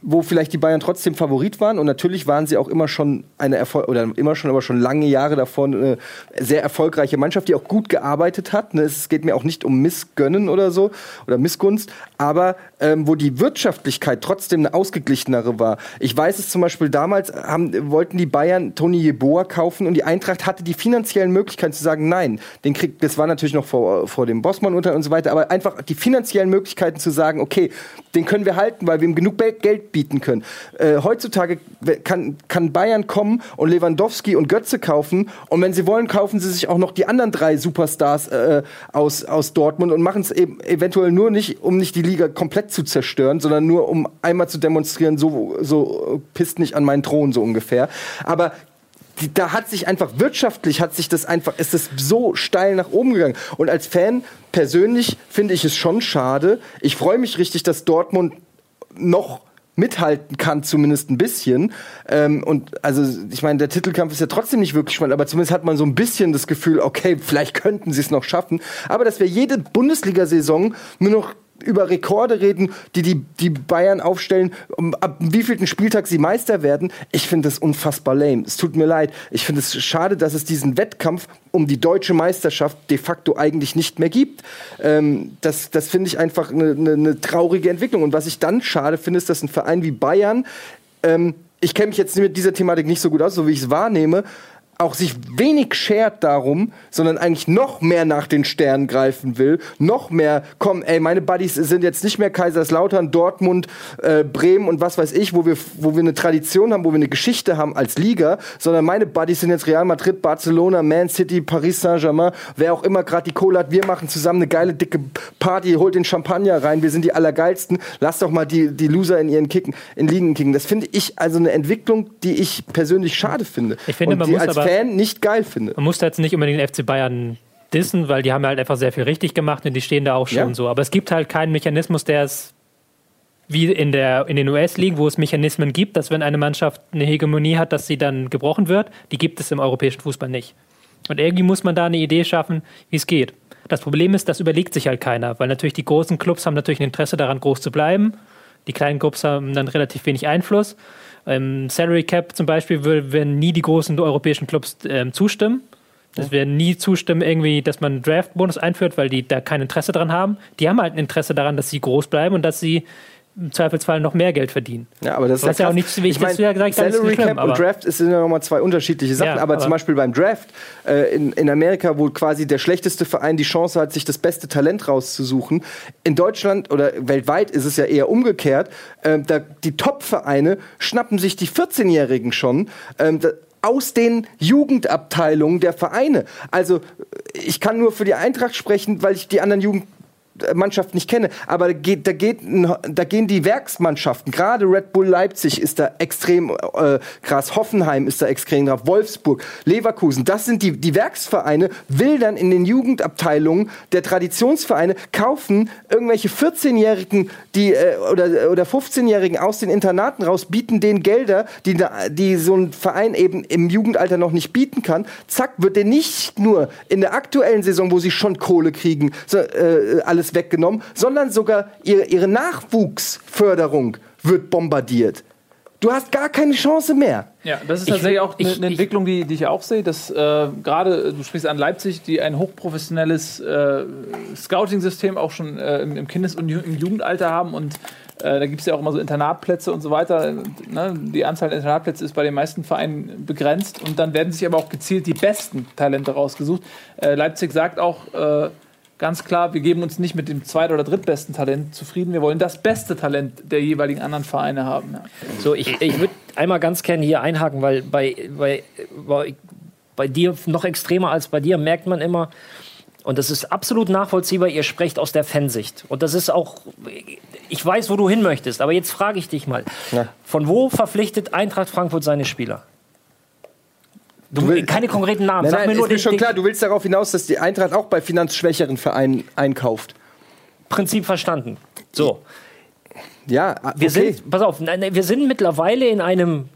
wo vielleicht die Bayern trotzdem Favorit waren und natürlich waren sie auch immer schon eine Erfol oder immer schon aber schon lange Jahre davor eine sehr erfolgreiche Mannschaft, die auch gut gearbeitet hat. Ne? Es geht mir auch nicht um Missgönnen oder so oder Missgunst, aber ähm, wo die Wirtschaftlichkeit trotzdem eine ausgeglichenere war. Ich weiß es zum Beispiel damals haben, wollten die Bayern Toni Jeboa kaufen und die Eintracht hatte die finanziellen Möglichkeiten zu sagen, nein, den kriegt, das war natürlich noch vor, vor dem Bossmann unter und so weiter, aber einfach die finanziellen Möglichkeiten zu sagen, okay, den können wir halten, weil wir ihm genug Geld bieten können. Äh, heutzutage kann, kann Bayern kommen und Lewandowski und Götze kaufen und wenn sie wollen, kaufen sie sich auch noch die anderen drei Superstars äh, aus, aus Dortmund und machen es eben eventuell nur nicht, um nicht die Liga komplett zu zerstören, sondern nur um einmal zu demonstrieren, so, so äh, pisst nicht an meinen Thron, so ungefähr. Aber da hat sich einfach wirtschaftlich hat sich das einfach ist es so steil nach oben gegangen und als Fan persönlich finde ich es schon schade. Ich freue mich richtig, dass Dortmund noch mithalten kann, zumindest ein bisschen. Ähm, und also, ich meine, der Titelkampf ist ja trotzdem nicht wirklich spannend, aber zumindest hat man so ein bisschen das Gefühl, okay, vielleicht könnten sie es noch schaffen. Aber dass wir jede Bundesliga-Saison nur noch über Rekorde reden, die die, die Bayern aufstellen, um, ab wievielten Spieltag sie Meister werden. Ich finde das unfassbar lame. Es tut mir leid. Ich finde es schade, dass es diesen Wettkampf um die deutsche Meisterschaft de facto eigentlich nicht mehr gibt. Ähm, das das finde ich einfach eine ne, ne traurige Entwicklung. Und was ich dann schade finde, ist, dass ein Verein wie Bayern, ähm, ich kenne mich jetzt mit dieser Thematik nicht so gut aus, so wie ich es wahrnehme, auch sich wenig schert darum, sondern eigentlich noch mehr nach den Sternen greifen will, noch mehr, komm, ey, meine Buddies sind jetzt nicht mehr Kaiserslautern, Dortmund, äh, Bremen und was weiß ich, wo wir, wo wir eine Tradition haben, wo wir eine Geschichte haben als Liga, sondern meine Buddies sind jetzt Real Madrid, Barcelona, Man City, Paris Saint-Germain, wer auch immer gerade die Kohle hat, wir machen zusammen eine geile, dicke Party, holt den Champagner rein, wir sind die Allergeilsten, lasst doch mal die, die Loser in ihren Kicken, in Ligen kicken. Das finde ich also eine Entwicklung, die ich persönlich schade finde. Ich finde, und man muss aber- Fan nicht geil finde. Man muss da jetzt nicht unbedingt den FC Bayern dissen, weil die haben halt einfach sehr viel richtig gemacht und die stehen da auch schon Ja. so. Aber es gibt halt keinen Mechanismus, der es wie in, der, in den US-Ligen, wo es Mechanismen gibt, dass wenn eine Mannschaft eine Hegemonie hat, dass sie dann gebrochen wird. Die gibt es im europäischen Fußball nicht. Und irgendwie muss man da eine Idee schaffen, wie es geht. Das Problem ist, das überlegt sich halt keiner, weil natürlich die großen Clubs haben natürlich ein Interesse daran, groß zu bleiben. Die kleinen Clubs haben dann relativ wenig Einfluss. Im Salary Cap zum Beispiel werden nie die großen europäischen Clubs ähm, zustimmen. Es werden nie zustimmen, irgendwie, dass man einen Draft-Bonus einführt, weil die da kein Interesse daran haben. Die haben halt ein Interesse daran, dass sie groß bleiben und dass sie im Zweifelsfall noch mehr Geld verdienen. Ja, aber das ist Was ja auch krass. nicht, wie ich, Ich mein, das ja gesagt habe, ist Salary Cap und Draft ist- sind ja nochmal zwei unterschiedliche Sachen. Ja, aber, aber- zum Beispiel beim Draft äh, in, in Amerika, wo quasi der schlechteste Verein die Chance hat, sich das beste Talent rauszusuchen. In Deutschland oder weltweit ist es ja eher umgekehrt. Ähm, da, die Top-Vereine schnappen sich die 14-Jährigen schon. Ähm, da, aus den Jugendabteilungen der Vereine. Also ich kann nur für die Eintracht sprechen, weil ich die anderen Jugend Mannschaft nicht kenne, aber da, geht, da, geht, da gehen die Werksmannschaften, gerade Red Bull Leipzig ist da extrem äh, krass, Hoffenheim ist da extrem krass, Wolfsburg, Leverkusen, das sind die, die Werksvereine, will dann in den Jugendabteilungen der Traditionsvereine kaufen irgendwelche 14-Jährigen die, äh, oder, oder 15-Jährigen aus den Internaten raus, bieten denen Gelder, die, die so ein Verein eben im Jugendalter noch nicht bieten kann. Zack, wird denen nicht nur in der aktuellen Saison, wo sie schon Kohle kriegen, so, äh, alles weggenommen, sondern sogar ihre, ihre Nachwuchsförderung wird bombardiert. Du hast gar keine Chance mehr. Ja, das ist Ich tatsächlich will- auch eine, ich- ich- Entwicklung, die, die ich auch sehe, dass äh, gerade, du sprichst an Leipzig, die ein hochprofessionelles äh, Scouting-System auch schon äh, im, im Kindes- und im Jugendalter haben und äh, da gibt es ja auch immer so Internatplätze und so weiter. Ne? Die Anzahl der Internatplätze ist bei den meisten Vereinen begrenzt und dann werden sich aber auch gezielt die besten Talente rausgesucht. Äh, Leipzig sagt auch äh, ganz klar, wir geben uns nicht mit dem zweit- oder drittbesten Talent zufrieden, wir wollen das beste Talent der jeweiligen anderen Vereine haben. Ja. So, ich, ich würde einmal ganz gerne hier einhaken, weil bei, bei, bei, bei dir noch extremer als bei dir merkt man immer, und das ist absolut nachvollziehbar, ihr sprecht aus der Fansicht. Und das ist auch, ich weiß, wo du hin möchtest, aber jetzt frage ich dich mal, von wo verpflichtet Eintracht Frankfurt seine Spieler? Du, willst- keine konkreten Namen, Nein, sag nein, mir nur ist mir den, schon den klar, du willst darauf hinaus, dass die Eintracht auch bei finanzschwächeren Vereinen einkauft. Prinzip verstanden. So, Ja, ah, wir okay. sind, pass auf, wir sind mittlerweile in einem,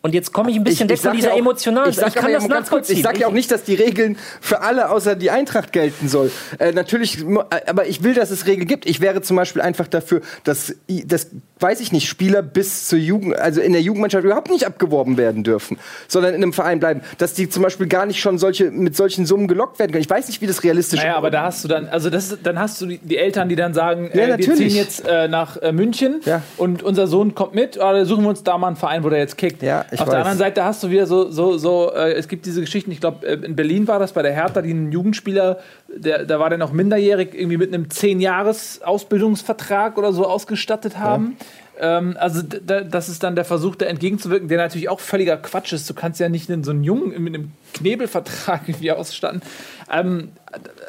und jetzt komme ich ein bisschen weg von dieser ja auch- emotionalen, ich, sag ich kann ja das ganz kurz, nachvollziehen. Ich sage ja auch nicht, dass die Regeln für alle außer die Eintracht gelten soll. Äh, natürlich, mu- äh, aber ich will, dass es Regeln gibt. Ich wäre zum Beispiel einfach dafür, dass, i- das weiß ich nicht, Spieler bis zur Jugend, also in der Jugendmannschaft überhaupt nicht abgeworben werden dürfen, sondern in einem Verein bleiben. Dass die zum Beispiel gar nicht schon solche, mit solchen Summen gelockt werden können. Ich weiß nicht, wie das realistisch Naja, aber da hast du dann, also das, ist- dann hast du die, die Eltern, die dann sagen, Ja, äh, wir ziehen jetzt äh, nach äh, München Ja. und unser Sohn kommt mit, oder suchen wir uns da mal einen Verein, wo der jetzt kickt. Ja, ich Auf weiß. der anderen Seite hast du wieder so, so, so äh, es gibt diese Geschichten, ich glaube, äh, in Berlin war das bei der Hertha, die einen Jugendspieler, der, da war der noch minderjährig, irgendwie mit einem 10-Jahres-Ausbildungsvertrag oder so ausgestattet haben. Ähm, also das ist dann der Versuch, da entgegenzuwirken, der natürlich auch völliger Quatsch ist. Du kannst ja nicht einen, so einen Jungen mit einem Knebelvertrag irgendwie ausstatten. Ähm,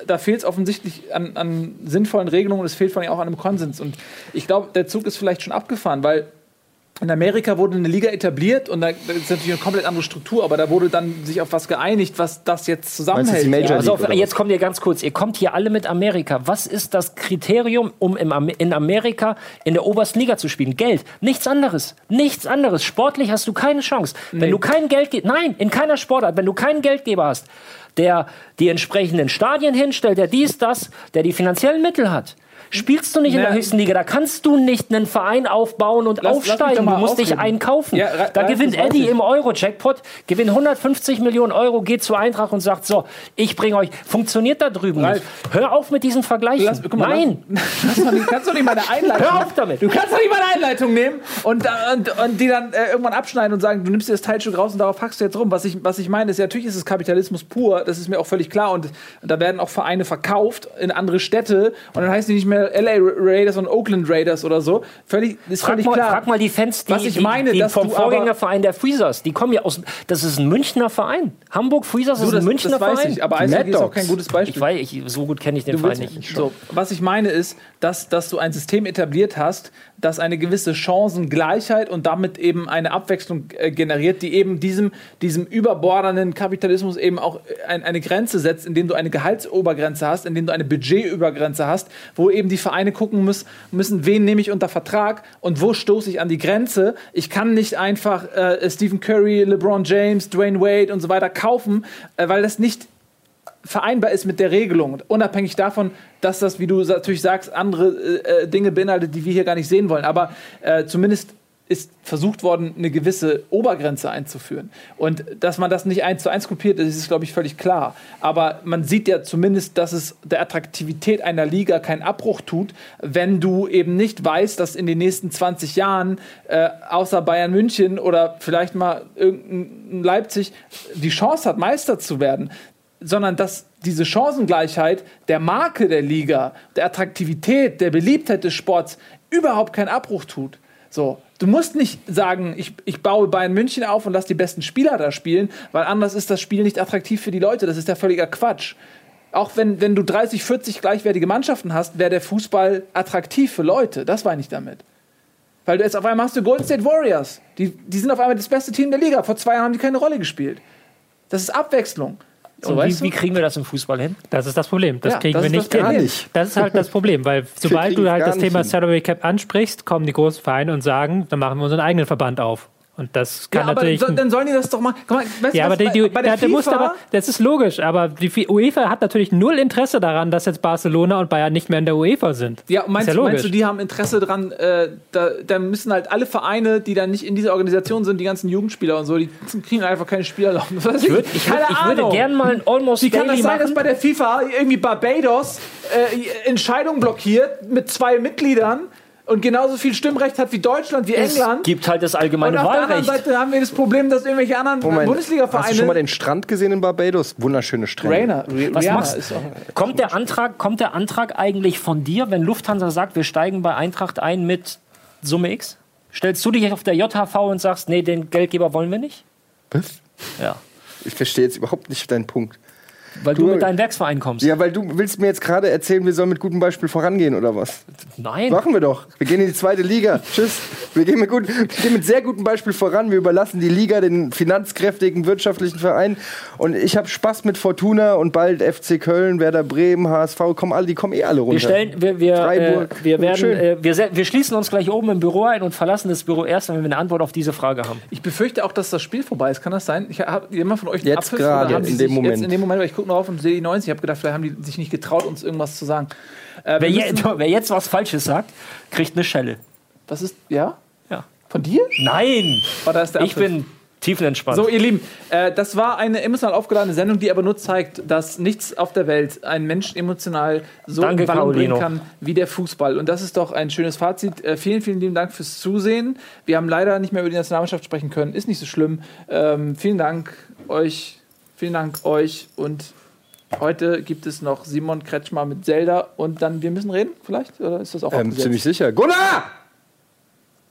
da fehlt es offensichtlich an, an sinnvollen Regelungen und es fehlt vor allem auch an einem Konsens. Und ich glaube, der Zug ist vielleicht schon abgefahren, weil in Amerika wurde eine Liga etabliert und da ist natürlich eine komplett andere Struktur, aber da wurde dann sich auf was geeinigt, was das jetzt zusammenhält. Major Ja, pass auf, League jetzt kommt ihr ganz kurz. Ihr kommt hier alle mit Amerika. Was ist das Kriterium, um im, in Amerika in der obersten Liga zu spielen? Geld. Nichts anderes. Nichts anderes. Sportlich hast du keine Chance. Wenn du kein Geld ge- nein, in keiner Sportart, wenn du keinen Geldgeber hast, der die entsprechenden Stadien hinstellt, der dies, das, der die finanziellen Mittel hat. Spielst du nicht in Na, der höchsten Liga, da kannst du nicht einen Verein aufbauen und Lass- lass aufsteigen. mal Du musst dich ausreden. einkaufen. Ja, da gewinnt Eddie im Euro-Jackpot, gewinnt 150 Millionen Euro, geht zu Eintracht und sagt, so, ich bringe euch. Funktioniert da drüben Ralf. nicht. Hör auf mit diesen Vergleichen. Lass, mal, Nein, Lass, lass doch nicht, kannst du nicht meine Einleitung. hör auf damit. Du kannst doch nicht meine Einleitung nehmen und, und, und die dann äh, irgendwann abschneiden und sagen, du nimmst dir das Teilstück raus und darauf hackst du jetzt rum. Was ich, was ich meine, ist, ja, natürlich ist es Kapitalismus pur, das ist mir auch völlig klar. Und, und da werden auch Vereine verkauft in andere Städte und dann heißen die nicht mehr LA Raiders und Oakland Raiders oder so. Völlig, ist Frag völlig mal, klar. frag mal die Fans, die, Was ich die, meine, die dass vom Vorgängerverein der Freezers, die kommen ja aus. Das ist ein Münchner Verein. Hamburg Freezers Du, ist das, ein Münchner das weiß Verein. ich, aber Die Eishockey ist auch kein gutes Beispiel. ich weiß, ich, so gut kenne ich den Du Verein willst- nicht. So, was ich meine ist, dass, dass du ein System etabliert hast, das eine gewisse Chancengleichheit und damit eben eine Abwechslung äh, generiert, die eben diesem, diesem überbordenden Kapitalismus eben auch äh, ein, eine Grenze setzt, indem du eine Gehaltsobergrenze hast, indem du eine Budgetübergrenze hast, wo eben die Vereine gucken muss, müssen, wen nehme ich unter Vertrag und wo stoße ich an die Grenze. Ich kann nicht einfach äh, Stephen Curry, LeBron James, Dwayne Wade und so weiter kaufen, äh, weil das nicht vereinbar ist mit der Regelung. Unabhängig davon, dass das, wie du natürlich sagst, andere äh, Dinge beinhaltet, die wir hier gar nicht sehen wollen. Aber äh, zumindest ist versucht worden, eine gewisse Obergrenze einzuführen. Und dass man das nicht eins zu eins kopiert, ist, glaube ich, völlig klar. Aber man sieht ja zumindest, dass es der Attraktivität einer Liga keinen Abbruch tut, wenn du eben nicht weißt, dass in den nächsten 20 Jahren äh, außer Bayern München oder vielleicht mal irgendein Leipzig die Chance hat, Meister zu werden sondern dass diese Chancengleichheit der Marke der Liga, der Attraktivität, der Beliebtheit des Sports überhaupt keinen Abbruch tut. So, du musst nicht sagen, ich, ich baue Bayern München auf und lass die besten Spieler da spielen, weil anders ist das Spiel nicht attraktiv für die Leute. Das ist ja völliger Quatsch. Auch wenn, wenn du 30, 40 gleichwertige Mannschaften hast, wäre der Fußball attraktiv für Leute. Das meine ich damit. Weil du jetzt auf einmal hast du Golden State Warriors. Die, die sind auf einmal das beste Team der Liga. Vor zwei Jahren haben die keine Rolle gespielt. Das ist Abwechslung. So, und wie, wie, kriegen wir das im Fußball hin? Das ist das Problem. Das ja, kriegen das wir nicht hin. Nicht. Das ist halt das Problem, weil sobald du halt das Thema Salary Cap ansprichst, kommen die großen Vereine und sagen, dann machen wir unseren eigenen Verband auf. Und das kann ja, aber natürlich. So, dann sollen die das doch mal. Mal, weißt ja, aber die, die, bei der der, der aber, das ist logisch, aber die UEFA hat natürlich null Interesse daran, dass jetzt Barcelona und Bayern nicht mehr in der UEFA sind. Ja, meinst, ja du, meinst du, die haben Interesse daran, äh, da, da, müssen halt alle Vereine, die dann nicht in dieser Organisation sind, die ganzen Jugendspieler und so, die kriegen einfach keine Spielerlaufen. Ich, würd, ich, würd, ich würde gerne mal ein Almost Wie kann das sein, machen? dass bei der FIFA irgendwie Barbados äh, Entscheidungen blockiert mit zwei Mitgliedern? Und genauso viel Stimmrecht hat wie Deutschland, wie England. Es gibt halt das allgemeine und auf Wahlrecht. der anderen Seite haben wir das Problem, dass irgendwelche anderen Bundesliga-Vereine. Hast du schon mal den Strand gesehen in Barbados? Wunderschöne Strände. Rainer, Was Rihanna machst ist auch kommt der Antrag, kommt der Antrag eigentlich von dir, wenn Lufthansa sagt, wir steigen bei Eintracht ein mit Summe X? Stellst du dich auf der JHV und sagst, nee, den Geldgeber wollen wir nicht? Was? Ja. Ich verstehe jetzt überhaupt nicht deinen Punkt. Weil du, Du- mit deinem Werksverein kommst. Ja, weil du willst mir jetzt gerade erzählen, wir sollen mit gutem Beispiel vorangehen oder was? Nein. Machen wir doch. Wir gehen in die zweite Liga. Tschüss. Wir gehen, mit gut, wir gehen mit sehr gutem Beispiel voran. Wir überlassen die Liga den finanzkräftigen wirtschaftlichen Verein. Und ich habe Spaß mit Fortuna und bald FC Köln, Werder Bremen, HSV. Kommen alle, die kommen eh alle runter. Wir stellen, wir, wir, äh, Freiburg. wir werden, äh, wir, wir schließen uns gleich oben im Büro ein und verlassen das Büro erst, wenn wir eine Antwort auf diese Frage haben. Ich befürchte auch, dass das Spiel vorbei ist. Kann das sein? Ich hab jemand von euch Jetzt gerade, in dem Moment. Jetzt in dem Moment, weil ich gucke noch auf und sehe die 90. Ich habe gedacht, vielleicht haben die sich nicht getraut, uns irgendwas zu sagen. Äh, Wer, je, wer jetzt was Falsches sagt, kriegt eine Schelle. was ist, ja? Ja. Von dir? Nein! Der Ich bin tiefenentspannt. So, ihr Lieben, äh, das war eine emotional aufgeladene Sendung, die aber nur zeigt, dass nichts auf der Welt einen Menschen emotional so Danke, bringen kann wie der Fußball. Und das ist doch ein schönes Fazit. Äh, vielen, vielen lieben Dank fürs Zusehen. Wir haben leider nicht mehr über die Nationalmannschaft sprechen können. Ist nicht so schlimm. Ähm, vielen Dank euch. Vielen Dank euch. Und heute gibt es noch Simon Kretschmer mit Zelda. Und dann, wir müssen reden, vielleicht? Oder ist das auch Ähm, abgesetzt? ziemlich sicher. Gunnar!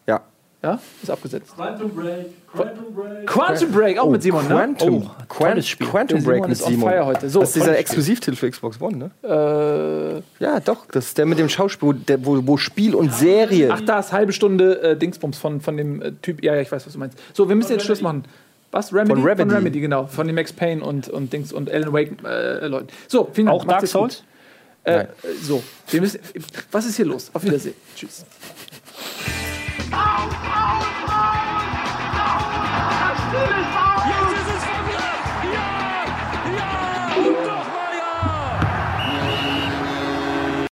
Ja. Ja, ist abgesetzt. Quantum Break, Quantum Break. Quantum Break, auch mit Simon, ne? Quantum, Oh, Quant tolles Spiel. Quantum Break Simon mit Simon. fire heute. So, das ist dieser Exklusivtitel für Xbox One, ne? Äh, Ja, doch. Das ist der mit dem Schauspiel, wo, der, wo, wo Spiel und Serie. Ach, da ist halbe Stunde äh, Dingsbums von, von dem äh, Typ. Ja, ja, ich weiß, was du meinst. So, wir müssen jetzt Schluss machen. Was? Remedy? Von Remedy. Von Remedy, genau. Von den Max Payne und, und Dings und Alan Wake äh, Leuten. So, vielen Dank. Auch Dark Souls? Äh, so, wir müssen. Was ist hier los? Auf Wiedersehen. Tschüss. Auf, auf, auf, auf, auf, auf, auf, auf,